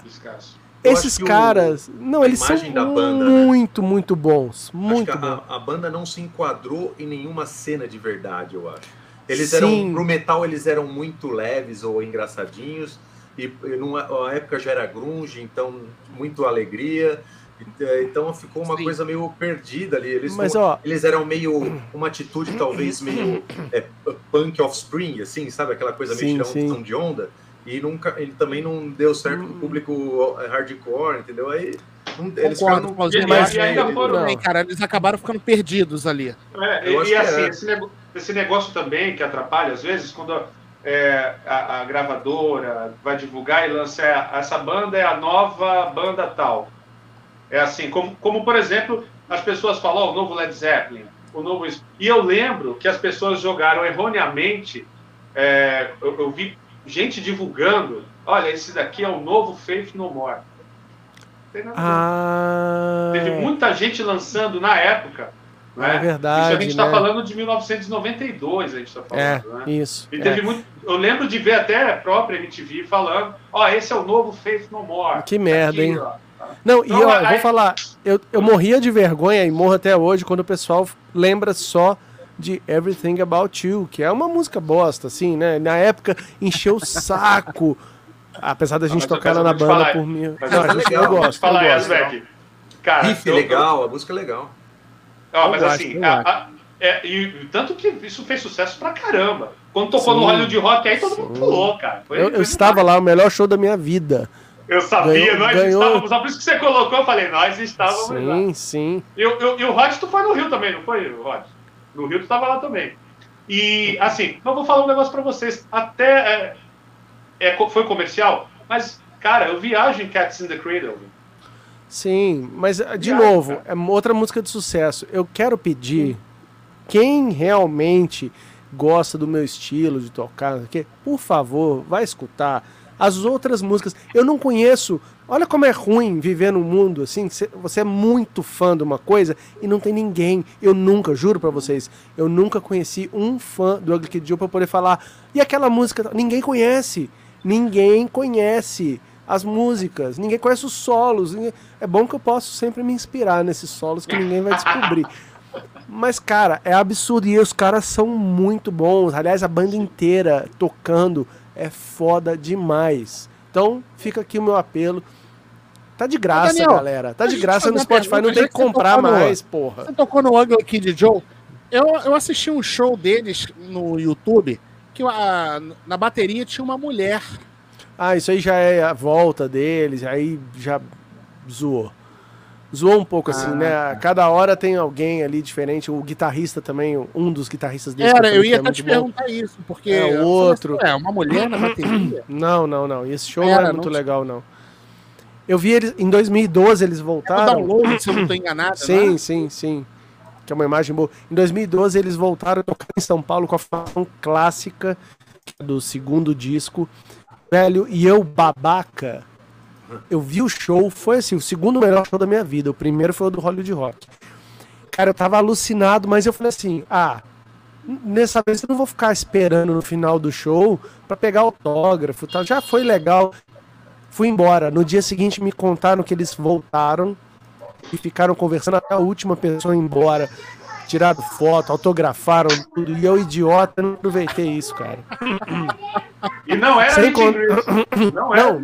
Escasso. Esses que o- caras, não, eles são banda, né? muito, muito bons, Acho muito bons. a, a banda não se enquadrou em nenhuma cena de verdade, eu acho. Eles Sim. eram, pro metal, eles eram muito leves ou engraçadinhos, e, e numa a época já era grunge, então muito alegria. eh, Então ficou uma Sim. coisa meio perdida ali. Eles, Mas, ó- eles eram meio. uma atitude talvez meio é, punk offspring, assim, sabe? Aquela coisa meio tirão de onda. E nunca, ele também não deu certo Hum. com o público hardcore, entendeu? Aí não- eles Concordo, ficaram mas e ainda é, foram- também, cara, eles acabaram ficando perdidos ali. É, e e assim, é. esse, nego- esse negócio também que atrapalha, às vezes, quando é, a, a gravadora vai divulgar e lança é, essa banda é a nova banda tal. É assim, como, como por exemplo, as pessoas falam, ó, o novo Led Zeppelin, o novo. E eu lembro que as pessoas jogaram erroneamente. é, eu, eu vi gente divulgando, olha, esse daqui é o novo Faith No More. Não tem nada a ver. Ah, Teve muita gente lançando na época. né? É verdade, Isso a gente está né? falando de 1992, a gente está é, falando. né? isso. E é. teve muito. Eu lembro de ver até a própria MTV falando: ó, esse é o novo Faith No More. Que merda, Aqui, hein? ó. Não, e Então, ó, eu aí- vou falar, eu, eu morria de vergonha e morro até hoje quando o pessoal lembra só de Everything About You, que é uma música bosta, assim, né? Na época encheu o saco. (laughs) Apesar da gente tocar eu na banda falar, por mim. mas Não, é a gente- legal, eu gosto, Fala. Yasbeck. Cara, Riff eu- legal, a música é legal. Ó, Eu mas gosto, assim, a- a- é, e tanto que isso fez sucesso pra caramba. Quando tocou no Sim. Hollywood Rock, aí todo mundo Sim. pulou, cara. Foi- Eu, eu estava lá, o melhor show da minha vida. Eu sabia, Ganhou- nós ganhou- estávamos. Só por isso que você colocou, eu falei, nós estávamos lá. Sim, sim. E, e e o Rod, tu foi no Rio também, não foi, Rod? No Rio tu tava lá também. E, assim, eu vou falar um negócio pra vocês. Até é, é, foi comercial, mas, cara, eu viajo em Cats in the Cradle. Sim, mas ah, de Viagem, novo, é outra música de sucesso. Eu quero pedir quem realmente gosta do meu estilo de tocar, que, por favor, vai escutar as outras músicas. Eu não conheço. Olha como é ruim viver num mundo assim. Você é muito fã de uma coisa e não tem ninguém. Eu nunca, juro pra vocês, eu nunca conheci um fã do Ugly Kid Joe pra poder falar. E aquela música? Ninguém conhece. Ninguém conhece as músicas. Ninguém conhece os solos. É bom que eu posso sempre me inspirar nesses solos que ninguém vai descobrir. Mas, cara, é absurdo. E os caras são muito bons. Aliás, a banda inteira tocando é foda demais. Então, fica aqui o meu apelo. Tá de graça, Daniel, galera. Tá de graça no Spotify. pergunta, Não tem que comprar tocou no- mais, porra. Você tocou no Ugly Kid Joe? Eu, eu assisti um show deles no YouTube que a- na bateria tinha uma mulher. Ah, isso aí já é a volta deles. Aí já zoou. Zoou um pouco assim, Ah, né? Cada hora tem alguém ali diferente. O guitarrista também, um dos guitarristas deles. que Era, eu ia é até te bom. perguntar isso, porque. É, o falei outro. assim, É, uma mulher na bateria. (clears throat) Não, não, não. Esse show Era, não é não muito sei. legal, não. Eu vi eles em 2012 eles É o voltaram. download, se eu não tô enganado. Sim, né? sim, sim. Que é uma imagem boa. Em 2012 eles voltaram a tocar em São Paulo com a formação clássica do segundo disco. Velho, e eu babaca. Eu vi o show, foi assim, o segundo melhor show da minha vida. O primeiro foi o do Hollywood Rock. Cara, eu tava alucinado, mas eu falei assim: ah, nessa vez eu não vou ficar esperando no final do show pra pegar autógrafo, tal. Já foi legal. Fui embora. No dia seguinte me contaram que eles voltaram e ficaram conversando até a última pessoa ir embora. Tiraram foto, autografaram tudo. E eu, idiota, não aproveitei isso, cara. E não era Sem con-. Não era Não.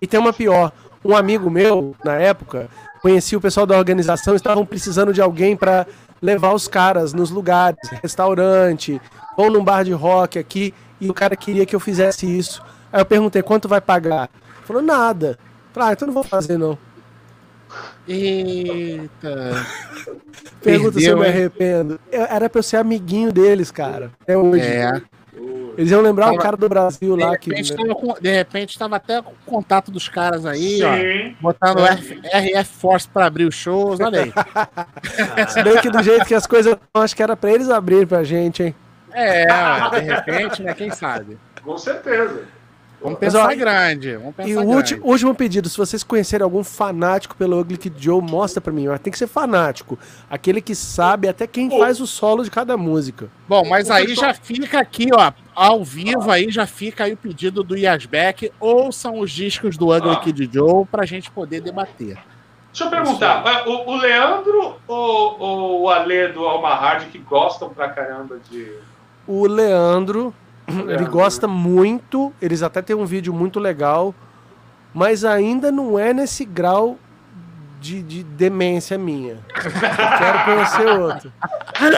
E tem uma pior. Um amigo meu, na época, conhecia o pessoal da organização, estavam precisando de alguém pra levar os caras nos lugares, restaurante, ou num bar de rock aqui, e o cara queria que eu fizesse isso. Aí eu perguntei, quanto vai pagar? Ele Falou, nada. Falei, ah, então não vou fazer não. Eita. Pergunta se eu Perdeu, me arrependo. Eu- Era pra eu ser amiguinho deles, cara. Até hoje. É. Eles iam lembrar o Tava- cara do Brasil De lá que. tava de repente tava até com o contato dos caras aí, ó. Sim. Botando F- RF Force pra abrir os shows, olha aí. (laughs) Se bem que do jeito que as coisas estão, acho que era pra eles abrirem pra gente, hein? É, de repente, né? Quem sabe? Com certeza. Vamos Mas, pensar ó, grande. Vamos pensar E o último, último pedido, se vocês conhecerem algum fanático pelo Ugly Kid Joe, mostra pra mim. Mas tem que ser fanático. Aquele que sabe até quem Pô. faz o solo de cada música. Bom, mas aí já fica aqui, ó, ao vivo aí já fica aí o pedido do Yasbeck, ouçam os discos do Ugly Ah. Kid Joe pra gente poder debater. Deixa eu perguntar, é, o, o Leandro ou, ou o Ale do Alma Hard que gostam pra caramba de. O Leandro, ele Leandro, gosta muito, eles até têm um vídeo muito legal, mas ainda não é nesse grau de, de demência minha. Eu quero conhecer outro.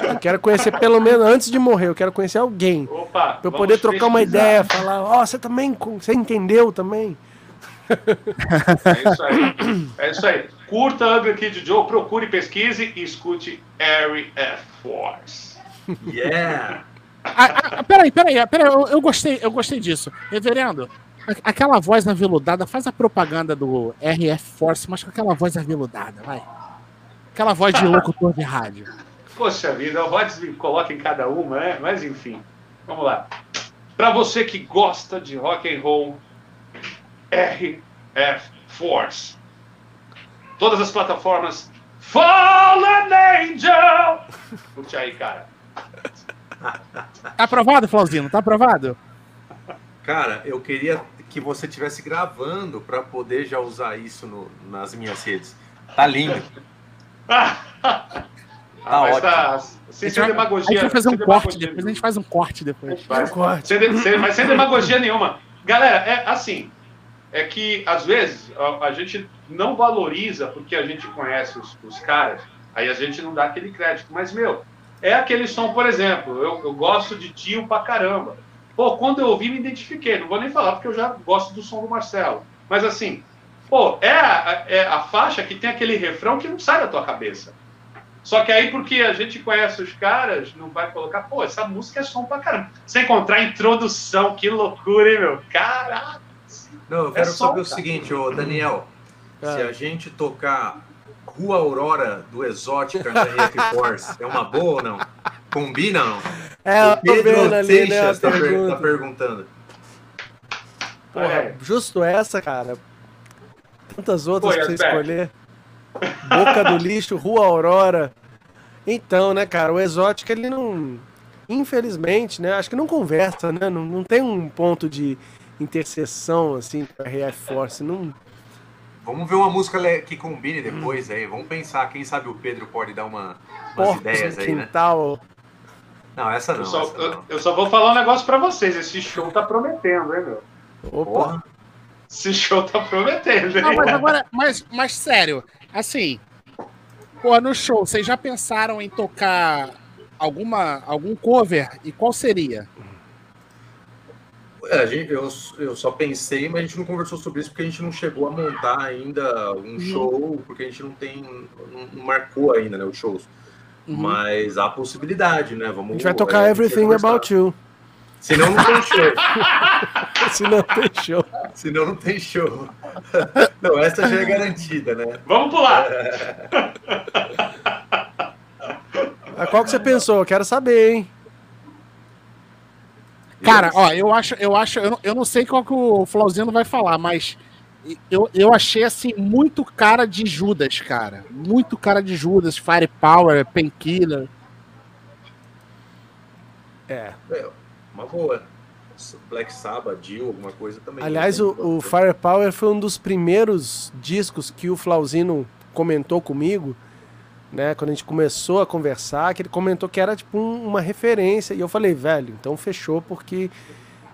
Eu quero conhecer pelo menos antes de morrer, eu quero conhecer alguém. Opa! Pra eu poder trocar uma pesquisar. ideia, falar, ó, você também, você entendeu também? É isso aí. É isso aí. Curta Ugly Kid Joe, procure, pesquise e escute Harry F. Force. Yeah! Ah, ah, peraí, peraí, peraí, eu, eu gostei, eu gostei disso. Reverendo, aquela voz aveludada, faz a propaganda do RF Force, mas com aquela voz aveludada, vai. Aquela voz de locutor de rádio. Poxa vida, o Rods me coloca em cada uma, né? Mas enfim, vamos lá. Pra você que gosta de rock and roll, RF Force. Todas as plataformas. Fallen Angel! Curte aí, cara. Tá aprovado, Flauzino? Tá aprovado? Cara, eu queria que você estivesse gravando para poder já usar isso no- nas minhas redes. Tá lindo. (laughs) Ah, mas ótimo. tá. Sem ser vai, a demagogia. gente vai fazer um corte demagogia depois, a gente faz um corte depois. Faz. Corte. Sem, de- sem- mas sem demagogia nenhuma. Galera, é assim. É que, às vezes, a, a gente não valoriza porque a gente conhece os, os caras, aí a gente não dá aquele crédito. Mas, meu, é aquele som, por exemplo, eu, eu gosto de tio pra caramba. Pô, quando eu ouvi, me identifiquei. Não vou nem falar porque eu já gosto do som do Marcelo. Mas, assim, pô, é a, é a faixa que tem aquele refrão que não sai da tua cabeça. Só que aí, porque a gente conhece os caras, não vai colocar, pô, essa música é som pra caramba. Sem encontrar a introdução, que loucura, hein, meu? Caraca! Não, eu quero só, saber o cara. seguinte, ô Daniel. Ah. Se a gente tocar Rua Aurora do Exótica na RF Force, é uma boa ou não? Combina ou não? É, vendo ali, né, a Seixas tá, per- pergunta. tá perguntando. Porra, É. justo essa, cara. Tantas outras Pô, pra você escolher. Boca do lixo, Rua Aurora. Então, né, cara, o exótico ele não. Infelizmente, né? Acho que não conversa, né? Não, não tem um ponto de interseção, assim, com a RF Force. Não, Vamos ver uma música que combine depois aí. Vamos pensar, quem sabe o Pedro pode dar uma, umas porcos ideias aí, né? quintal. Não, essa não. Eu só, essa eu, não. eu só vou falar um negócio pra vocês. Esse show tá prometendo, hein, meu? Opa. Porra. Esse show tá prometendo, hein? Não, mas agora, mas, mas sério, assim, pô, no show, vocês já pensaram em tocar alguma, algum cover? E qual seria? É, a gente- eu, eu só pensei, mas a gente não conversou sobre isso porque a gente não chegou a montar ainda um show, porque a gente não tem. Não, marcou ainda, né, os shows. Uhum. Mas há possibilidade, né? Vamos, A gente vai tocar é, Everything. About You. Senão (laughs) não tem show. Se não tem show. Senão não tem show. (laughs) Não, essa já é garantida, né? Vamos pular! (laughs) Ah, qual que você pensou? Eu quero saber, hein? Cara, ó, eu acho, eu acho, eu não, eu não sei qual que o Flauzino vai falar, mas eu, eu achei assim muito cara de Judas, cara. Muito cara de Judas, Firepower, Painkiller. É. É, uma boa. Black Sabbath, Dio, alguma coisa também. Aliás, o, o Firepower foi um dos primeiros discos que o Flauzino comentou comigo, né? Quando a gente começou a conversar, que ele comentou que era tipo um- uma referência. E eu falei, velho, então fechou, porque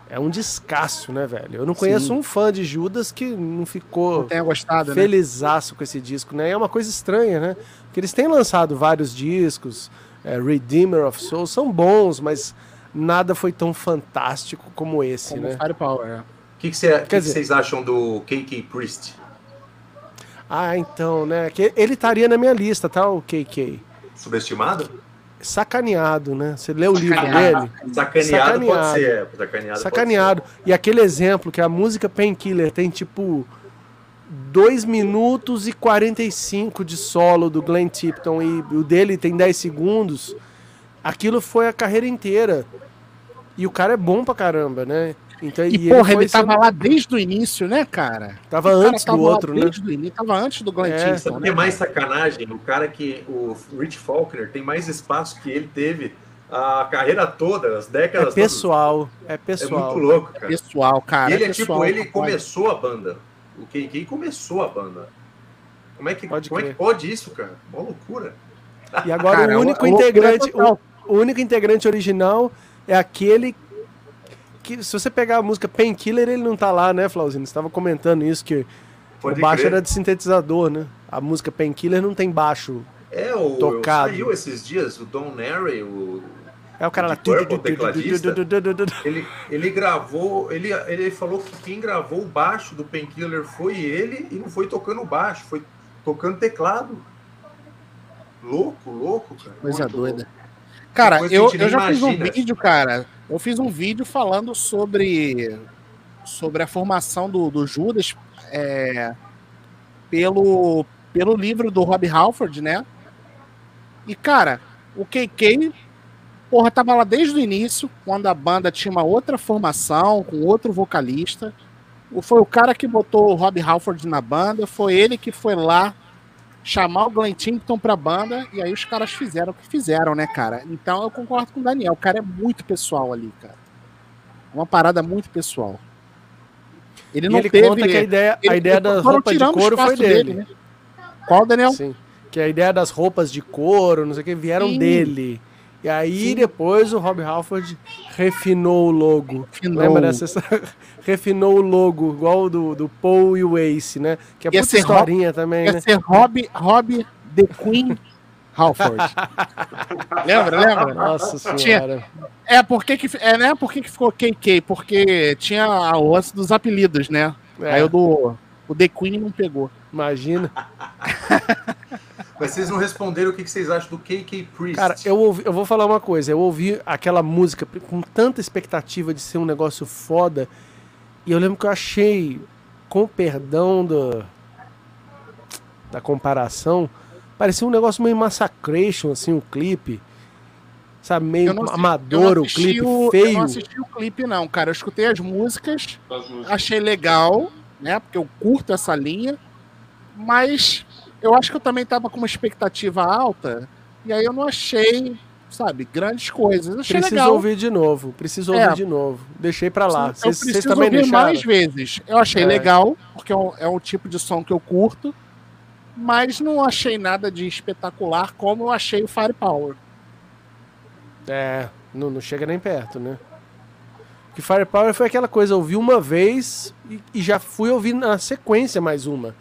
é um descasso, né, velho? Eu não conheço Sim. um fã de Judas que não ficou Não tenha gostado, né? felizaço com esse disco, né? É uma coisa estranha, né? Porque eles têm lançado vários discos, é, Redeemer of Souls, são bons, mas nada foi tão fantástico como esse, Como né? Firepower. é. O que, que, cê- que que dizer- vocês acham do KK Priest? Ah, então, né? Que ele estaria na minha lista, tá, o KK? Subestimado? Sacaneado, né? Você lê o livro dele? Sacaneado, Sacaneado. pode ser. é, Sacaneado. Sacaneado. E aquele exemplo que a música Painkiller tem tipo 2 minutos e 45 de solo do Glenn Tipton e o dele tem 10 segundos. Aquilo foi a carreira inteira. E o cara é bom pra caramba, né? Então, E, porra, ele, foi tava sendo- lá desde o início, né, cara? tava cara antes do tava lá outro, né? desde o início, tava antes do Glenn É. Que né? é mais sacanagem? O cara que. O Rich Faulkner tem mais espaço que ele teve a carreira toda, as É décadas pessoal, é todas. É pessoal. muito louco, cara. Pessoal, cara. E ele é pessoal, tipo, ele pode. começou a banda. O KK começou a banda. Como é que, Pode como é que pode isso, cara? Uma loucura. E agora Cara, o único é integrante, o, o único integrante original é aquele que se você pegar a música Painkiller, ele não tá lá, né, Flauzino? Você tava comentando isso que Pode o baixo crer. era de sintetizador, né? A música Painkiller não tem baixo. É, o Tocado. saiu esses dias, o Don Nary, o, É o cara lá. De Purple, tecladista? ele, ele gravou, ele, ele falou que quem gravou o baixo do Painkiller foi ele e não foi tocando baixo, foi tocando teclado. Louco, louco, cara. Coisa Muito doida. louco. Cara, eu, eu já fiz um imagina. vídeo, cara. Eu fiz um vídeo falando sobre, sobre a formação do, do Judas é, pelo, pelo livro do Rob Halford, né? E, cara, o KK, porra, tava lá desde o início, quando a banda tinha uma outra formação, com outro vocalista. Foi o cara que botou o Rob Halford na banda, foi ele que foi lá chamar o Glenn Tipton pra banda, e aí os caras fizeram o que fizeram, né, cara? Então eu concordo com o Daniel, o cara é muito pessoal ali, cara. É Uma parada muito pessoal. Ele E não ele teve. conta que a ideia, a ele- ideia da foram roupa de couro foi espaço dele. né? Qual, Daniel? Sim. Que a ideia das roupas de couro, não sei o que, vieram Sim. dele. E aí Sim. depois o Rob Halford refinou o logo. Refinou. Lembra dessa? (laughs) refinou o logo, igual o do, do Paul e o Ace, né? Que é Ia puta historinha também, Ia né? ser Rob, Rob The Queen Halford. (laughs) lembra, lembra? Nossa Tinha- senhora. É, por que é, né? Por que ficou KK? Porque tinha o lance dos apelidos, né? É, Aí o do o The Queen não pegou. Imagina. (laughs) Mas vocês não responderam o que que vocês acham do KK Priest. Cara, eu, ouvi, eu vou falar uma coisa. Eu ouvi aquela música com tanta expectativa de ser um negócio foda. E eu lembro que eu achei, com perdão do, da comparação, parecia um negócio meio massacration, assim, o clipe. Sabe, meio Eu assisti- amador, eu o clipe o- Eu feio. não assisti o clipe, não, cara. Eu escutei as músicas, Das músicas. achei legal, né? Porque eu curto essa linha, mas eu acho que eu também tava com uma expectativa alta, e aí eu não achei, sabe, grandes coisas. Achei Preciso legal. ouvir de novo, preciso É. ouvir de novo. Deixei pra lá. eu Vocês vocês preciso também ouvir deixaram? mais vezes. Eu achei É. legal, porque é um, é um tipo de som que eu curto, mas não achei nada de espetacular como eu achei o Firepower. É, não, não chega nem perto, né? Que Firepower foi aquela coisa, eu ouvi uma vez e, e já fui ouvir na sequência mais uma.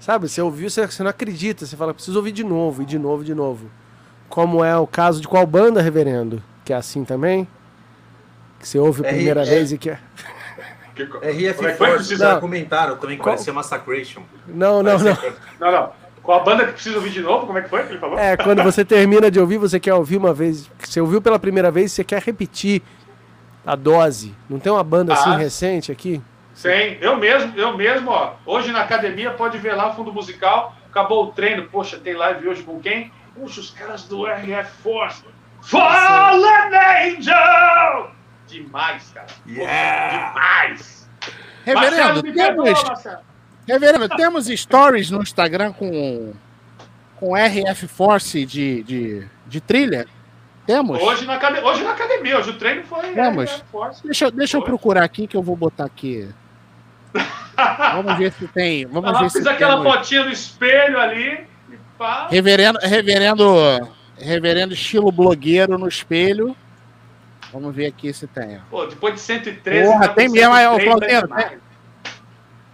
Sabe? Você ouviu, você, você não acredita, você fala, preciso ouvir de novo, e de novo, de novo. Como é o caso de qual banda, reverendo? Que é assim também? Que você ouve a primeira é. vez e que é. (laughs) RF é? Force, já comentaram também que Qual- parecia Massacration. Não, não, não. Não, não. Qual a banda que precisa ouvir de novo? Como é que foi que ele falou? É, quando você termina de ouvir, você quer ouvir uma vez. Você ouviu pela primeira vez, você quer repetir a dose. Não tem uma banda assim Ah. recente aqui? Sim, eu mesmo, eu mesmo, ó. Hoje na academia pode ver lá o fundo musical. Acabou o treino. Poxa, tem live hoje com quem? Puxa, os caras do RF Force. Fallen Angel! Demais, cara. Yeah! Demais! Reverendo, Marcelo, me perdoa, temos, reverendo, temos stories no Instagram com, com RF Force de, de, de trilha? Temos? Hoje na, academia, hoje na academia, hoje o treino foi Vamos. RF Force. Deixa, deixa eu procurar aqui que eu vou botar aqui. Vamos ver se tem. Vamos Ela ver se aquela temos. fotinha no espelho ali. E pá. Reverendo, reverendo, reverendo estilo blogueiro no espelho. Vamos ver aqui se tem. Pô, depois de 113. Porra, tá tem mesmo, aí, ô, 103, Flautino, tá tem-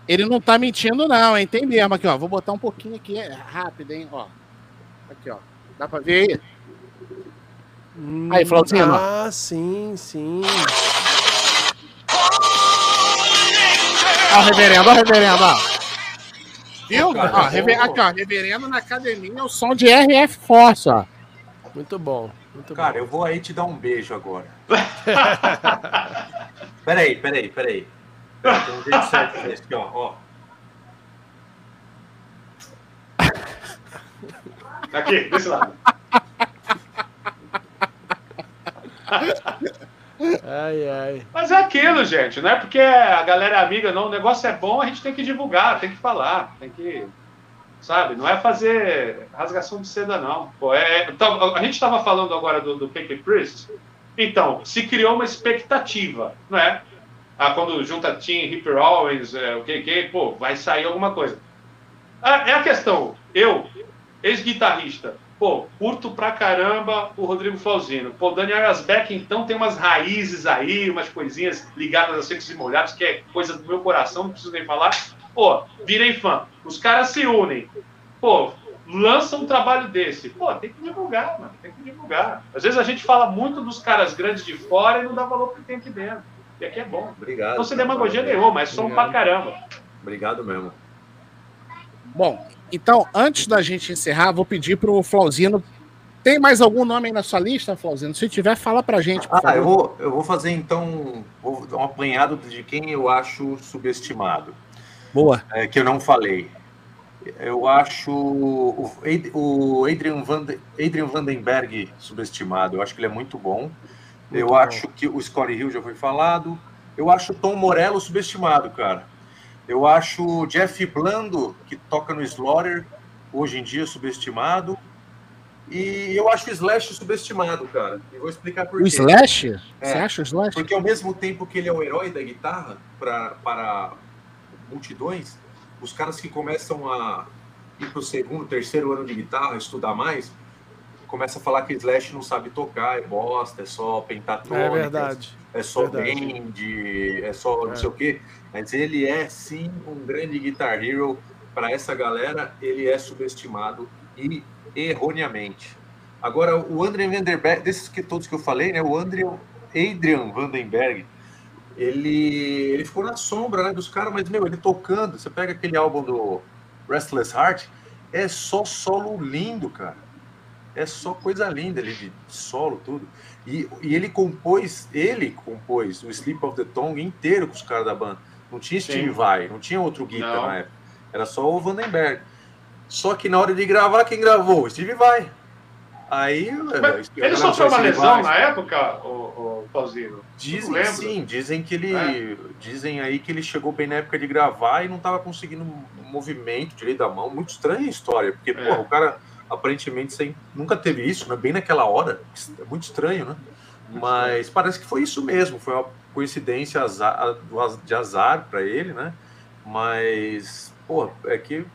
Ele não tá mentindo, não, hein? Tem mesmo aqui, ó. Vou botar um pouquinho aqui, é rápido, hein? Ó. Aqui, ó. Dá pra ver aí? Hum, Aí, Flautino. Ah, sim, sim. Ó, o reverendo, ó, reverendo, ó. Viu? Cara, Ó, bom. rever- Aqui, ó. Reverendo na academia o som de RF Force, ó. Muito bom. Muito Cara, bom. eu vou aí te dar um beijo agora. peraí, (laughs) peraí, peraí. Peraí, Tem um jeito certo desse aqui, ó. ó. Aqui, desse lado. (laughs) Ai, ai. Mas é aquilo, gente, não é porque a galera é amiga, não. O negócio é bom, a gente tem que divulgar, tem que falar, tem que. Sabe? Não é fazer rasgação de seda, não. Pô, é, então, a gente estava falando agora do, do Cake Priest. Então, se criou uma expectativa, não é? Ah, quando junta Tim, Hip Owens, é, o KK, pô, vai sair alguma coisa. Ah, é a questão. Eu, ex-guitarrista, pô, curto pra caramba o Rodrigo Flauzino. Pô, o Daniel Asbeck, então, tem umas raízes aí, umas coisinhas ligadas a secos e molhados, que é coisa do meu coração, não preciso nem falar. Pô, virei fã. Os caras se unem. Pô, lançam um trabalho desse. Pô, tem que divulgar, mano. Tem que divulgar. Às vezes a gente fala muito dos caras grandes de fora e não dá valor pro que tem aqui dentro. E aqui é bom. Obrigado. Não sem demagogia nenhuma, mas som pra caramba. Obrigado mesmo. Bom, então, antes da gente encerrar, vou pedir pro Flauzino. Tem mais algum nome aí na sua lista, Flauzino? Se tiver, fala pra gente, Ah, favor. eu vou, eu vou fazer então vou dar um apanhado de quem eu acho subestimado, Boa. é, que eu não falei. Eu acho o, Ad- o Adrian, Vande, Adrian Vandenberg subestimado. Eu acho que ele é muito bom. eu bom. acho que o Scotty Hill já foi falado. Eu acho o Tom Morello subestimado, cara. Eu acho o Jeff Blando, que toca no Slaughter, hoje em dia subestimado. E eu acho o Slash subestimado, cara. E vou explicar por O quê. Slash? É. Você acha o Slash? Porque ao mesmo tempo que ele é o herói da guitarra pra, para multidões, os caras que começam a ir pro segundo, terceiro ano de guitarra, estudar mais, começa a falar que Slash não sabe tocar, é bosta, é só pentatônica, É verdade. é só verdade. bend, é só não É. sei o quê. Mas ele é sim um grande guitar hero. Para essa galera, ele é subestimado e erroneamente. Agora, o André Vandenberg, desses que todos que eu falei, né? O André, Adrian Vandenberg, ele, ele ficou na sombra né, dos caras, mas, meu, ele tocando. Você pega aquele álbum do Restless Heart, é só solo lindo, cara. É só coisa linda ali de solo, tudo. E, e ele compôs, ele compôs o Sleep of the Tongue inteiro com os caras da banda. Não tinha Sim. Steve Vai, não tinha outro guitar Não. na época. Era só o Vandenberg. Só que na hora de gravar, quem gravou? O Steve Vai. Aí. Mas a ele galera sofreu uma lesão Vai. na época, o, o Pauzino? Dizem sim, dizem que ele. É. Dizem aí que ele chegou bem na época de gravar e não estava conseguindo movimento direito da mão. Muito estranha a história, porque, É. porra, o cara aparentemente sem, nunca teve isso, né? Bem naquela hora. É muito estranho, né? Mas parece que foi isso mesmo, foi uma coincidência azar- de azar para ele, né? Mas, pô, é que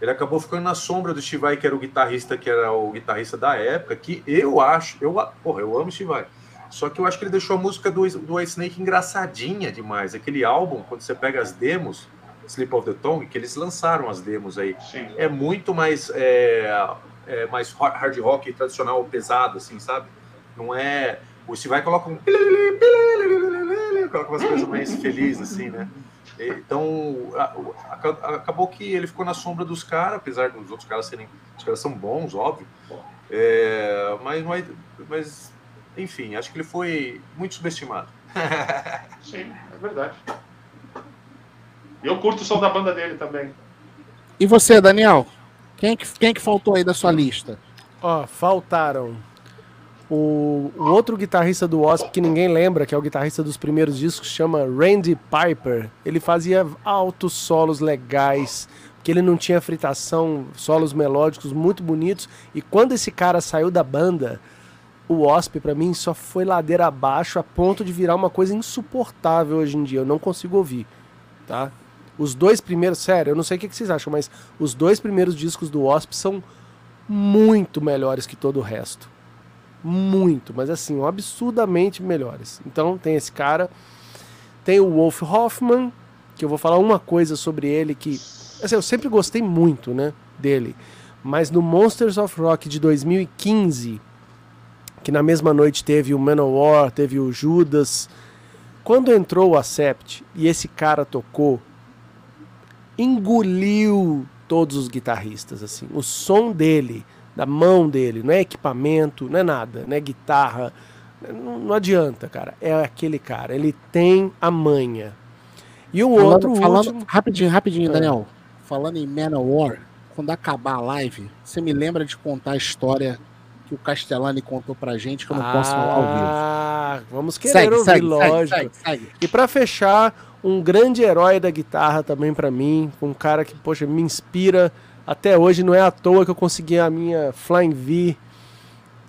ele acabou ficando na sombra do Steve Vai, que era o guitarrista, que era o guitarrista da época, que eu acho, eu, porra, eu amo Steve Vai. Só que eu acho que ele deixou a música do, do White Snake engraçadinha demais. Aquele álbum, quando você pega as demos, Sleep of the Tongue, que eles lançaram as demos aí, Sim. é muito mais, é, é mais hard rock tradicional, pesado, assim, sabe? Não é. O Steve Vai coloca um. Coloca umas coisas mais felizes, assim, né? Então, acabou que ele ficou na sombra dos caras, apesar dos outros caras serem. Os caras são bons, óbvio. É, mas, mas, mas, enfim, acho que ele foi muito subestimado. Sim, é verdade. Eu curto o som da banda dele também. E você, Daniel? Quem que, quem que faltou aí da sua lista? Ó, faltaram o, o outro guitarrista do Wasp que ninguém lembra, que é o guitarrista dos primeiros discos, chama Randy Piper. Ele fazia altos solos legais, porque ele não tinha fritação, solos melódicos muito bonitos. E quando esse cara saiu da banda, o Wasp pra mim só foi ladeira abaixo a ponto de virar uma coisa insuportável hoje em dia. Eu não consigo ouvir, tá? Os dois primeiros, sério, eu não sei o que que vocês acham, mas os dois primeiros discos do Wasp são muito melhores que todo o resto. Muito, mas assim, absurdamente melhores. Então tem esse cara, tem o Wolf Hoffman, que eu vou falar uma coisa sobre ele que assim, eu sempre gostei muito, né, dele. Mas no Monsters of Rock de 2015, que na mesma noite teve o Manowar, teve o Judas, quando entrou o Acept e esse cara tocou, engoliu todos os guitarristas assim. O som dele, da mão dele, não é equipamento, não é nada, não é guitarra, não, não adianta, cara. É aquele cara, ele tem a manha. E o Falando, outro, falando último, rapidinho, rapidinho, É. Daniel. Falando em Manowar, quando acabar a live, você me lembra de contar a história que o Castellani contou pra gente que eu não posso falar ao vivo. Ah, vamos querer Segue, ouvir, segue, lógico. segue, segue. E pra fechar, um grande herói da guitarra também pra mim, um cara que, poxa, me inspira até hoje, não é à toa que eu consegui a minha Flying V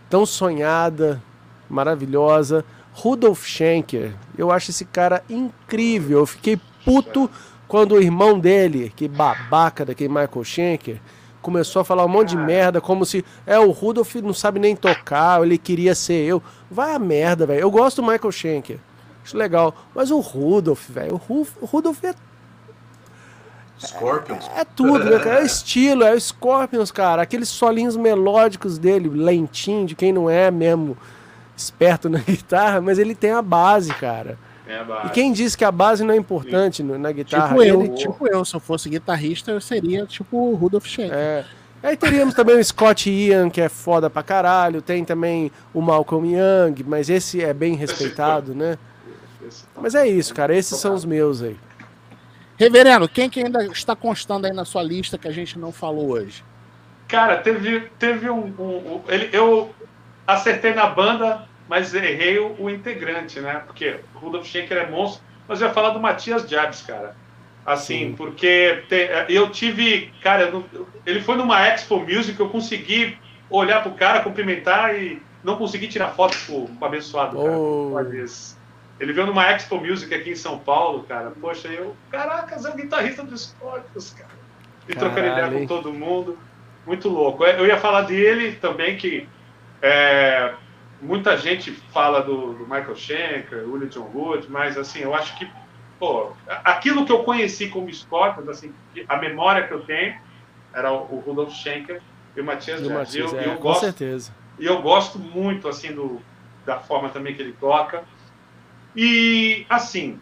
tão sonhada, maravilhosa. Rudolf Schenker, eu acho esse cara incrível. Eu fiquei puto quando o irmão dele, que babaca daquele Michael Schenker, começou a falar um monte de merda, como se é o Rudolf não sabe nem tocar, ele queria ser eu. Vai a merda, velho. Eu gosto do Michael Schenker. Acho legal. Mas o Rudolf, velho, o Ru- o Rudolf é, Scorpions. é tudo, né, cara? É o estilo, é o Scorpions, cara. Aqueles solinhos melódicos dele, lentinho, de quem não é mesmo esperto na (laughs) guitarra, mas ele tem a base, cara. É a base. E quem disse que a base não é importante no- na guitarra? Tipo eu, ele, tipo eu, se eu fosse guitarrista, eu seria tipo o Rudolf Schenker. É. Aí teríamos também o Scott Ian, que é foda pra caralho. Tem também o Malcolm Young, mas esse é bem respeitado, né? Mas é isso, cara. Esses são os meus aí. Reverendo, quem que ainda está constando aí na sua lista que a gente não falou hoje? Cara, teve, teve um. um- um- ele, eu acertei na banda, mas errei o, o integrante, né? Porque o Rudolf Schenker é monstro, mas eu ia falar do Matias Jabs, cara. Assim, porque te- eu tive. Cara, ele foi numa Expo Music, eu consegui olhar pro cara, cumprimentar e não consegui tirar foto com o abençoado, cara. Oh. Ele veio numa Expo Music aqui em São Paulo, cara. Poxa, eu. Caracas, é o guitarrista dos Scorpions, cara. E trocando ideia com todo mundo. Muito louco. É, Eu ia falar dele também, que é, muita gente fala do, do Michael Schenker, Willie John Wood, mas assim, eu acho que pô, aquilo que eu conheci como Scorpions, assim, a memória que eu tenho era o, o Rudolf Schenker e o Matias Do eu, é, eu com gosto certeza. e eu gosto muito, assim, do, da forma também que ele toca. E, assim,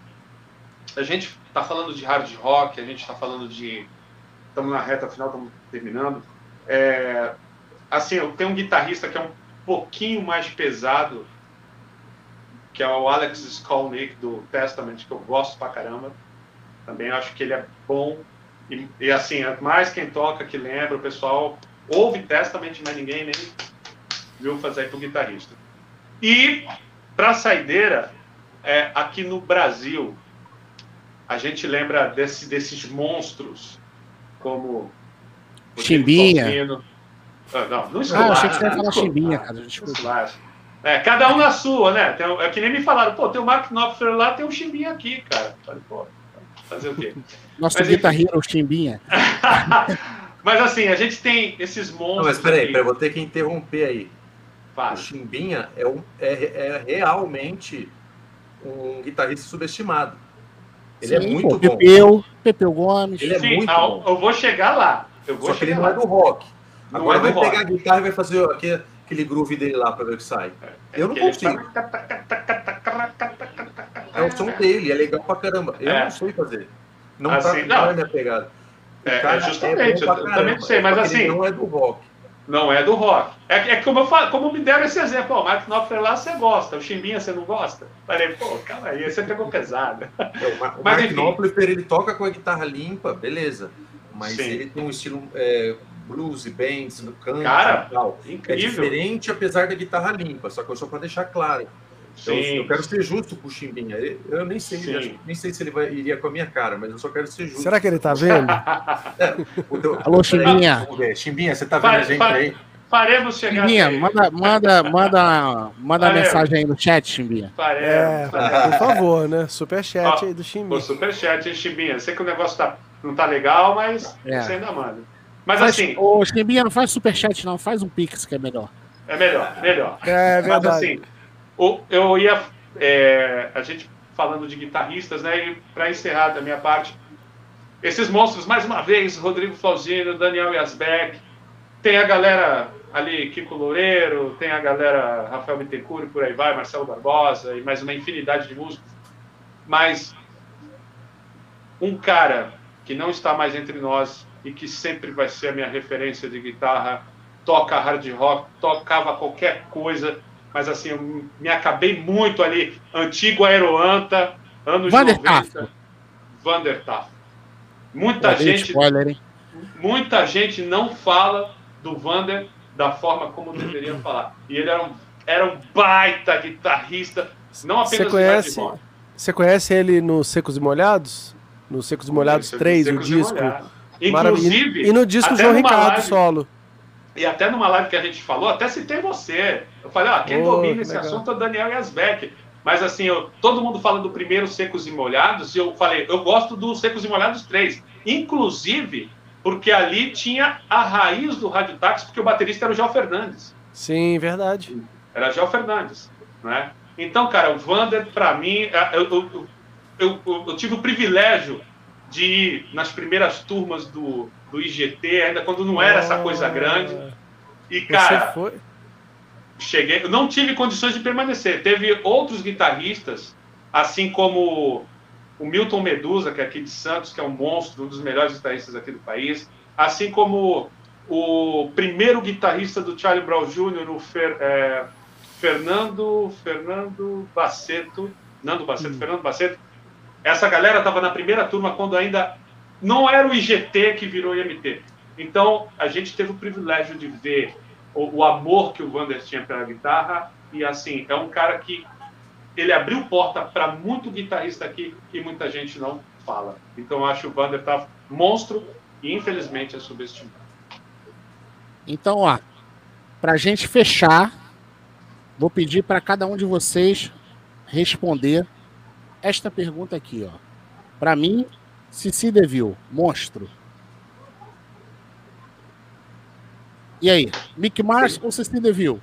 a gente tá falando de hard rock, a gente tá falando de... Estamos na reta final, estamos terminando. É, assim, eu tenho um guitarrista que é um pouquinho mais pesado, que é o Alex Skolnick, do Testament, que eu gosto pra caramba. Também acho que ele é bom. E, e, assim, é mais quem toca que lembra, o pessoal ouve Testament, mas ninguém nem viu fazer pro guitarrista. E para saideira, é, aqui no Brasil, a gente lembra desse, desses monstros como o Chimbinha. Ah, não, não Ah, esculacha, eu achei que você ia não falar chimbinha, cara. Desculpa. É, cada um na sua, né? Tem, é que nem me falaram, pô, tem o Mark Knopfler lá, tem um chimbinha aqui, cara. Falei, pô, fazer o quê? (laughs) Nosso Mas, Hero Chimbinha. (laughs) Mas assim, a gente tem esses monstros. Não, mas peraí, peraí, eu vou ter que interromper aí. O Fala. Chimbinha é, um, é, é realmente um guitarrista subestimado. Ele é Sim, muito pô, bom. Pepeu, Pepeu Gomes. Ele é Sim, muito ah, bom. eu vou chegar lá. Eu vou Só que ele não lá. é do rock. Não Agora é do vai rock. pegar a guitarra e vai fazer aquele, aquele groove dele lá pra ver o que sai. Eu não Que ele consigo. É o som dele, é legal pra caramba. Eu É. não sei fazer. Não Assim, tá não. não é minha pegada. É, cara é justamente, eu também não sei, é mas assim- não é do rock. Não é do rock. É, é como, eu falo, como me deram esse exemplo. O Mark Knopfler lá você gosta, o Chimbinha você não gosta? Falei, pô, calma aí, você pegou pesado. É, (laughs) o Mas, Mark. Knopfler, ele toca com a guitarra limpa, beleza. Mas Sim. ele tem um estilo é, blues e bands no canto Cara, e tal. É Incrível. diferente, apesar da guitarra limpa, só que eu só para deixar claro. Eu, Sim. eu quero ser justo com o Chimbinha. Eu, eu nem sei, nem sei se ele vai- iria com a minha cara, mas eu só quero ser justo. Será que ele tá vendo? O teu- Alô, Chimbinha. Vamos ver. Chimbinha, você tá vendo Vai, a gente vai. aí? Faremos chegar Chimbinha, manda, manda, manda, manda mensagem aí no chat, Chimbinha. Faremos, É, por favor, né? Superchat Ó, aí do O Chimbinha. superchat, hein, Chimbinha? Sei que o negócio tá, não tá legal, mas É. você ainda manda. Mas Faz, assim, Ô, Chimbinha, não faz superchat, não. Faz um pix que é melhor. É melhor, melhor. É Mas verdade. assim, eu ia. é, a gente falando de guitarristas, né? E para encerrar da minha parte, esses monstros, mais uma vez, Rodrigo Flauzino, Daniel Yasbeck, tem a galera ali, Kiko Loureiro, tem a galera Rafael Bittencourt, por aí vai, Marcelo Barbosa e mais uma infinidade de músicos. Mas um cara que não está mais entre nós e que sempre vai ser a minha referência de guitarra, toca hard rock, tocava qualquer coisa, mas assim, eu me acabei muito ali, antigo Aeroanta, anos Vander 90. Vander Tafo. Muita gente spoiler, muita gente não fala do Vander da forma como deveria falar. E ele era um, era um baita guitarrista, não Você apenas conhece, hard rock. você conhece ele no Secos e Molhados? No Secos e Molhados Secos- 3, o e disco. Inclusive, E no disco João Ricardo live- solo. E até numa live que a gente falou, até citei você. Eu falei, ah, quem Oh, domina que esse legal. assunto é o Daniel Yasbeck. Mas assim, eu- todo mundo fala do primeiro Secos e Molhados, e eu falei, eu gosto do Secos e Molhados 3. Inclusive, porque ali tinha a raiz do Rádio Táxi, porque o baterista era o João Fernandes. Sim, verdade. Era João Fernandes, né? Então, cara, o Vander, pra mim, é, eu, eu, eu, tive o privilégio de ir nas primeiras turmas do, do IGT, ainda quando não era essa coisa grande. E, Você cara, foi? Cheguei, não tive condições de permanecer. Teve outros guitarristas, assim como o Milton Medusa, que é aqui de Santos, que é um monstro, um dos melhores guitarristas aqui do país, assim como o primeiro guitarrista do Charlie Brown Jr., o Fer- é, Fernando Fernando Baceto, Nando Baceto, Fernando Baceto. Essa galera estava na primeira turma quando ainda não era o IGT que virou IMT. Então, a gente teve o privilégio de ver o, o amor que o Wander tinha pela guitarra e assim, é um cara que ele abriu porta para muito guitarrista aqui e muita gente não fala. Então, acho o Wander tá monstro e infelizmente é subestimado. Então, ó, pra gente fechar, vou pedir para cada um de vocês responder esta pergunta aqui, ó. Para mim, Cici Deville, monstro. E aí, Mick Mars ou Cici Deville?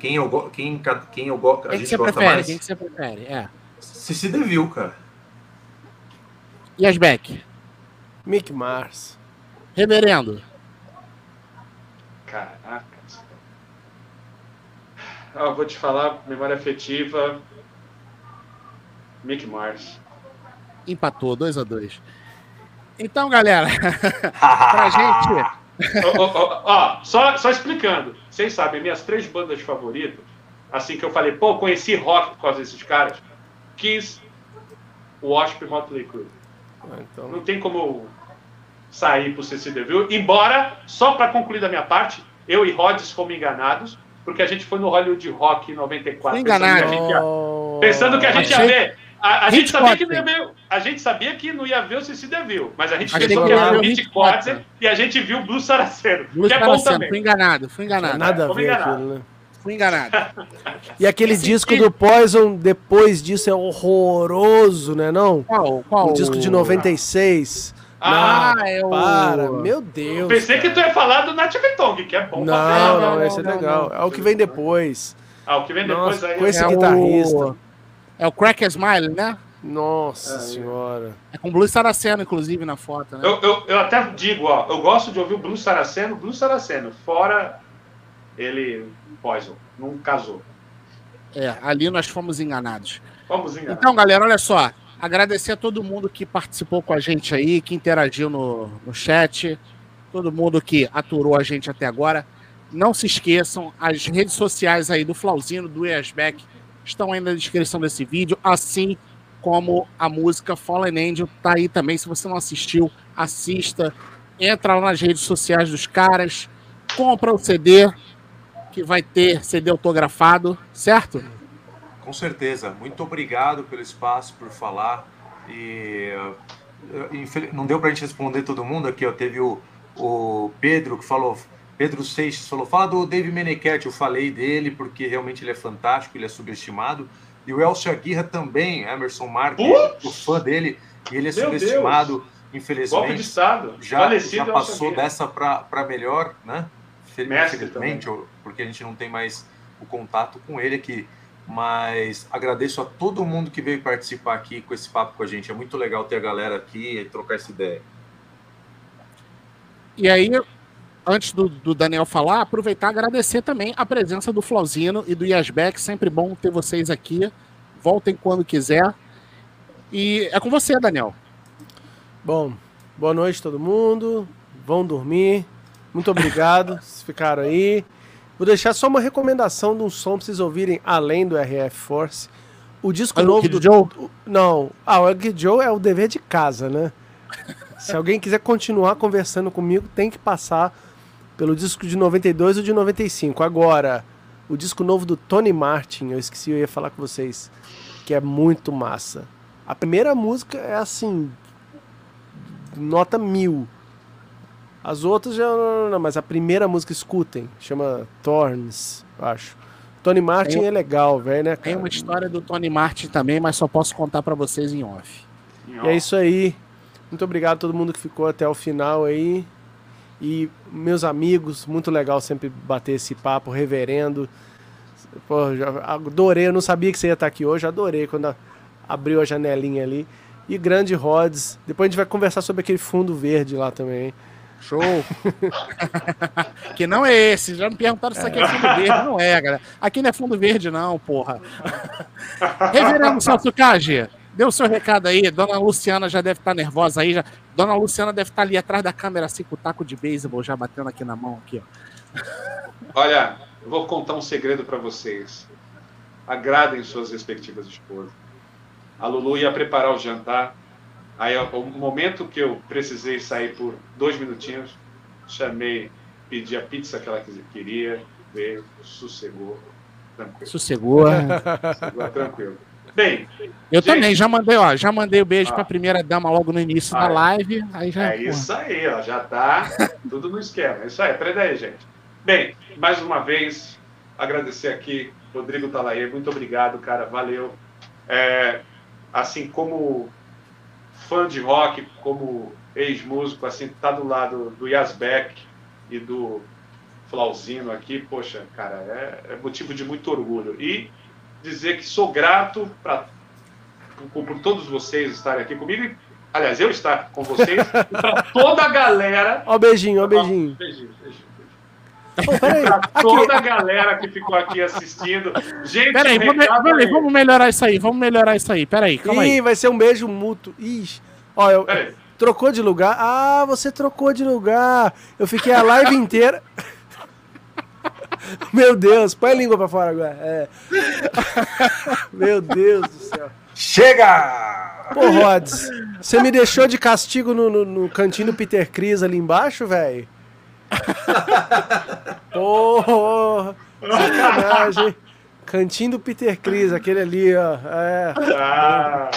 Quem eu, quem, quem eu go- a Quem que gente você gosta prefere? mais? Quem que você prefere? É. Cici Deville, cara. E as Beck? Mick Mars. Reverendo. Caraca. Ah, vou te falar, memória afetiva. Mick Mars. Empatou, 2 a 2 Então, galera, (laughs) pra (laughs) gente. Ó, ó, ó, ó, só, só explicando. Vocês sabem, minhas três bandas favoritas, assim que eu falei, pô, conheci rock por causa desses caras. Kiss, Wasp e Motley Crue. Ah, Então, Não tem como sair pro CC Deville. Embora, só para concluir da minha parte, eu e Rods fomos enganados, porque a gente foi no Hollywood Rock em 94. Foi pensando que a enganado. gente ia- Oh. Pensando que a gente ia Achei- ver. A, a gente sabia que não ia ver, a gente sabia que não ia ver o Cici Deville, mas a gente Achei pensou que que ia ia ver o o e a gente viu o Blue Saraceno, Luiz que é bom Taraceno, também. fui enganado, fui enganado. Nada a ver enganar. aquilo, né? Fui enganado. (laughs) E aquele Esse disco disco- do Poison, depois disso, é horroroso, né não? Qual? Qual? O disco de 96. Ah, não, é o- para, meu Deus. Eu pensei que tu ia falar do Nat King que é bom pra Não, não, não, esse é legal. não. É o que vem depois. Ah, o que vem depois Nossa, aí. com esse É o- guitarrista. É o Crack Smile, né? Nossa É, senhora. É com Blue Saraceno, inclusive, na foto, né? Eu, eu, eu até digo, ó, eu gosto de ouvir o Blue Saraceno, Blue Saraceno, fora ele Poison, não casou. É, ali nós fomos enganados. Vamos enganar. Então, galera, olha só. Agradecer a todo mundo que participou com a gente aí, que interagiu no, no chat, todo mundo que aturou a gente até agora. Não se esqueçam, as redes sociais aí do Flauzino, do Easback, estão aí na descrição desse vídeo, assim como a música Fallen Angel tá aí também. Se você não assistiu, assista. Entra lá nas redes sociais dos caras, compra o CD, que vai ter CD autografado, certo? Com certeza. Muito obrigado pelo espaço, por falar. E eh, não deu para a gente responder todo mundo aqui. Ó. Teve o, o Pedro que falou. Pedro Seixas falou: fala do Dave Meneghetti. Eu falei dele porque realmente ele é fantástico, ele é subestimado. E o Elcio Aguirre também, Emerson Marques, o fã dele, e ele é Meu subestimado, Golpe de infelizmente. Estado. Já, Falecido já passou dessa para melhor, né? infelizmente, porque a gente não tem mais o contato com ele aqui. Mas agradeço a todo mundo que veio participar aqui com esse papo com a gente. É muito legal ter a galera aqui e trocar essa ideia. E aí, antes do, do, Daniel falar, aproveitar e agradecer também a presença do Flauzino e do Yasbeck. Sempre bom ter vocês aqui. Voltem quando quiser. E é com você, Daniel. Bom, boa noite todo mundo. Vão dormir. Muito obrigado. (laughs) Vocês ficaram aí. Vou deixar só uma recomendação de um som pra vocês ouvirem além do RF Force. O disco Ah, o novo Kid do Joe? Não. Ah, o Joe é o dever de casa, né? (laughs) Se alguém quiser continuar conversando comigo, tem que passar pelo disco de 92 ou de 95. Agora, o disco novo do Tony Martin, eu esqueci, eu ia falar com vocês, que é muito massa. A primeira música é assim, nota mil. As outras já não, não, mas a primeira música escutem, chama Thorns, eu acho. Tony Martin Tem- é legal, velho, né? Tem cara? uma história do Tony Martin também, mas só posso contar para vocês em off. E é isso aí. Muito obrigado a todo mundo que ficou até o final aí. E meus amigos, muito legal sempre bater esse papo, reverendo. Pô, adorei, eu não sabia que você ia estar aqui hoje, adorei quando abriu a janelinha ali. E grande Rods. Depois a gente vai conversar sobre aquele fundo verde lá também. Show! (laughs) que não é esse. Já me perguntaram se aqui é fundo verde. Não é, galera. Aqui não é fundo verde, não, porra. (laughs) Reverendo Celso Cage, dê o seu recado aí. Dona Luciana já deve estar nervosa aí. Já... Dona Luciana deve estar ali atrás da câmera, assim, com o taco de beisebol já batendo aqui na mão. Aqui, ó. (laughs) Olha, eu vou contar um segredo para vocês. Agradem suas respectivas esposas. A Lulu ia preparar o jantar. Aí, o momento que eu precisei sair por dois minutinhos, chamei, pedi a pizza que ela queria, veio, sossegou, tranquilo. Sossegou. Sossegou, tranquilo. Bem, Eu Gente. também, já mandei, ó. Já mandei o beijo Ah. pra primeira dama logo no início da Ah, é. live. Aí já. É isso aí, ó, já tá (laughs) tudo no esquema. É isso aí, prenda aí, gente. Bem, mais uma vez, agradecer aqui, Rodrigo Talaê, muito obrigado, cara, valeu. É, assim, como fã de rock, como ex-músico, assim, tá do lado do Yasbeck e do Flauzino aqui, poxa, cara, é, é motivo de muito orgulho. E dizer que sou grato pra, por, por todos vocês estarem aqui comigo e aliás, eu estar com vocês, (laughs) e para toda a galera. Ó, beijinho, ó, beijinho. Beijinho, beijinho. Ô, peraí, Pra toda a galera que ficou aqui assistindo. Gente, Peraí, vamos, peraí, aí. vamos melhorar isso aí. Vamos melhorar isso aí. Peraí, calma aí. Ih, vai ser um beijo mútuo. Ixi. Ó, eu, Peraí. trocou de lugar? Ah, você trocou de lugar. Eu fiquei a live inteira. (laughs) (laughs) Meu Deus, põe a língua pra fora agora. É. (laughs) Meu Deus do céu. Chega! Pô, Rods, você me deixou de castigo no, no, no cantinho do Peter Cris ali embaixo, velho? (laughs) Porra, sacanagem. Cantinho do Peter Cris, aquele ali, ó. É. Ah,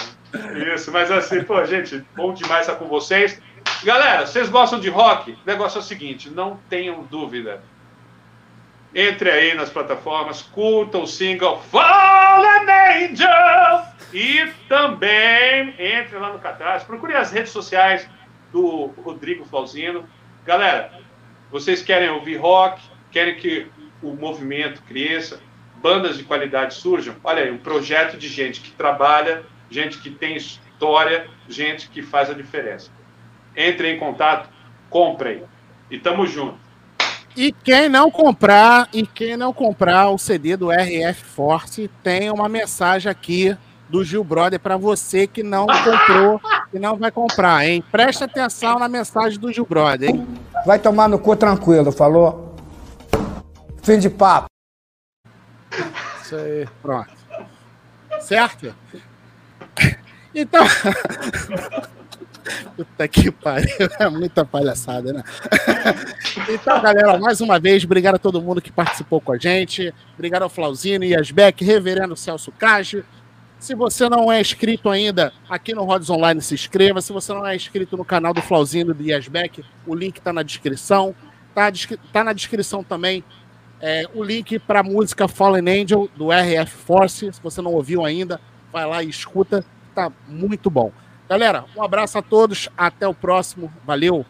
isso, mas assim, pô, gente, bom demais estar com vocês. Galera, vocês gostam de rock? O negócio é o seguinte, não tenham dúvida. Entre aí nas plataformas, curtam o single Fallen Angel e também entre lá no Catarse, procure as redes sociais do Rodrigo Flauzino. Galera, vocês querem ouvir rock, querem que o movimento cresça, bandas de qualidade surjam? Olha aí, um projeto de gente que trabalha, gente que tem história, gente que faz a diferença. Entrem em contato, comprem. E tamo junto. E quem não comprar, e quem não comprar o CD do RF Force, tem uma mensagem aqui do Gil Brother para você que não comprou e não vai comprar, hein? Presta atenção na mensagem do Gil Brother, hein? Vai tomar no cu tranquilo, falou? Fim de papo. Isso aí. Pronto. Certo? (laughs) Então. (laughs) Puta que pariu, é muita palhaçada, né? (laughs) então, galera, mais uma vez, obrigado a todo mundo que participou com a gente. Obrigado ao Flauzino, Yasbeck, Reverendo Celso Cage. Se você não é inscrito ainda, aqui no Rods Online se inscreva. Se você não é inscrito no canal do Flauzino do Yasbeck, o link está na descrição. Tá, tá na descrição também é, o link para a música Fallen Angel do RF Force. Se você não ouviu ainda, vai lá e escuta. Tá muito bom. Galera, um abraço a todos. Até o próximo. Valeu.